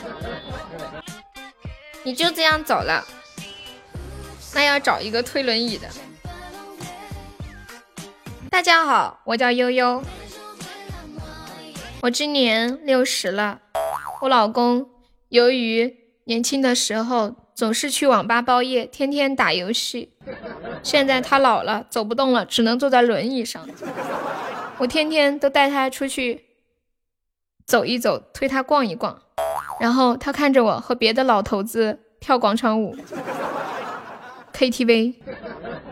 你就这样走了，那要找一个推轮椅的。大家好，我叫悠悠，我今年六十了。我老公由于年轻的时候总是去网吧包夜，天天打游戏，现在他老了，走不动了，只能坐在轮椅上。我天天都带他出去走一走，推他逛一逛，然后他看着我和别的老头子跳广场舞。KTV，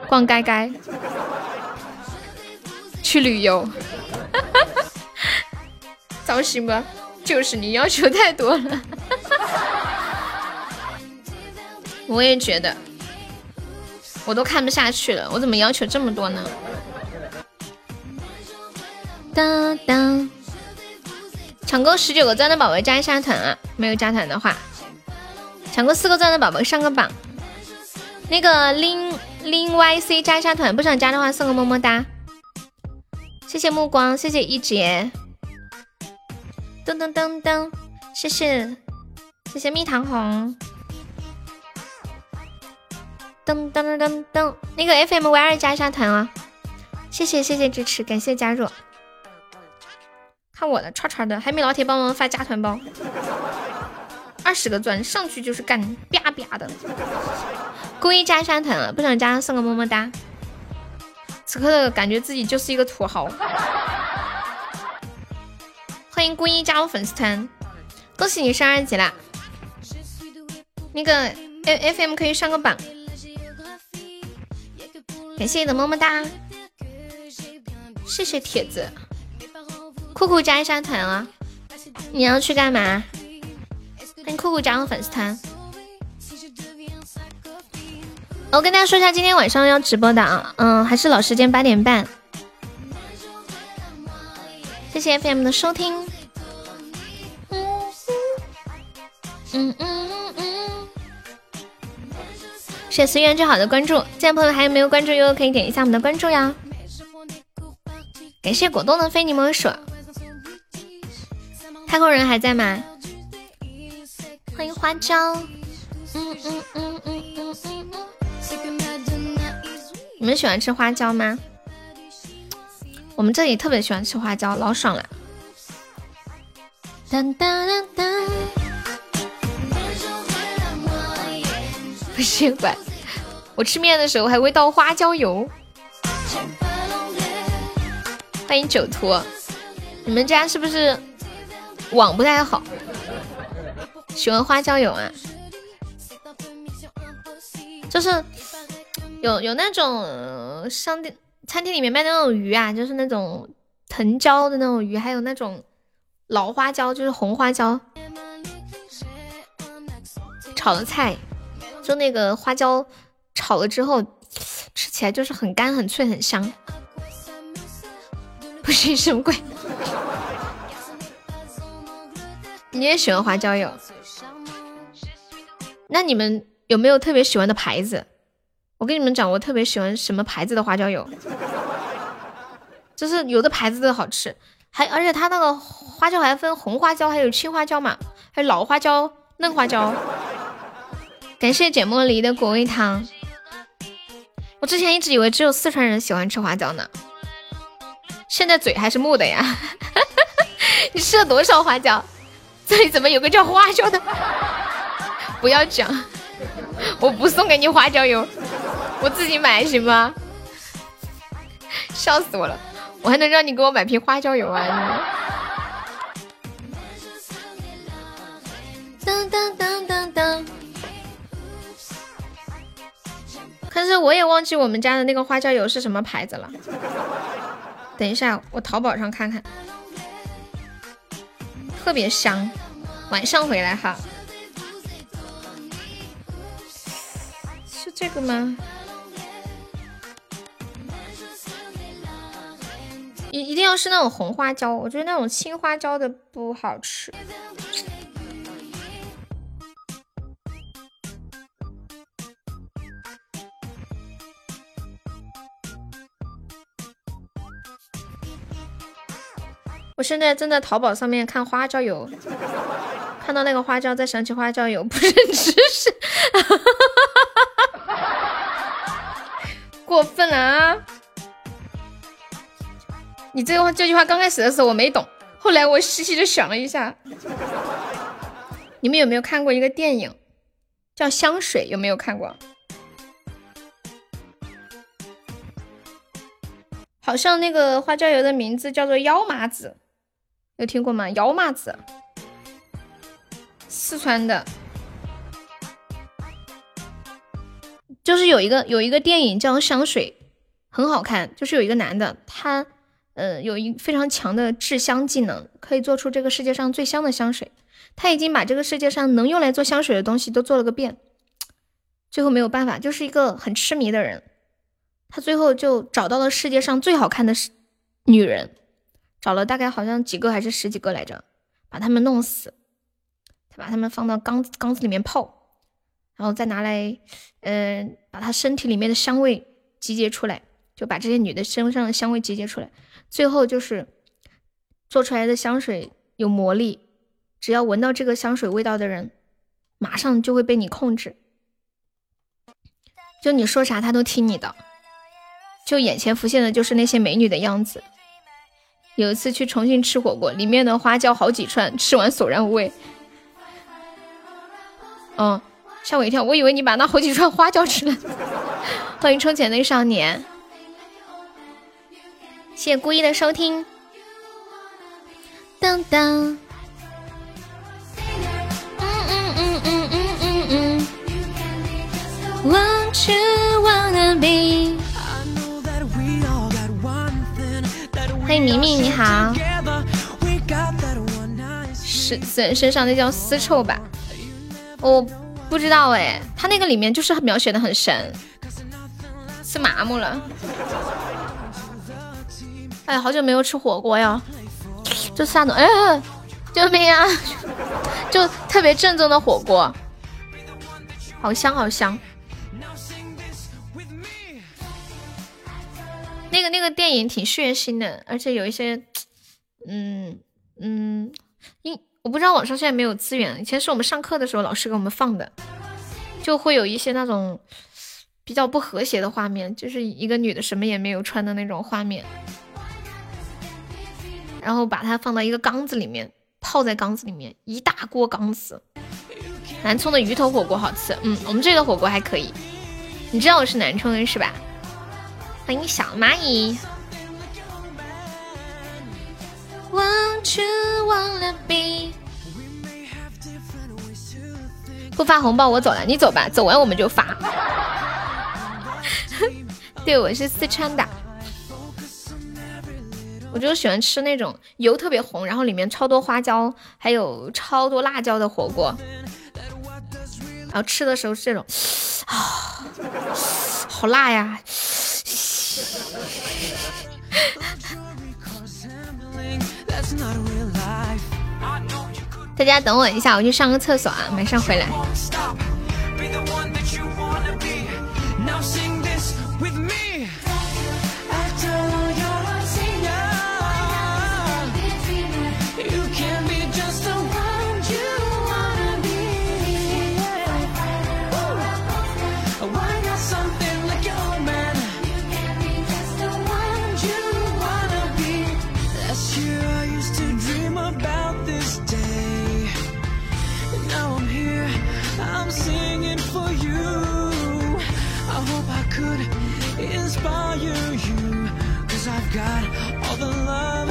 逛街街，去旅游，糟心吧？就是你要求太多了。我也觉得，我都看不下去了，我怎么要求这么多呢？当当，抢够十九个钻的宝宝加一下团啊！没有加团的话，抢够四个钻的宝宝上个榜。那个拎拎 YC 加一下团，不想加的话送个么么哒。谢谢目光，谢谢一姐。噔噔噔噔，谢谢谢谢蜜糖红。噔噔噔噔噔，那个 FMY 二加一下团啊！谢谢谢谢支持，感谢加入。看我的，串串的，还没老铁帮忙发加团包，二十个钻上去就是干啪啪的。故意加一下团了，不想加送个么么哒。此刻的感觉自己就是一个土豪。欢迎故意加入粉丝团，恭喜你升二级啦！那个 F M 可以上个榜。感谢你的么么哒，谢谢铁子，酷酷加一下团啊！你要去干嘛？欢迎酷酷加入粉丝团。我跟大家说一下，今天晚上要直播的啊，嗯，还是老时间八点半。谢谢 FM 的收听。嗯嗯嗯嗯。谢随缘最好的关注，现在朋友还有没有关注悠悠可以点一下我们的关注呀。感谢果冻的非你莫属。太空人还在吗？欢迎花椒。嗯嗯嗯嗯嗯嗯。你们喜欢吃花椒吗？我们这里特别喜欢吃花椒，老爽了。当当当当。不是怪。我吃面的时候还会倒花椒油。欢迎酒徒，你们家是不是网不太好？喜欢花椒油啊？就是有有那种商店、餐厅里面卖那种鱼啊，就是那种藤椒的那种鱼，还有那种老花椒，就是红花椒炒的菜，就那个花椒。炒了之后，吃起来就是很干、很脆、很香。不是什么鬼？你也喜欢花椒油？那你们有没有特别喜欢的牌子？我跟你们讲，我特别喜欢什么牌子的花椒油？就是有的牌子的好吃，还而且它那个花椒还分红花椒，还有青花椒嘛，还有老花椒、嫩花椒。感谢简茉莉的果味汤。我之前一直以为只有四川人喜欢吃花椒呢，现在嘴还是木的呀！你吃了多少花椒？这里怎么有个叫花椒的？不要讲，我不送给你花椒油，我自己买行吗？笑死我了！我还能让你给我买瓶花椒油啊？当当当当当。但是我也忘记我们家的那个花椒油是什么牌子了。等一下，我淘宝上看看，特别香。晚上回来哈，这个吗？一一定要是那种红花椒，我觉得那种青花椒的不好吃。我现在正在淘宝上面看花椒油，看到那个花椒，再想起花椒油，不认知识，过分了啊！你这个话这句话刚开始的时候我没懂，后来我细细的想了一下，你们有没有看过一个电影叫《香水》？有没有看过？好像那个花椒油的名字叫做腰麻子。有听过吗？腰麻子，四川的，就是有一个有一个电影叫《香水》，很好看。就是有一个男的，他呃有一非常强的制香技能，可以做出这个世界上最香的香水。他已经把这个世界上能用来做香水的东西都做了个遍，最后没有办法，就是一个很痴迷的人。他最后就找到了世界上最好看的女人，找了大概好像几个还是十几个来着，把他们弄死，他把他们放到缸缸子里面泡，然后再拿来，嗯，把他身体里面的香味集结出来，就把这些女的身上的香味集结出来，最后就是做出来的香水有魔力，只要闻到这个香水味道的人，马上就会被你控制，就你说啥他都听你的。就眼前浮现的就是那些美女的样子。有一次去重庆吃火锅，里面的花椒好几串，吃完索然无味。嗯，吓我一跳，我以为你把那好几串花椒吃了。欢迎充钱的少年，谢谢故意的收听。当当。嗯嗯嗯嗯嗯嗯嗯。Want you wanna be。欢迎明明，你好。是死人身上那叫丝绸吧？我不知道哎，他那个里面就是描写的很神，是麻木了。哎，好久没有吃火锅呀，就啥种？哎，救命啊！就特别正宗的火锅，好香好香。那个那个电影挺血腥的，而且有一些，嗯嗯，我不知道网上现在没有资源，以前是我们上课的时候老师给我们放的，就会有一些那种比较不和谐的画面，就是一个女的什么也没有穿的那种画面，然后把它放到一个缸子里面，泡在缸子里面，一大锅缸子。南充的鱼头火锅好吃，嗯，我们这个火锅还可以，你知道我是南充人是吧？欢迎小蚂蚁。Want to wanna be 不发红包我走了，你走吧，走完我们就发。对，我是四川的，我就喜欢吃那种油特别红，然后里面超多花椒，还有超多辣椒的火锅。然后吃的时候是这种，啊，好辣呀！大家等我一下，我去上个厕所啊，马上回来。Inspire you Cause I've got all the love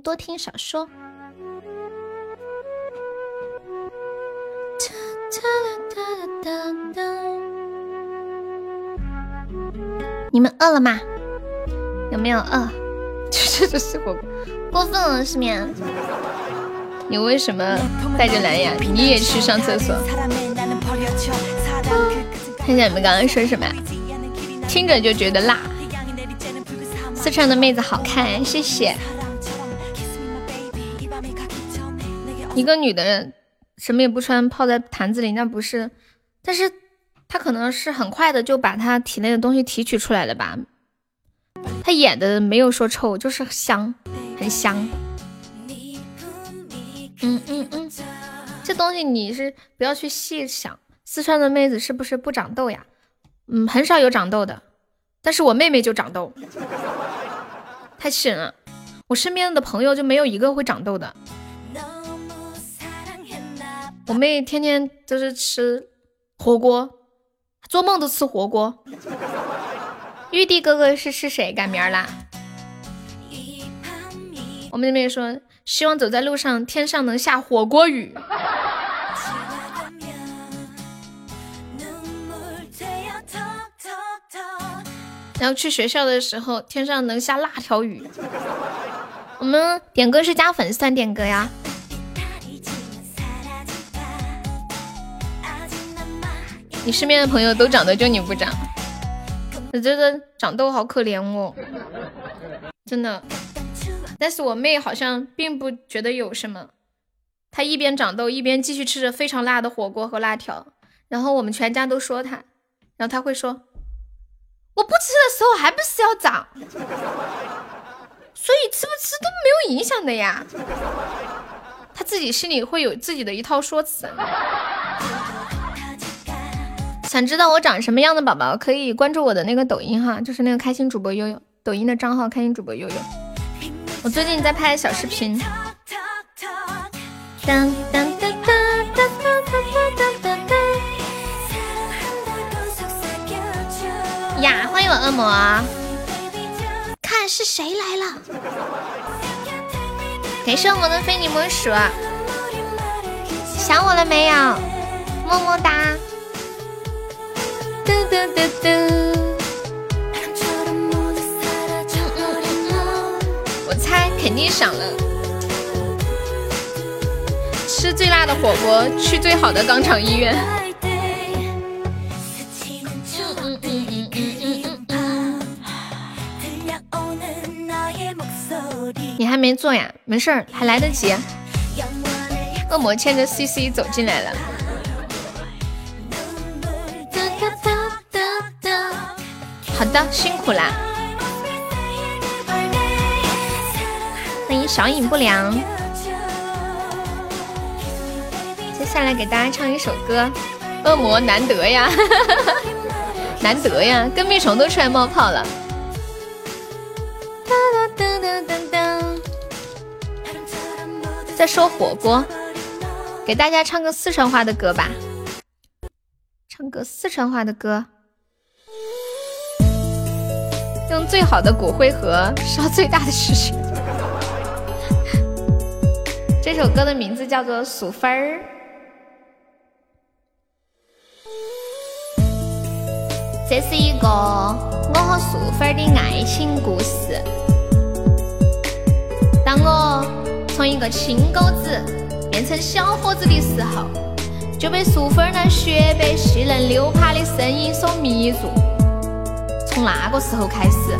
迎多听少说。你们饿了吗？有没有饿？这 这是火锅，过分了，失眠。你为什么带着蓝牙？你也去上厕所？看一下你们刚刚说什么？听着就觉得辣。四川的妹子好看，谢谢。一个女的什么也不穿泡在坛子里，那不是？但是她可能是很快的就把她体内的东西提取出来了吧？她演的没有说臭，就是香，很香。嗯嗯嗯，这东西你是不要去细想。四川的妹子是不是不长痘呀？嗯，很少有长痘的。但是我妹妹就长痘，太气人了。我身边的朋友就没有一个会长痘的。我妹天天都是吃火锅，做梦都吃火锅。玉帝哥哥是是谁改名啦？我妹妹说希望走在路上天上能下火锅雨。然后去学校的时候天上能下辣条雨。我们点歌是加粉丝团点歌呀。你身边的朋友都长得就你不长，我觉得长痘好可怜哦，真的。但是我妹好像并不觉得有什么，她一边长痘一边继续吃着非常辣的火锅和辣条，然后我们全家都说她，然后她会说，我不吃的时候还不是要长，所以吃不吃都没有影响的呀。她自己心里会有自己的一套说辞。想知道我长什么样的宝宝，可以关注我的那个抖音哈，就是那个开心主播悠悠，抖音的账号开心主播悠悠。我最近在拍小视频。当当当当当当当当当。呀，欢迎我恶魔，看是谁来了。感谢我的非你莫属，想我了没有？么么哒。嘟嘟嘟嘟，我猜肯定想了。吃最辣的火锅，去最好的肛肠医院。你还没做呀？没事儿，还来得及。恶魔牵着 CC 走进来了。好的，辛苦啦！欢迎小影不良。接下来给大家唱一首歌，《恶魔难得呀》，难得呀，跟屁虫都出来冒泡了。在说火锅，给大家唱个四川话的歌吧，唱个四川话的歌。用最好的骨灰盒烧最大的事情。这首歌的名字叫做《数分儿》。这是一个我和素芬的爱情故事。当我从一个青狗子变成小伙子的时候，就被素芬那雪白细嫩溜趴的声音所迷住。从那个时候开始，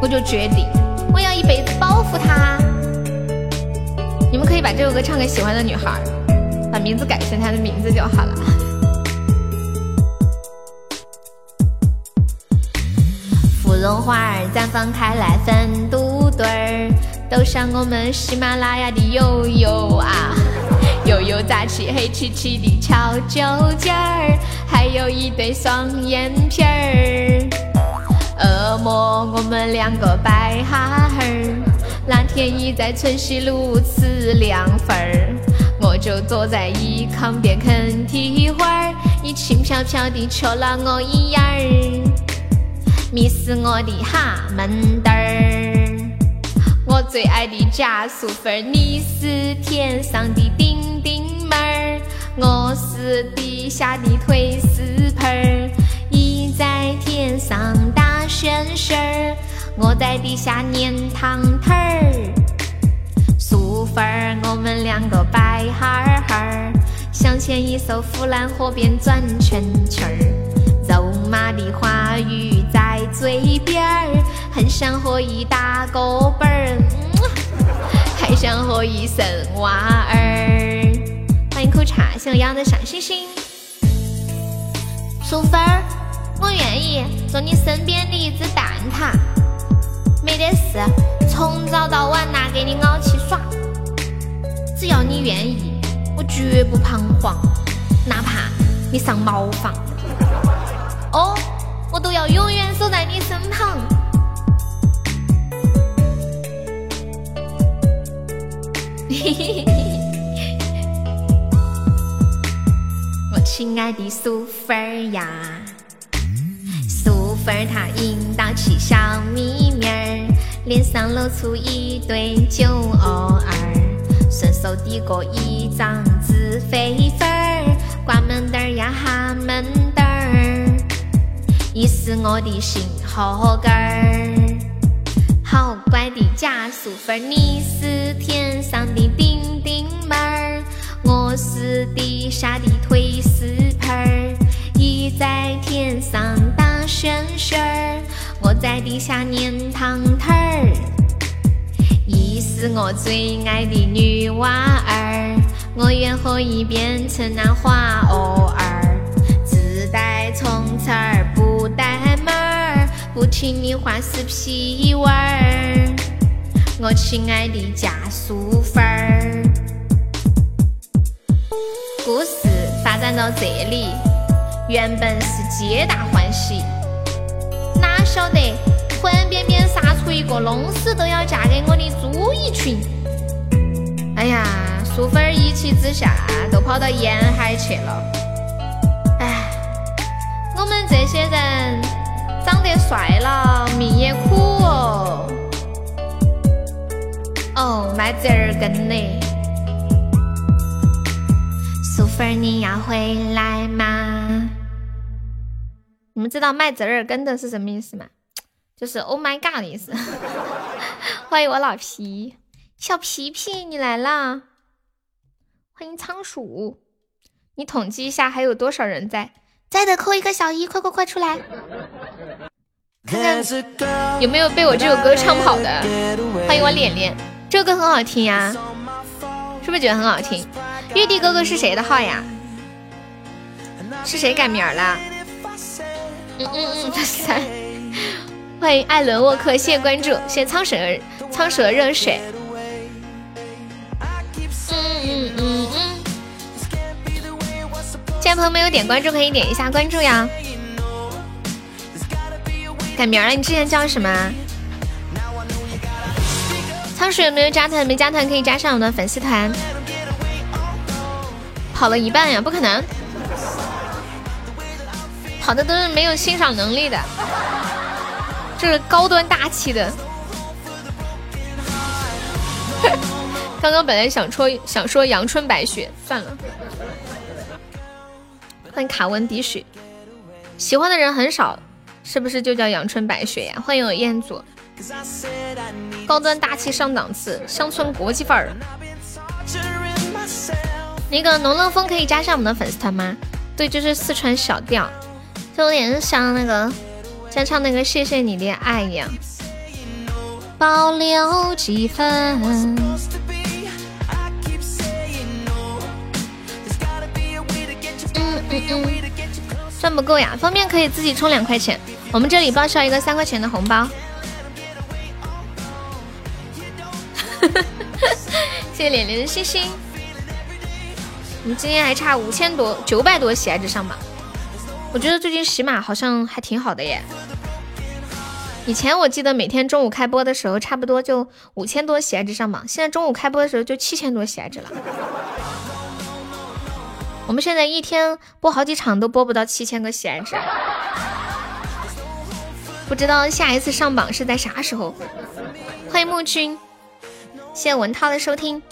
我就决定我要一辈子保护她。你们可以把这首歌唱给喜欢的女孩，把名字改成她的名字就好了。芙蓉花儿绽放开来粉嘟嘟儿，都像我们喜马拉雅的悠悠啊，悠悠扎起黑漆漆的翘脚尖儿，还有一对双眼皮儿。恶魔，我们两个摆哈哈儿，那天已在春熙路吃凉粉儿，我就坐在椅炕边啃蹄花儿，你轻飘飘地戳了我一眼儿，迷死我的哈闷墩儿，我最爱的加素粉，你是天上的叮叮妹儿，我是地下的腿丝盆儿，在天上大。旋旋儿，我在地下捏汤腿儿。素粉儿，我们两个摆哈哈，向前一艘湖南河边转圈圈儿，肉麻的话语在嘴边儿，很想和一打个啵儿，还想和一生娃儿。欢迎苦茶，谢我羊的小星星。淑芬儿，我愿意做你身边的一只蛋挞，没得事，从早到晚拿给你熬起耍。只要你愿意，我绝不彷徨，哪怕你上茅房，哦，我都要永远守在你身旁。嘿嘿嘿。亲爱的苏菲儿呀，粉儿她引导起小咪咪儿，脸上露出一对酒窝儿，顺手递过一张纸飞粉儿，关门灯儿呀哈门灯儿，你是我的心后根儿。好乖的家属粉儿，你是天上的叮叮妹儿。我是地下的推屎盆儿，你在天上打旋旋儿，我在地下捏汤腿儿。你是我最爱的女娃儿，我愿和你变成那花蛾儿，自带虫刺儿不带门儿，不听你话是屁娃儿，我亲爱的假素粉儿。故事发展到这里，原本是皆大欢喜，晓得突然边边杀出一个弄死都要嫁给我的朱一群。哎呀，素粉儿一气之下都跑到沿海去了。哎，我们这些人长得帅了，命也苦哦。哦，卖折耳根的。素粉儿，你要回来吗？你们知道卖折耳根的是什么意思吗？就是 Oh my God 的意思。欢迎我老皮，小皮皮你来啦！欢迎仓鼠，你统计一下还有多少人在？在的扣一个小一，快快快出来！看看有没有被我这首歌唱跑的。欢迎我脸脸，这首歌很好听呀，是不是觉得很好听？玉帝哥哥是谁的号呀？是谁改名了？嗯嗯嗯，三。欢迎艾伦沃克，谢谢关注，谢谢苍蛇苍蛇热水。嗯嗯嗯嗯。现在朋友们有点关注，可以点一下关注呀。改名了，你之前叫什么？仓鼠有没有加团？没加团可以加上我的粉丝团。跑了一半呀，不可能，跑的都是没有欣赏能力的，这是高端大气的。刚刚本来想说想说阳春白雪，算了。欢迎卡文迪雪，喜欢的人很少，是不是就叫阳春白雪呀？欢迎我彦祖，高端大气上档次，乡村国际范儿。那个农乐风可以加上我们的粉丝团吗？对，就是四川小调，就有点像那个，像唱那个谢谢你的爱一样。保留几分。嗯嗯嗯，算不够呀，方便可以自己充两块钱，我们这里报销一个三块钱的红包。谢谢脸脸的星星。我们今天还差五千多九百多喜爱值上榜，我觉得最近喜马好像还挺好的耶。以前我记得每天中午开播的时候，差不多就五千多喜爱值上榜，现在中午开播的时候就七千多喜爱值了。我们现在一天播好几场都播不到七千个喜爱值，不知道下一次上榜是在啥时候。欢迎木君，谢谢文涛的收听。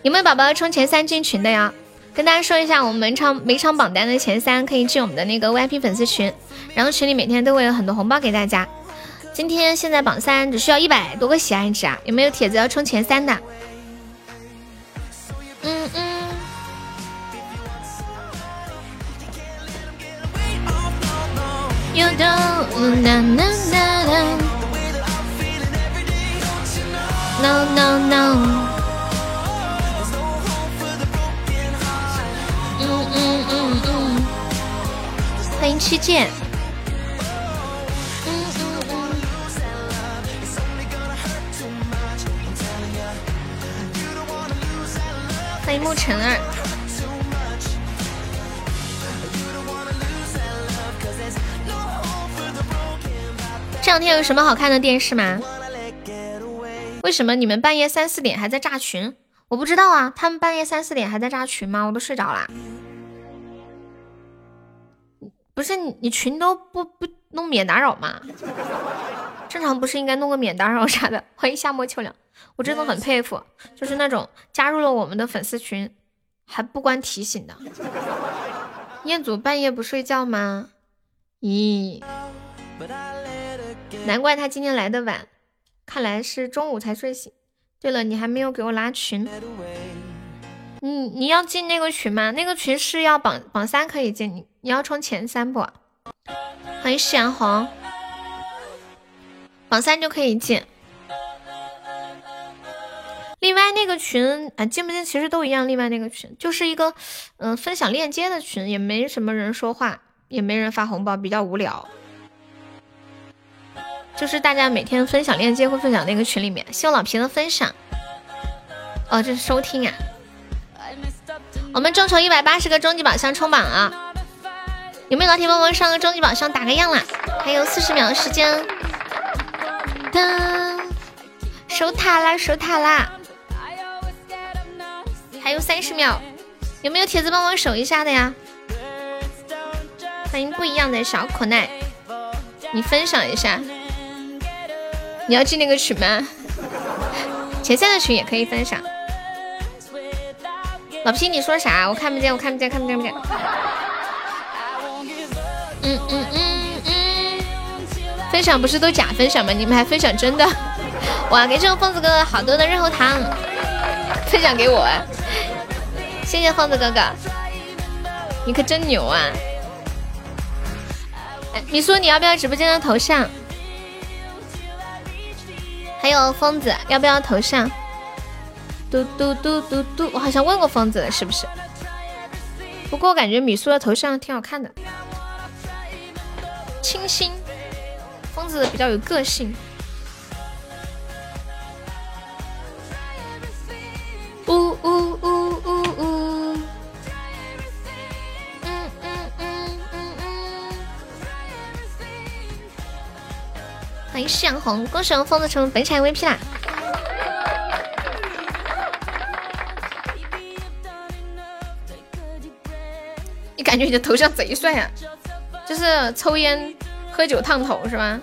有没有宝宝充前三进群的呀？跟大家说一下，我们每场每场榜单的前三可以进我们的那个 VIP 粉丝群，然后群里每天都会有很多红包给大家。今天现在榜三只需要一百多个喜爱值啊！有没有帖子要冲前三的？嗯嗯。You don't no no no no no no。嗯嗯嗯。欢迎七剑。欢迎沐晨儿。这两天有什么好看的电视吗？为什么你们半夜三四点还在炸群？我不知道啊，他们半夜三四点还在炸群吗？我都睡着啦。不是你，你群都不不弄免打扰吗？正常不是应该弄个免打扰啥的？欢迎夏末秋凉，我真的很佩服，就是那种加入了我们的粉丝群还不关提醒的。彦祖半夜不睡觉吗？咦。难怪他今天来的晚，看来是中午才睡醒。对了，你还没有给我拉群，你你要进那个群吗？那个群是要榜榜三可以进，你你要冲前三不？欢迎夕阳红，榜三就可以进。另外那个群啊，进不进其实都一样。另外那个群就是一个嗯分享链接的群，也没什么人说话，也没人发红包，比较无聊。就是大家每天分享链接会分享那个群里面，谢我老皮的分享。哦，这是收听啊。我们众筹一百八十个终极宝箱冲榜啊！有没有老铁帮忙上个终极宝箱打个样啦？还有四十秒的时间。噔，守塔啦，守塔啦！还有三十秒，有没有铁子帮忙守一下的呀？欢迎不一样的小可爱，你分享一下。你要进那个群吗？前三的群也可以分享。老皮，你说啥？我看不见，我看不见，看不见，看不见。嗯嗯嗯嗯，分享不是都假分享吗？你们还分享真的？哇，给这个疯子哥哥好多的润喉糖，分享给我，谢谢疯子哥哥，你可真牛啊！哎，你说你要不要直播间的头像？还有疯子，要不要头像？嘟嘟嘟嘟嘟，我好像问过疯子了，是不是？不过我感觉米苏的头像挺好看的，清新。疯子比较有个性。呜呜呜呜呜。欢迎夕阳红，恭喜我们疯子成为本场 MVP 啦！你感觉你的头像贼帅啊？就是抽烟、喝酒、烫头是吧？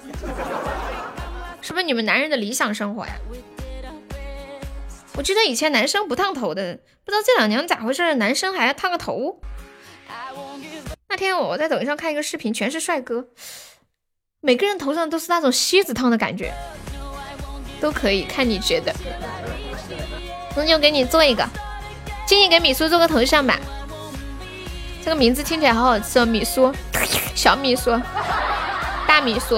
是不是你们男人的理想生活呀？我记得以前男生不烫头的，不知道这两年咋回事，男生还要烫个头。那天我在抖音上看一个视频，全是帅哥。每个人头上都是那种锡纸烫的感觉，都可以看你觉得。那就给你做一个，静静给米苏做个头像吧。这个名字听起来好好吃哦，米苏，小米苏，大米苏。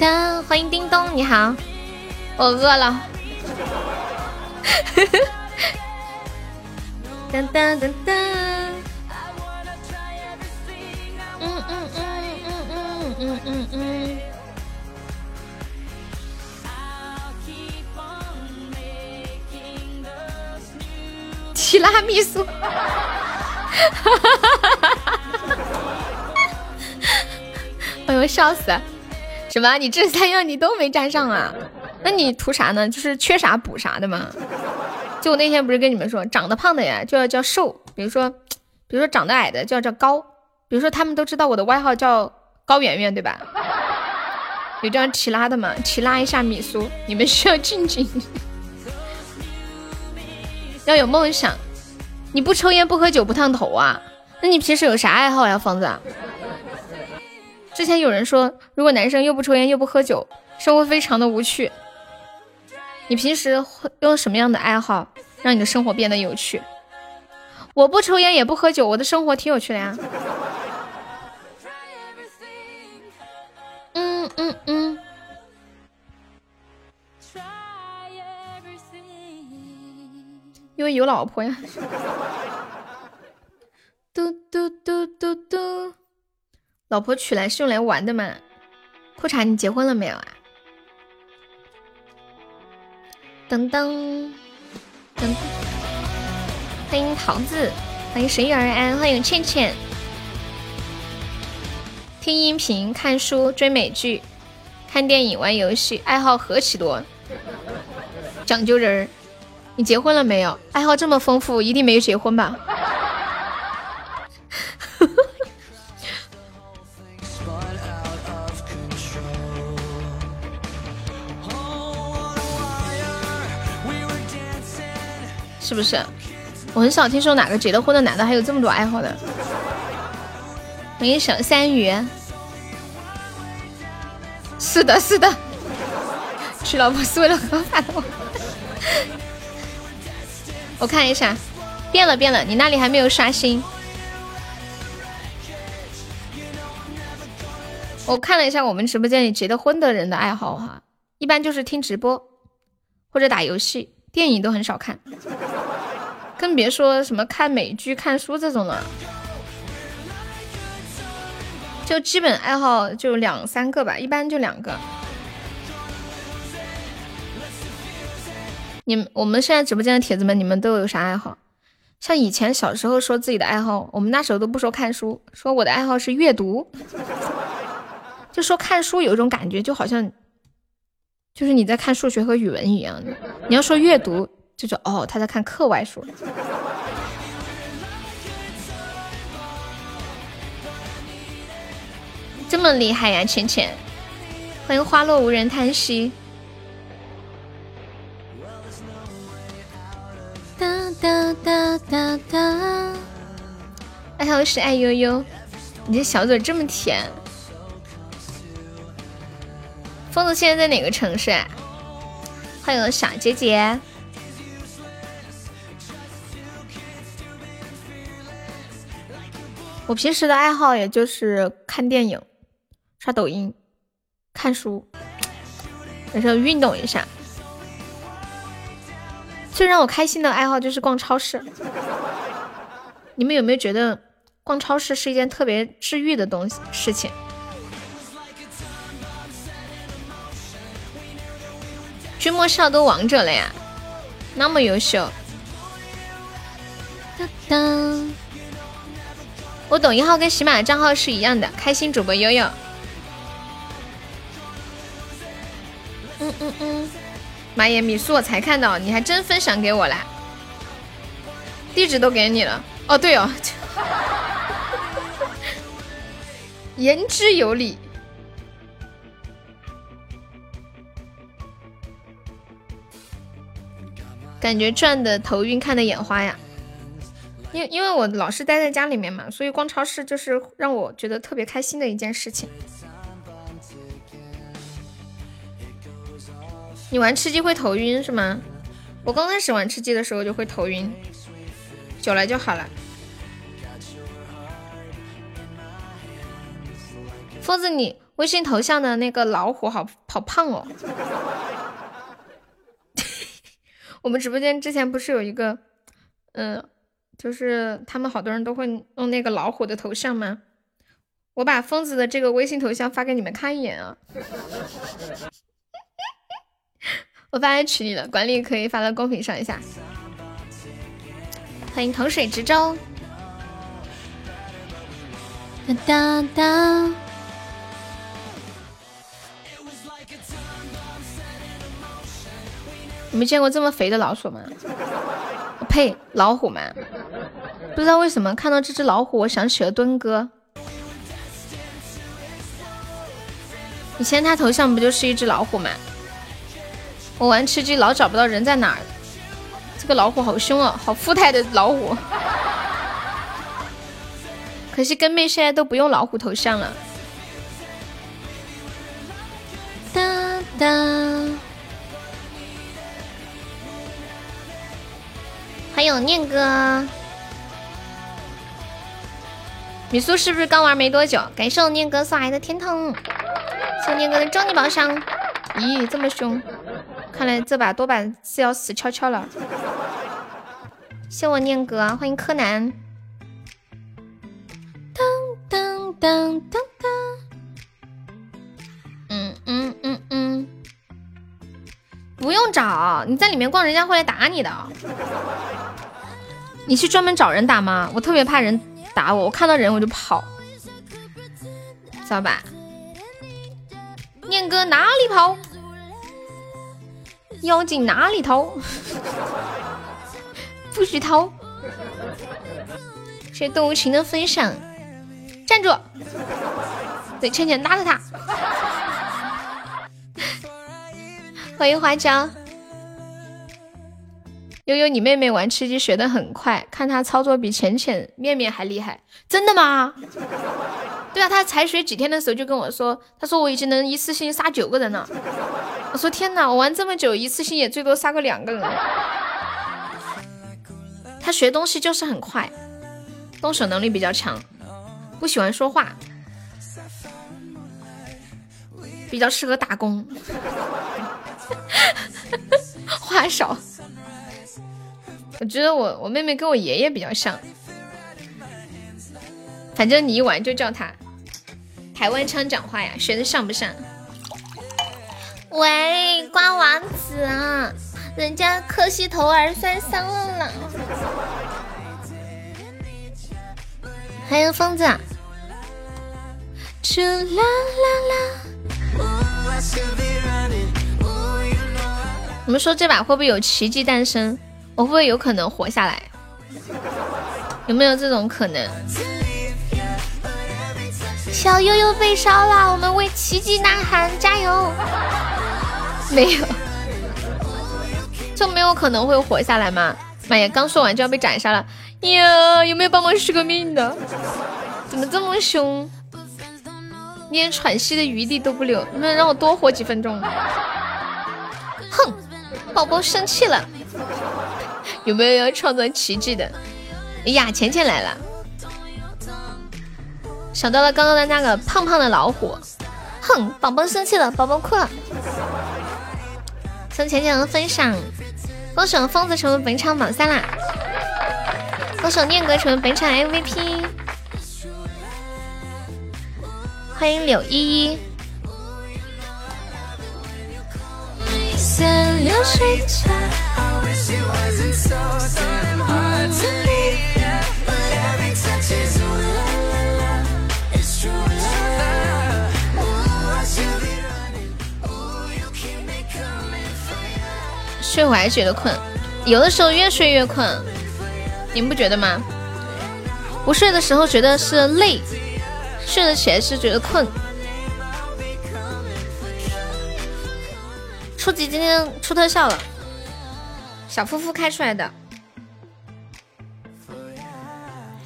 噔，欢迎叮咚，你好，我饿了。噔噔噔噔。嗯嗯嗯嗯嗯嗯嗯嗯。提拉米苏，哎呦，笑死！什么？你这三样你都没沾上啊？那你图啥呢？就是缺啥补啥的吗？就我那天不是跟你们说，长得胖的呀就要叫瘦，比如说，比如说长得矮的就要叫高。比如说，他们都知道我的外号叫高圆圆，对吧？有这样提拉的吗？提拉一下米苏，你们需要静静。要有梦想。你不抽烟不喝酒不烫头啊？那你平时有啥爱好呀，疯子？之前有人说，如果男生又不抽烟又不喝酒，生活非常的无趣。你平时会用什么样的爱好让你的生活变得有趣？我不抽烟也不喝酒，我的生活挺有趣的呀。嗯嗯嗯。因为有老婆呀。嘟嘟嘟嘟嘟。老婆娶来是用来玩的嘛？裤衩，你结婚了没有啊？噔噔噔！欢迎桃子，欢迎随遇而安，欢迎倩倩。听音频、看书、追美剧、看电影、玩游戏，爱好何其多，讲究人儿。你结婚了没有？爱好这么丰富，一定没有结婚吧？是不是？我很少听说哪个结了婚的男的还有这么多爱好的。欢迎小三鱼。是的，是的，娶老婆是为了合法的。我看一下，变了变了，你那里还没有刷新。我看了一下我们直播间里结的婚的人的爱好哈，一般就是听直播或者打游戏。电影都很少看，更别说什么看美剧、看书这种了。就基本爱好就两三个吧，一般就两个。你们我们现在直播间的铁子们，你们都有啥爱好？像以前小时候说自己的爱好，我们那时候都不说看书，说我的爱好是阅读，就说看书有一种感觉，就好像。就是你在看数学和语文一样的，你要说阅读，就是哦他在看课外书，这么厉害呀，浅浅，欢迎花落无人叹息。哒哒哒哒哒，爱好是爱悠悠，你这小嘴这么甜。疯子现在在哪个城市？欢迎小姐姐。我平时的爱好也就是看电影、刷抖音、看书，有时候运动一下。最让我开心的爱好就是逛超市。你们有没有觉得逛超市是一件特别治愈的东西事情？君莫笑都王者了呀，那么优秀。当当，我抖音号跟喜马的账号是一样的，开心主播悠悠。嗯嗯嗯，妈耶，米苏我才看到，你还真分享给我啦，地址都给你了。哦对哦，言之有理。感觉转的头晕，看的眼花呀。因因为我老是待在家里面嘛，所以逛超市就是让我觉得特别开心的一件事情。你玩吃鸡会头晕是吗？我刚开始玩吃鸡的时候就会头晕，久了就好了。疯子，你微信头像的那个老虎好好胖哦。我们直播间之前不是有一个，嗯，就是他们好多人都会弄那个老虎的头像吗？我把疯子的这个微信头像发给你们看一眼啊，我发在群里了，管理可以发到公屏上一下。欢迎糖水直舟。哒哒哒。你没见过这么肥的老鼠吗？呸，老虎吗？不知道为什么看到这只老虎，我想起了墩哥。以前他头像不就是一只老虎吗？我玩吃鸡老找不到人在哪儿，这个老虎好凶啊，好富态的老虎。可惜跟妹现在都不用老虎头像了。哒哒。还有念哥，米苏是不是刚玩没多久？感谢我念哥送来的天堂，谢念哥的终极宝箱。咦，这么凶，看来这把多半是要死翘翘了。谢我念哥，欢迎柯南。当当当当当。嗯嗯嗯嗯，不用找，你在里面逛，人家会来打你的。你是专门找人打吗？我特别怕人打我，我看到人我就跑，知道吧？念哥哪里跑？妖精哪里逃？不许逃！谢谢动物情的分享，站住！对，倩倩拉着他。欢迎花椒。悠悠，你妹妹玩吃鸡学的很快，看她操作比浅浅、面面还厉害，真的吗？对啊，她才学几天的时候就跟我说，她说我已经能一次性杀九个人了。我说天哪，我玩这么久，一次性也最多杀个两个人。她学东西就是很快，动手能力比较强，不喜欢说话，比较适合打工，话少。我觉得我我妹妹跟我爷爷比较像，反正你一玩就叫他台湾腔讲话呀，学的像不像？喂，瓜娃子啊，人家磕西头儿摔伤了，还有疯子，啦啦啦！我们说这把会不会有奇迹诞生？我会不会有可能活下来？有没有这种可能？小悠悠被烧了，我们为奇迹呐喊，加油！没有，就没有可能会活下来吗？妈呀，刚说完就要被斩杀了！呀，有没有帮忙续个命的？怎么这么凶？连喘息的余地都不留，能不能让我多活几分钟？哼，宝宝生气了。有没有要创造奇迹的？哎呀，钱钱来了！想到了刚刚的那个胖胖的老虎。哼，宝宝生气了，宝宝哭了。送钱钱的分享，恭喜疯子成为本场榜三啦！恭喜念哥成为本场 MVP。欢迎柳依依。睡会还觉得困，有的时候越睡越困，你们不觉得吗？不睡的时候觉得是累，睡得起来是觉得困。初级今天出特效了，小夫妇开出来的。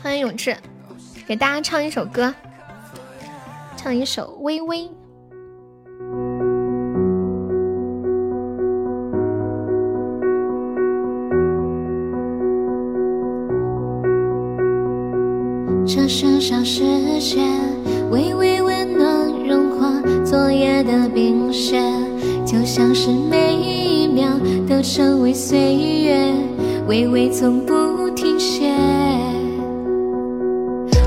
欢迎永志，给大家唱一首歌，唱一首《微微》。这是小世界，微微温暖融化昨夜的冰雪，就像是每一秒都成为岁月，微微从不停歇。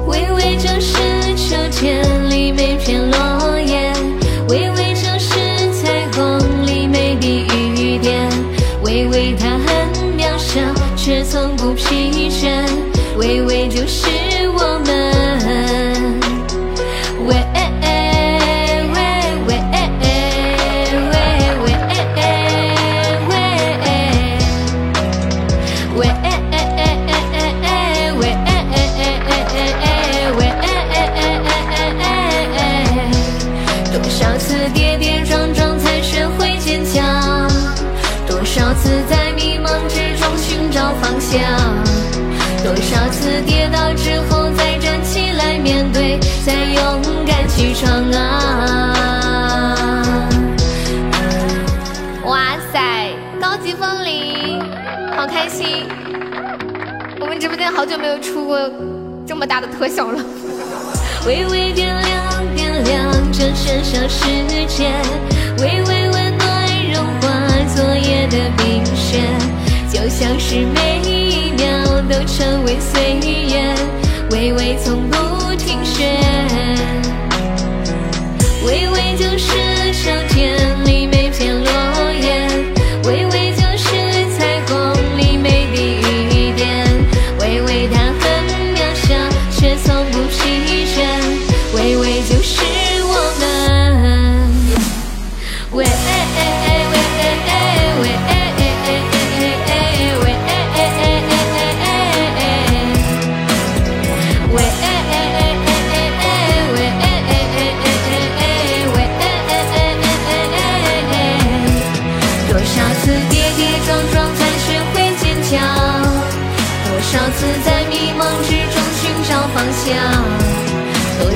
微微就是秋天里每片落叶，微微就是彩虹里每滴雨点，微微它很渺小，却从不疲倦，微微就是。找方向。多少次跌倒之后再站起来面对，再勇敢去闯啊！哇塞，高级风铃，好开心！我们直播间好久没有出过这么大的特效了。微微点亮点亮这喧嚣世界，微微温暖融化昨夜的冰雪，就像是每一秒都成为岁月，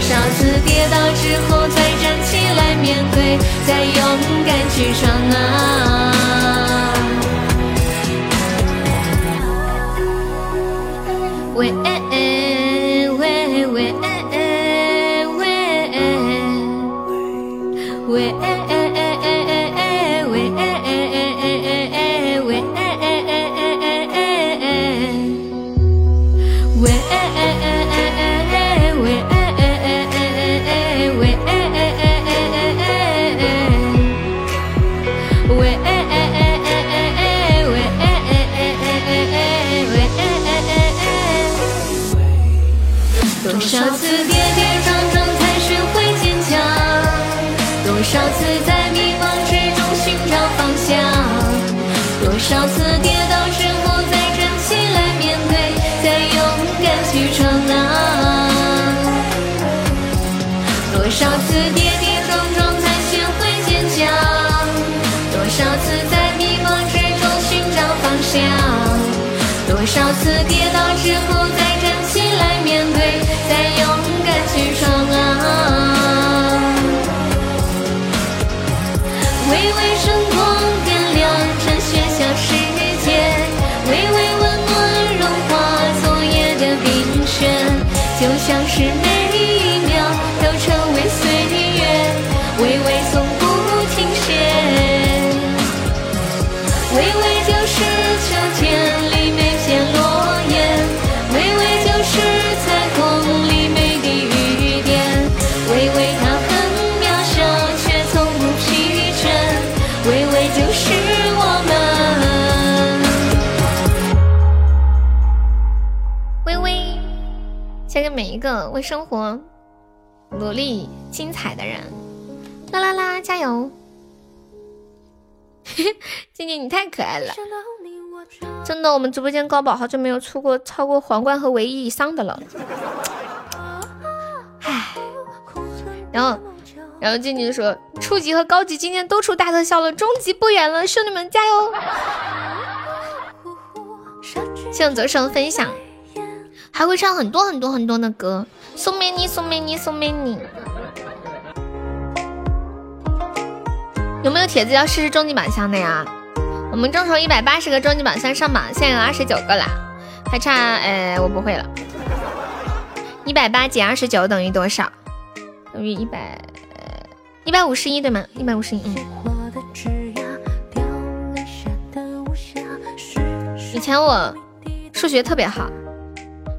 少次跌倒之后再站起来面对，再勇敢去闯啊！多少次跌倒之后再站起来面对，再勇敢去闯生活努力、精彩的人。啦啦啦，加油！静静，你太可爱了，真的，我们直播间高宝好久没有出过超过皇冠和唯一以上的了。唉，然后，然后静静说，初级和高级今天都出大特效了，终极不远了，兄弟们加油！谢谢泽生分享，还会唱很多很多很多的歌，送给你，送给你，送给你。有没有铁子要试试终极宝箱的呀？我们众筹一百八十个终极宝箱上榜，现在有二十九个啦，还差……呃，我不会了。一百八减二十九等于多少？等于一百一百五十一对吗？一百五十一。以前我数学特别好，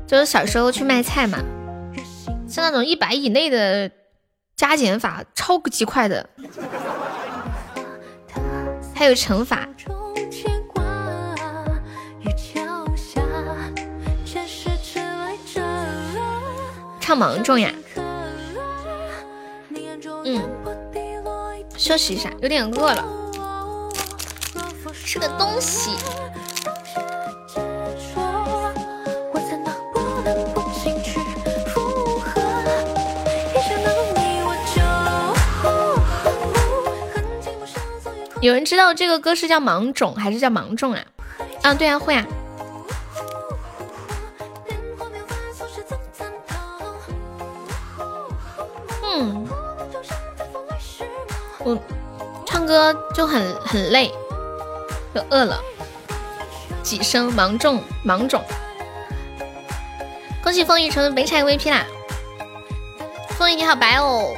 就是小时候去卖菜嘛，像那种一百以内的加减法超级快的。还有乘法，唱芒种呀，嗯，休息一下，有点饿了，吃个东西。有人知道这个歌是叫《芒种》还是叫《芒种》啊？啊，对啊，会啊。嗯，我唱歌就很很累，就饿了几声。芒种，芒种，恭喜风雨成北柴 V P 啦！风雨你好白哦。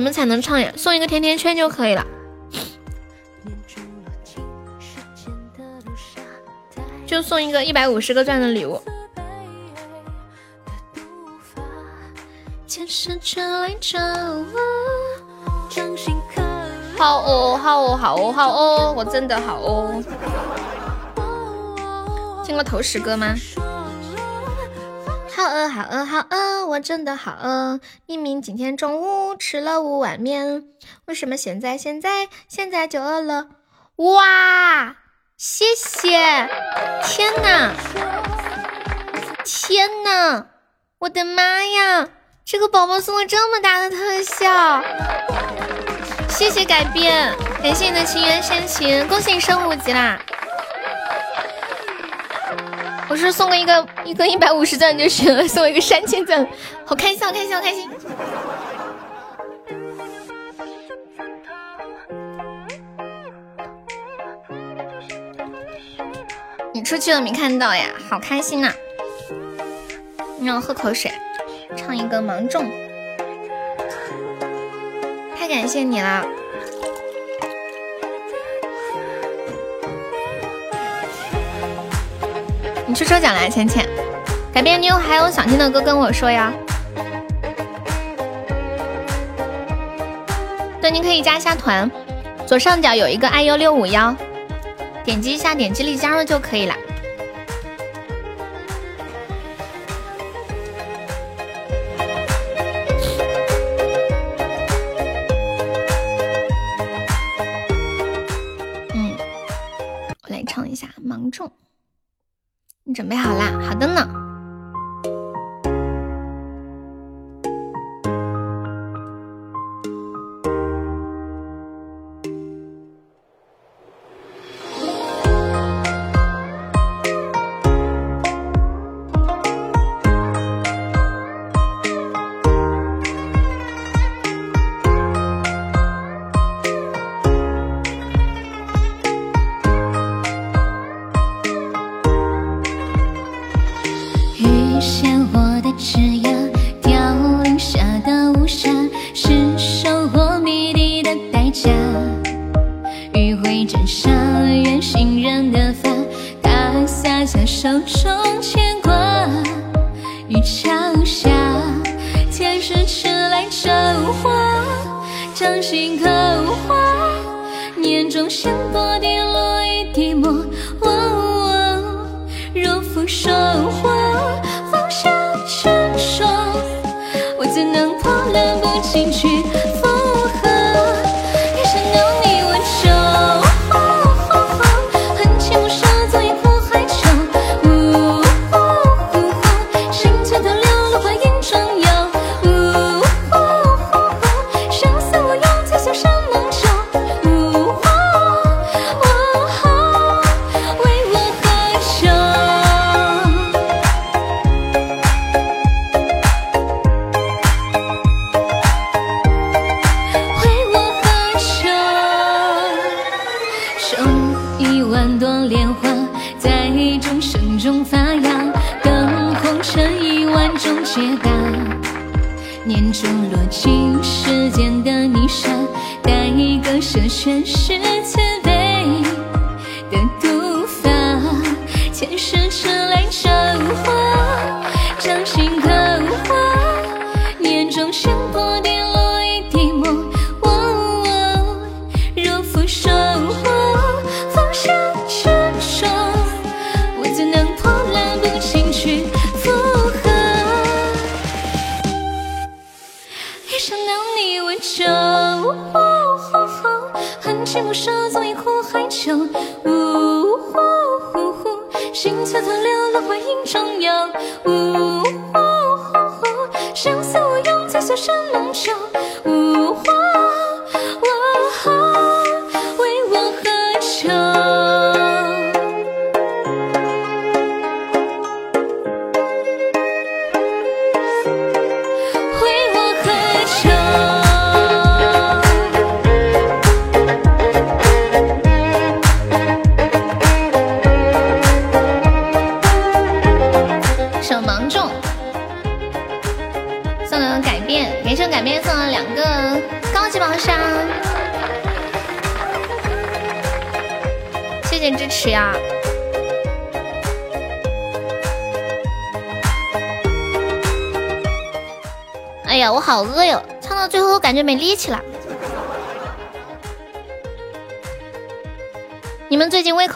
怎么才能唱呀？送一个甜甜圈就可以了。就送一个一百五十个钻的礼物。好哦，好哦，好哦，好哦，我真的好哦。听过投石歌吗？好饿，好饿，好饿，我真的好饿。明明今天中午吃了五碗面，为什么现在现在现在就饿了？哇！谢谢，天哪，天哪，我的妈呀！这个宝宝送了这么大的特效，谢谢改变，感谢你的情缘深情，恭喜你升五级啦！我是送个一个一个一百五十钻就行了，送一个三千钻，好开心，好开心，好开心！你出去了没看到呀？好开心呐！让我喝口水，唱一个芒种。太感谢你了！你去抽奖了，浅浅。改变，妞还有想听的歌跟我说呀。对，您可以加一下团，左上角有一个 iu 六五幺。点击一下，点击立加入就可以了。你准备好啦？好的呢。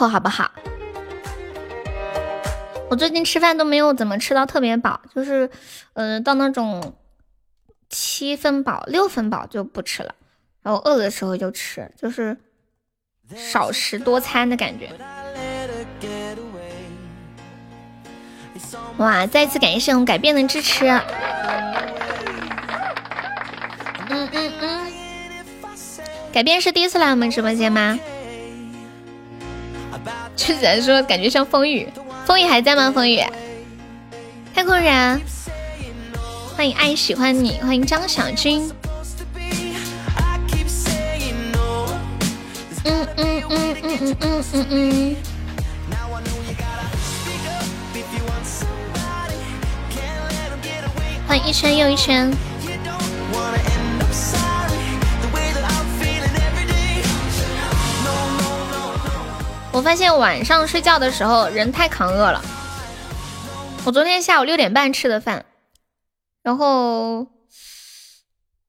好不好？我最近吃饭都没有怎么吃到特别饱，就是，呃，到那种七分饱、六分饱就不吃了，然后饿的时候就吃，就是少食多餐的感觉。哇！再次感谢圣改变的支持。嗯嗯嗯，改变是第一次来我们直播间吗？就只能说感觉像风雨。风雨还在吗？风雨，太空人，欢迎爱喜欢你，欢迎张小军。嗯嗯嗯嗯嗯嗯嗯嗯。欢迎一圈又一圈。发现晚上睡觉的时候人太扛饿了。我昨天下午六点半吃的饭，然后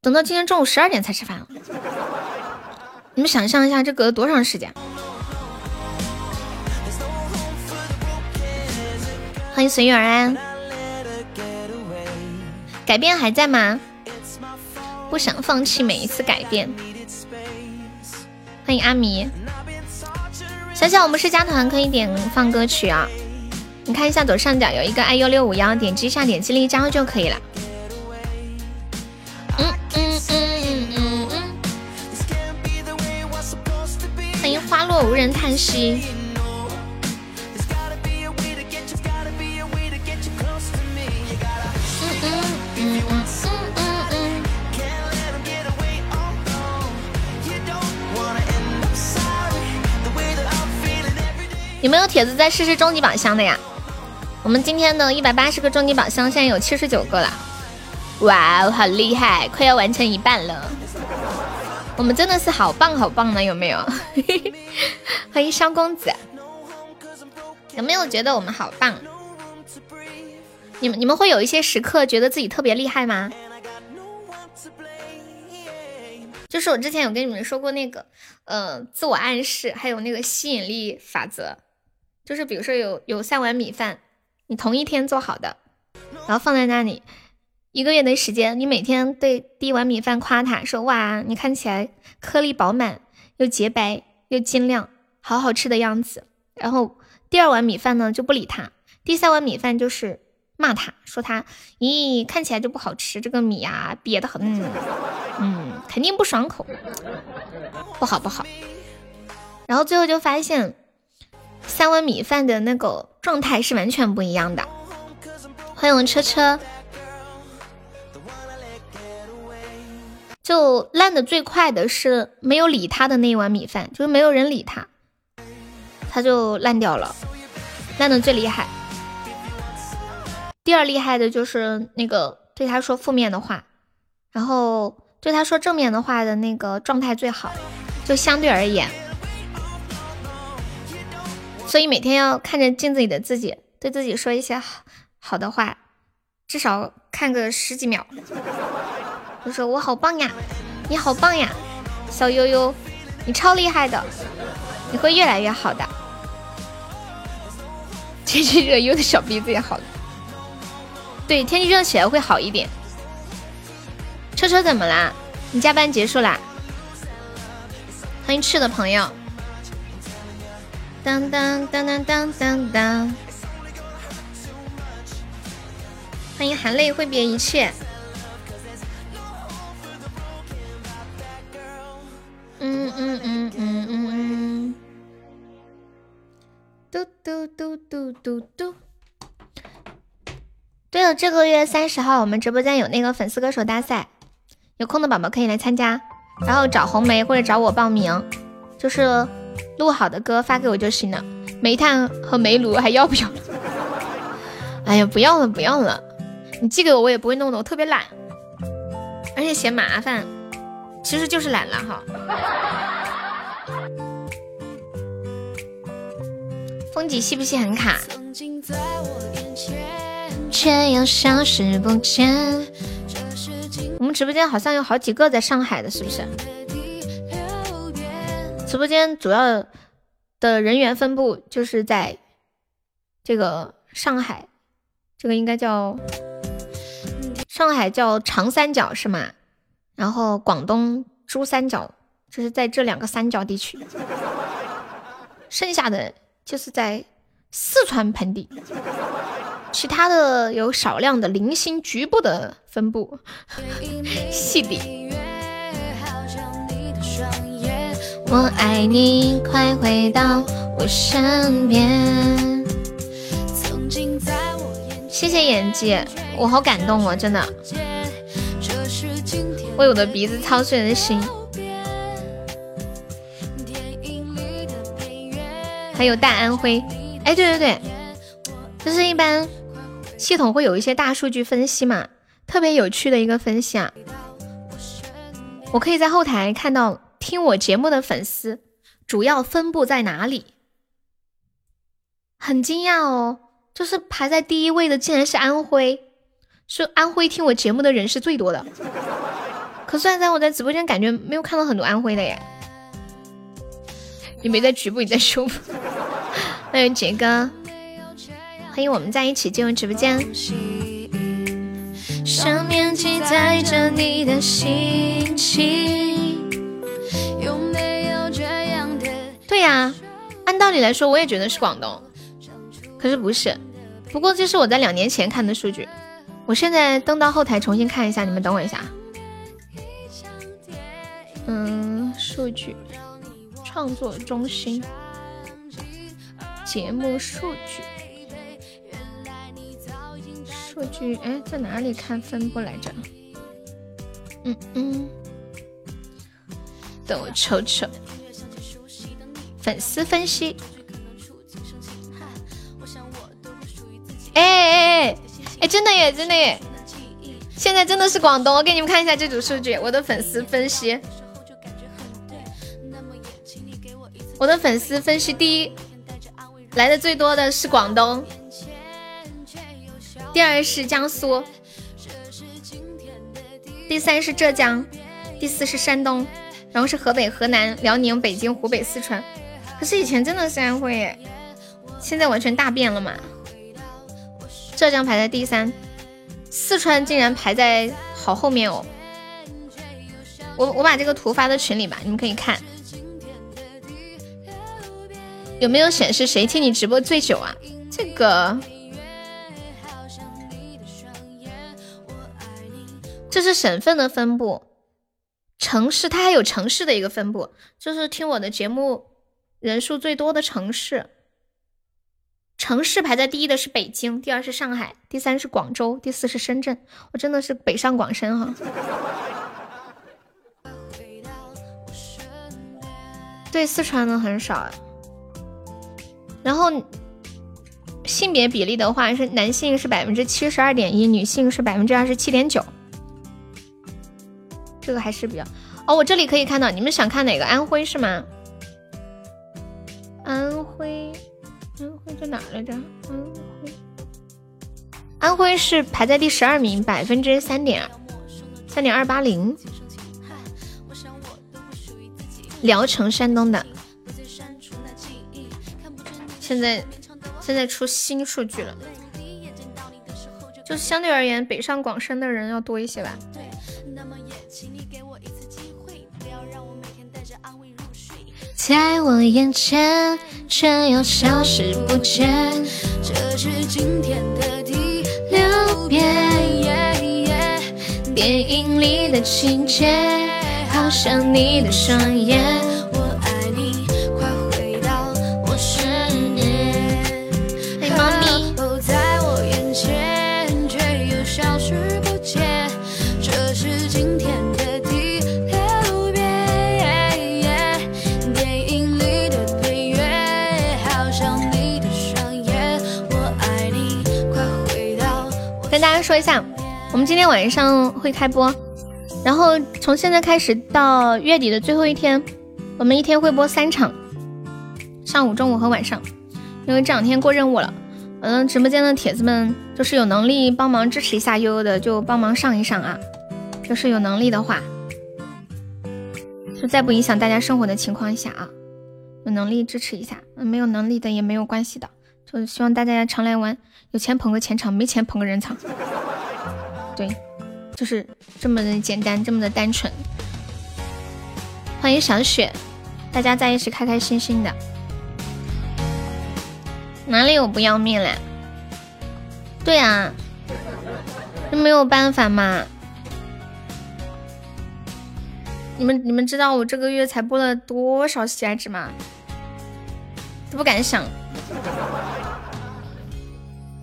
等到今天中午十二点才吃饭。你们想象一下，这隔了多长时间？欢迎随遇而安。改变还在吗？不想放弃每一次改变。欢迎阿迷。而且我们是加团，可以点放歌曲啊！你看一下左上角有一个 i 幺六五幺，点击一下，点击立即加就可以了。嗯嗯嗯嗯嗯嗯。欢迎花落无人叹息。铁子再试试终极宝箱的呀？我们今天的一百八十个终极宝箱，现在有七十九个了。哇哦，好厉害，快要完成一半了。我们真的是好棒好棒呢，有没有？欢迎萧公子。有没有觉得我们好棒？你们你们会有一些时刻觉得自己特别厉害吗？就是我之前有跟你们说过那个，呃，自我暗示，还有那个吸引力法则。就是比如说有有三碗米饭，你同一天做好的，然后放在那里一个月的时间，你每天对第一碗米饭夸它，说哇，你看起来颗粒饱满又洁白又晶亮，好好吃的样子。然后第二碗米饭呢就不理它，第三碗米饭就是骂它，说它，咦，看起来就不好吃，这个米啊瘪的很，嗯，肯定不爽口，不好不好。然后最后就发现。三碗米饭的那个状态是完全不一样的。欢迎我车车，就烂的最快的是没有理他的那一碗米饭，就是没有人理他，他就烂掉了，烂的最厉害。第二厉害的就是那个对他说负面的话，然后对他说正面的话的那个状态最好，就相对而言。所以每天要看着镜子里的自己，对自己说一些好好的话，至少看个十几秒，就说我好棒呀，你好棒呀，小悠悠，你超厉害的，你会越来越好的。天气热，悠的小鼻子也好了。对，天气热起来会好一点。车车怎么啦？你加班结束啦？欢迎赤的朋友。当当当当当当当！欢迎含泪挥别一切。嗯嗯嗯嗯嗯。嘟嘟嘟嘟嘟嘟。对了，这个月三十号我们直播间有那个粉丝歌手大赛，有空的宝宝可以来参加，然后找红梅或者找我报名，就是。录好的歌发给我就行了，煤炭和煤炉还要不要？哎呀，不要了，不要了！你寄给我，我也不会弄的，我特别懒。而且嫌麻烦，其实就是懒了哈。风景细不细很卡，却又消失不见。我们直播间好像有好几个在上海的，是不是？直播间主要的人员分布就是在这个上海，这个应该叫上海叫长三角是吗？然后广东珠三角就是在这两个三角地区，剩下的。就是在四川盆地，其他的有少量的零星局部的分布。细底。我爱你，快回到我身边。谢谢演技，我好感动哦，真的。为我的鼻子操碎了心。还有大安徽，哎，对对对，就是一般系统会有一些大数据分析嘛，特别有趣的一个分析啊。我可以在后台看到听我节目的粉丝主要分布在哪里，很惊讶哦，就是排在第一位的竟然是安徽，是安徽听我节目的人是最多的。可算在我在直播间感觉没有看到很多安徽的耶。你没在局部，你在修复。欢迎杰哥，欢迎我们在一起进入直播间。上面记载着你的心情。对呀，按道理来说，我也觉得是广东，可是不是。不过这是我在两年前看的数据，我现在登到后台重新看一下，你们等我一下。嗯，数据。创作中心节目数据，数据哎，在哪里看分布来着？嗯嗯，等我瞅瞅。粉丝分析。哎哎哎哎，真的耶，真的耶！现在真的是广东，我给你们看一下这组数据，我的粉丝分析。我的粉丝分析第一来的最多的是广东，第二是江苏，第三是浙江，第四是山东，然后是河北、河南、辽宁、北京、湖北、四川。可是以前真的是安徽，现在完全大变了嘛？浙江排在第三，四川竟然排在好后面哦。我我把这个图发到群里吧，你们可以看。有没有显示谁听你直播最久啊？这个，这是省份的分布，城市它还有城市的一个分布，就是听我的节目人数最多的城市。城市排在第一的是北京，第二是上海，第三是广州，第四是深圳。我真的是北上广深哈。对四川的很少。然后性别比例的话是男性是百分之七十二点一，女性是百分之二十七点九，这个还是比较哦。我这里可以看到，你们想看哪个？安徽是吗？安徽，安徽在哪来着？安徽，安徽是排在第十二名，百分之三点三点二八零。聊城，山东的。现在现在出新数据了，就相对而言，北上广深的人要多一些吧。在我眼前，却又消失不见。这是今天的第六遍。电影里的情节，好像你的双眼。说一下，我们今天晚上会开播，然后从现在开始到月底的最后一天，我们一天会播三场，上午、中午和晚上。因为这两天过任务了，嗯，直播间的铁子们就是有能力帮忙支持一下悠悠的，就帮忙上一上啊。就是有能力的话，就在不影响大家生活的情况下啊，有能力支持一下。嗯，没有能力的也没有关系的，就希望大家常来玩，有钱捧个钱场，没钱捧个人场。对，就是这么的简单，这么的单纯。欢迎小雪，大家在一起开开心心的。哪里有不要命嘞？对啊，那没有办法嘛。你们你们知道我这个月才播了多少喜爱值吗？都不敢想，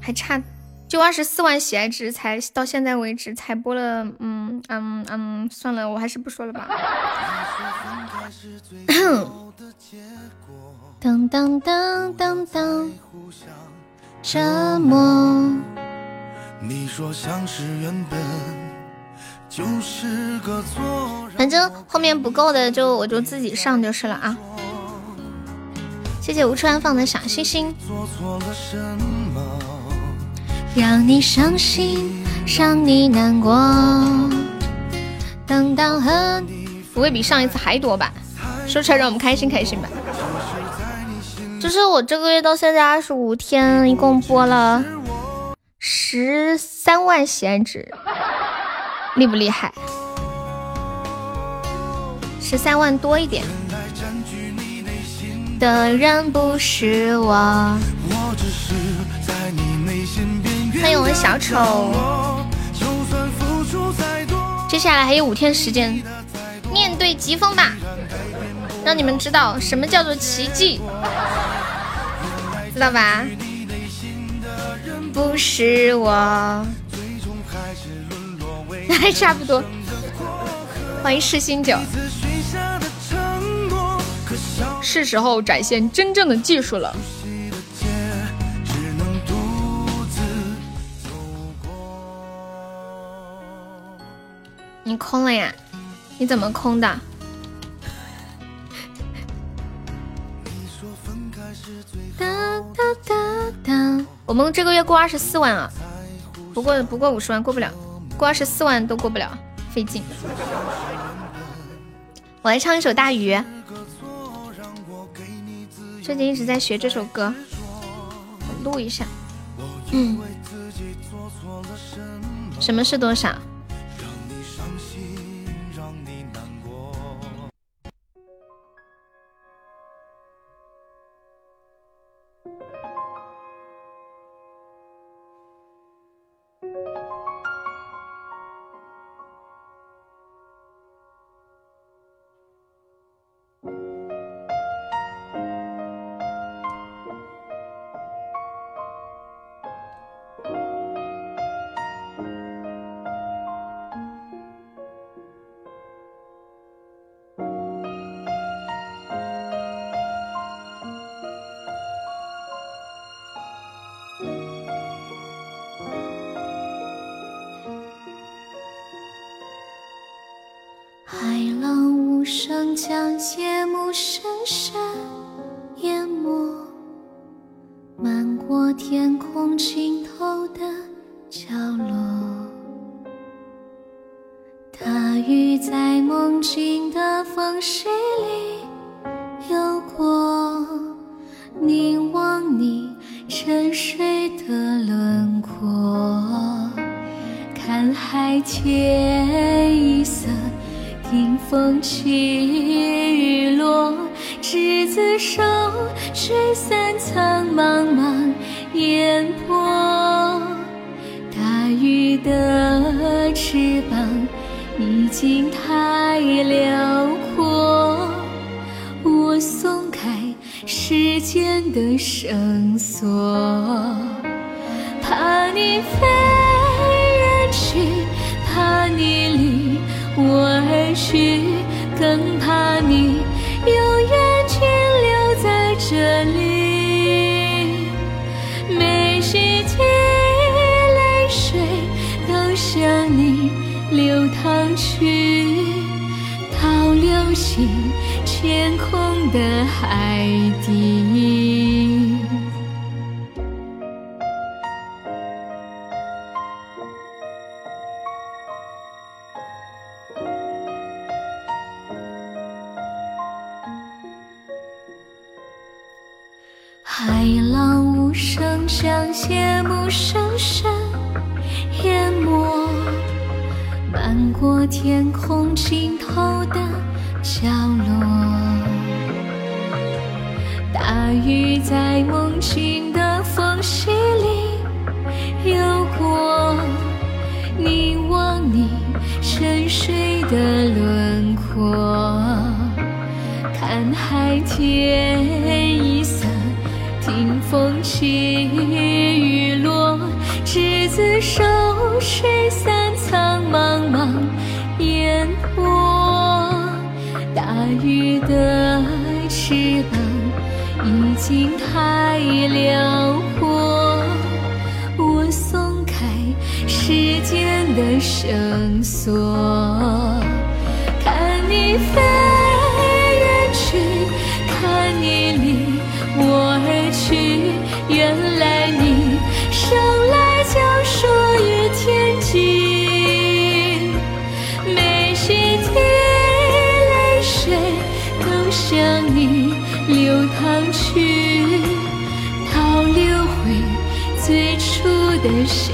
还差就二十四万喜爱值，才到现在为止才播了，嗯嗯嗯，算了，我还是不说了吧。当当当当当，折磨。反正后面不够的就我就自己上就是了啊。谢谢吴川放的小星星。让你伤心，让你难过。等到和不会比上一次还多吧？说出来让我们开心开心吧。就是我这个月到现在二十五天，一共播了十三万喜爱值，厉不厉害？十三万多一点的人不是我。欢迎我们小丑。接下来还有五天时间，面对疾风吧。让你们知道什么叫做奇迹，知道吧？不是我，还 差不多。欢迎世新九，是时候展现真正的技术了。你空了呀？你怎么空的？我们这个月过二十四万啊，不过不过五十万过不了，过二十四万都过不了，费劲。我来唱一首《大鱼》，最近一直在学这首歌，我录一下。嗯，什么是多少？间的绳索，看你飞远去，看你离我而去。原来你生来就属于天际，每一滴泪水都向你流淌去，倒流回最初的相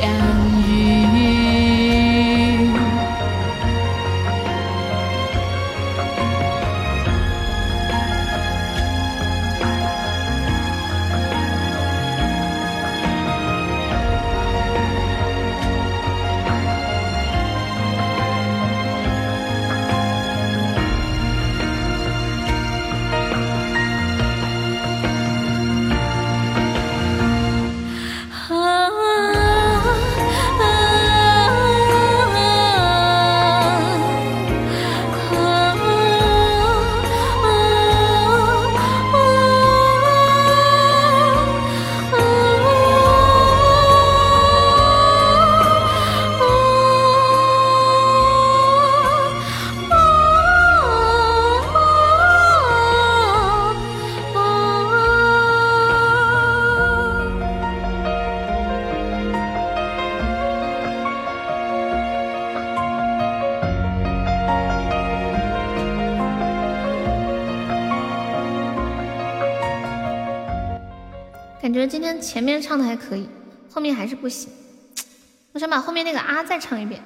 今天前面唱的还可以，后面还是不行。我想把后面那个啊再唱一遍。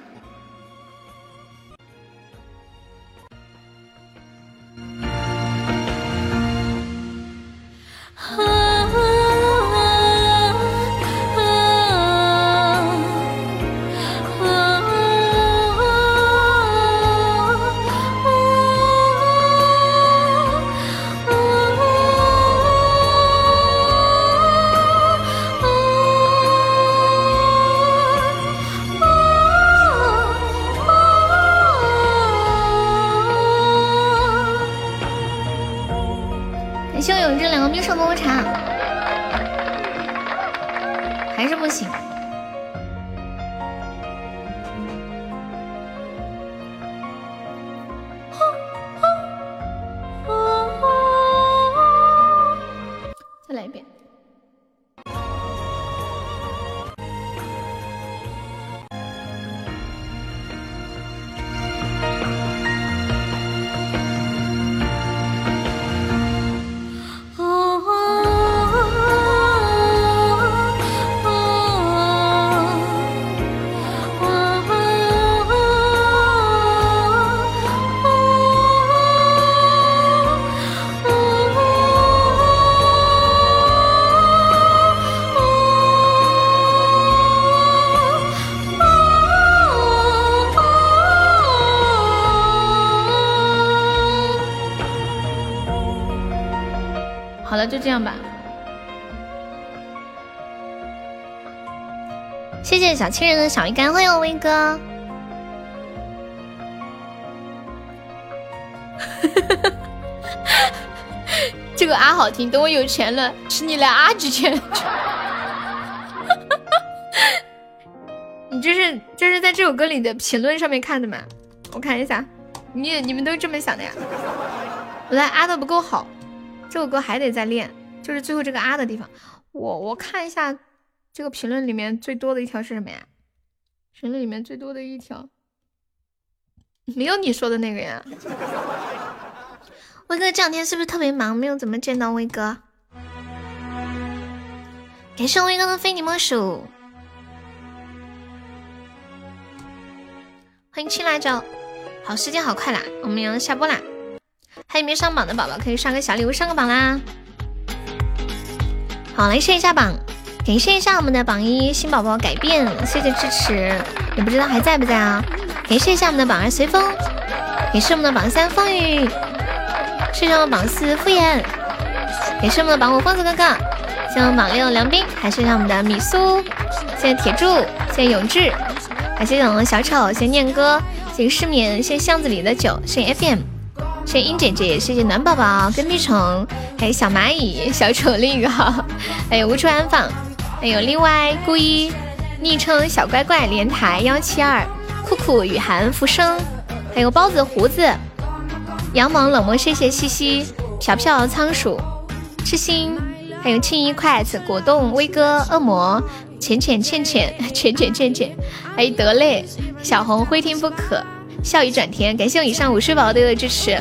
就这样吧。谢谢小亲人的小鱼干，欢迎威哥。这个啊好听，等我有钱了，请你来啊几圈。你这是这是在这首歌里的评论上面看的吗？我看一下。你你们都这么想的呀？我来啊的不够好，这首歌还得再练，就是最后这个啊的地方。我我看一下这个评论里面最多的一条是什么呀？评论里面最多的一条没有你说的那个呀。威哥这两天是不是特别忙，没有怎么见到威哥？感谢威哥的非你莫属，欢迎青辣椒。好，时间好快啦，我们要下播啦。还有没上榜的宝宝可以刷个小礼物上个榜啦。好，来谢一下榜，感谢一下我们的榜一新宝宝改变，谢谢支持，也不知道还在不在啊。感谢一下我们的榜二随风，感谢我们的榜三风雨，谢谢我们榜四敷衍，感谢我们的榜五疯子哥哥，谢谢我们榜六梁斌，还谢谢我们的米苏，谢谢铁柱，谢谢永志，还谢谢我们小丑，谢谢念哥。谢谢失眠，谢谢巷子里的酒，谢谢 FM，谢谢英姐姐，谢谢暖宝宝、跟屁虫，还有小蚂蚁、小丑另一个，还有无处安放，还有另外故意昵称小乖乖连台幺七二，酷酷雨涵浮生，还有包子胡子，杨萌冷漠，谢谢西西。飘飘仓鼠痴心，还有青衣筷子果冻威哥恶魔。浅浅倩倩，浅浅倩倩，还有得嘞，小红非听不可，笑语转天，感谢我以上五十宝宝的支持。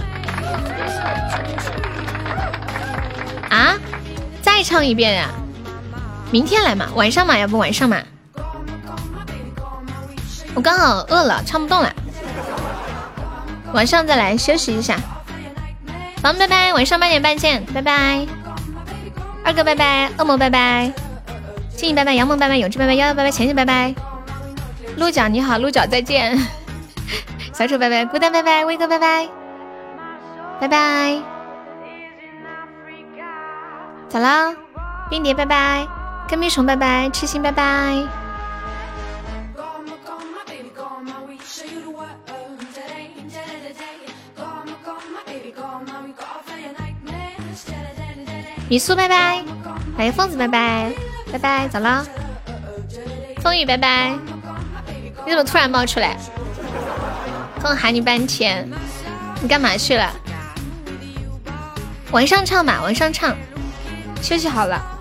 啊，再唱一遍呀？明天来嘛，晚上嘛，要不晚上嘛？我刚好饿了，唱不动了，晚上再来休息一下。宝宝拜拜，晚上八点半见，拜拜。二哥拜拜，恶魔拜拜。静怡拜拜，杨梦拜拜，永志拜拜，幺幺拜拜，浅浅拜拜，鹿角你好，鹿角再见，小丑拜拜，孤单拜拜，威哥拜拜，拜拜，咋了？冰蝶拜拜，跟屁虫拜拜，痴心拜拜。米苏拜拜，还有疯子拜拜。拜拜，走了。风雨拜拜，你怎么突然冒出来？刚喊你半天，你干嘛去了？晚上唱吧，晚上唱，休息好了。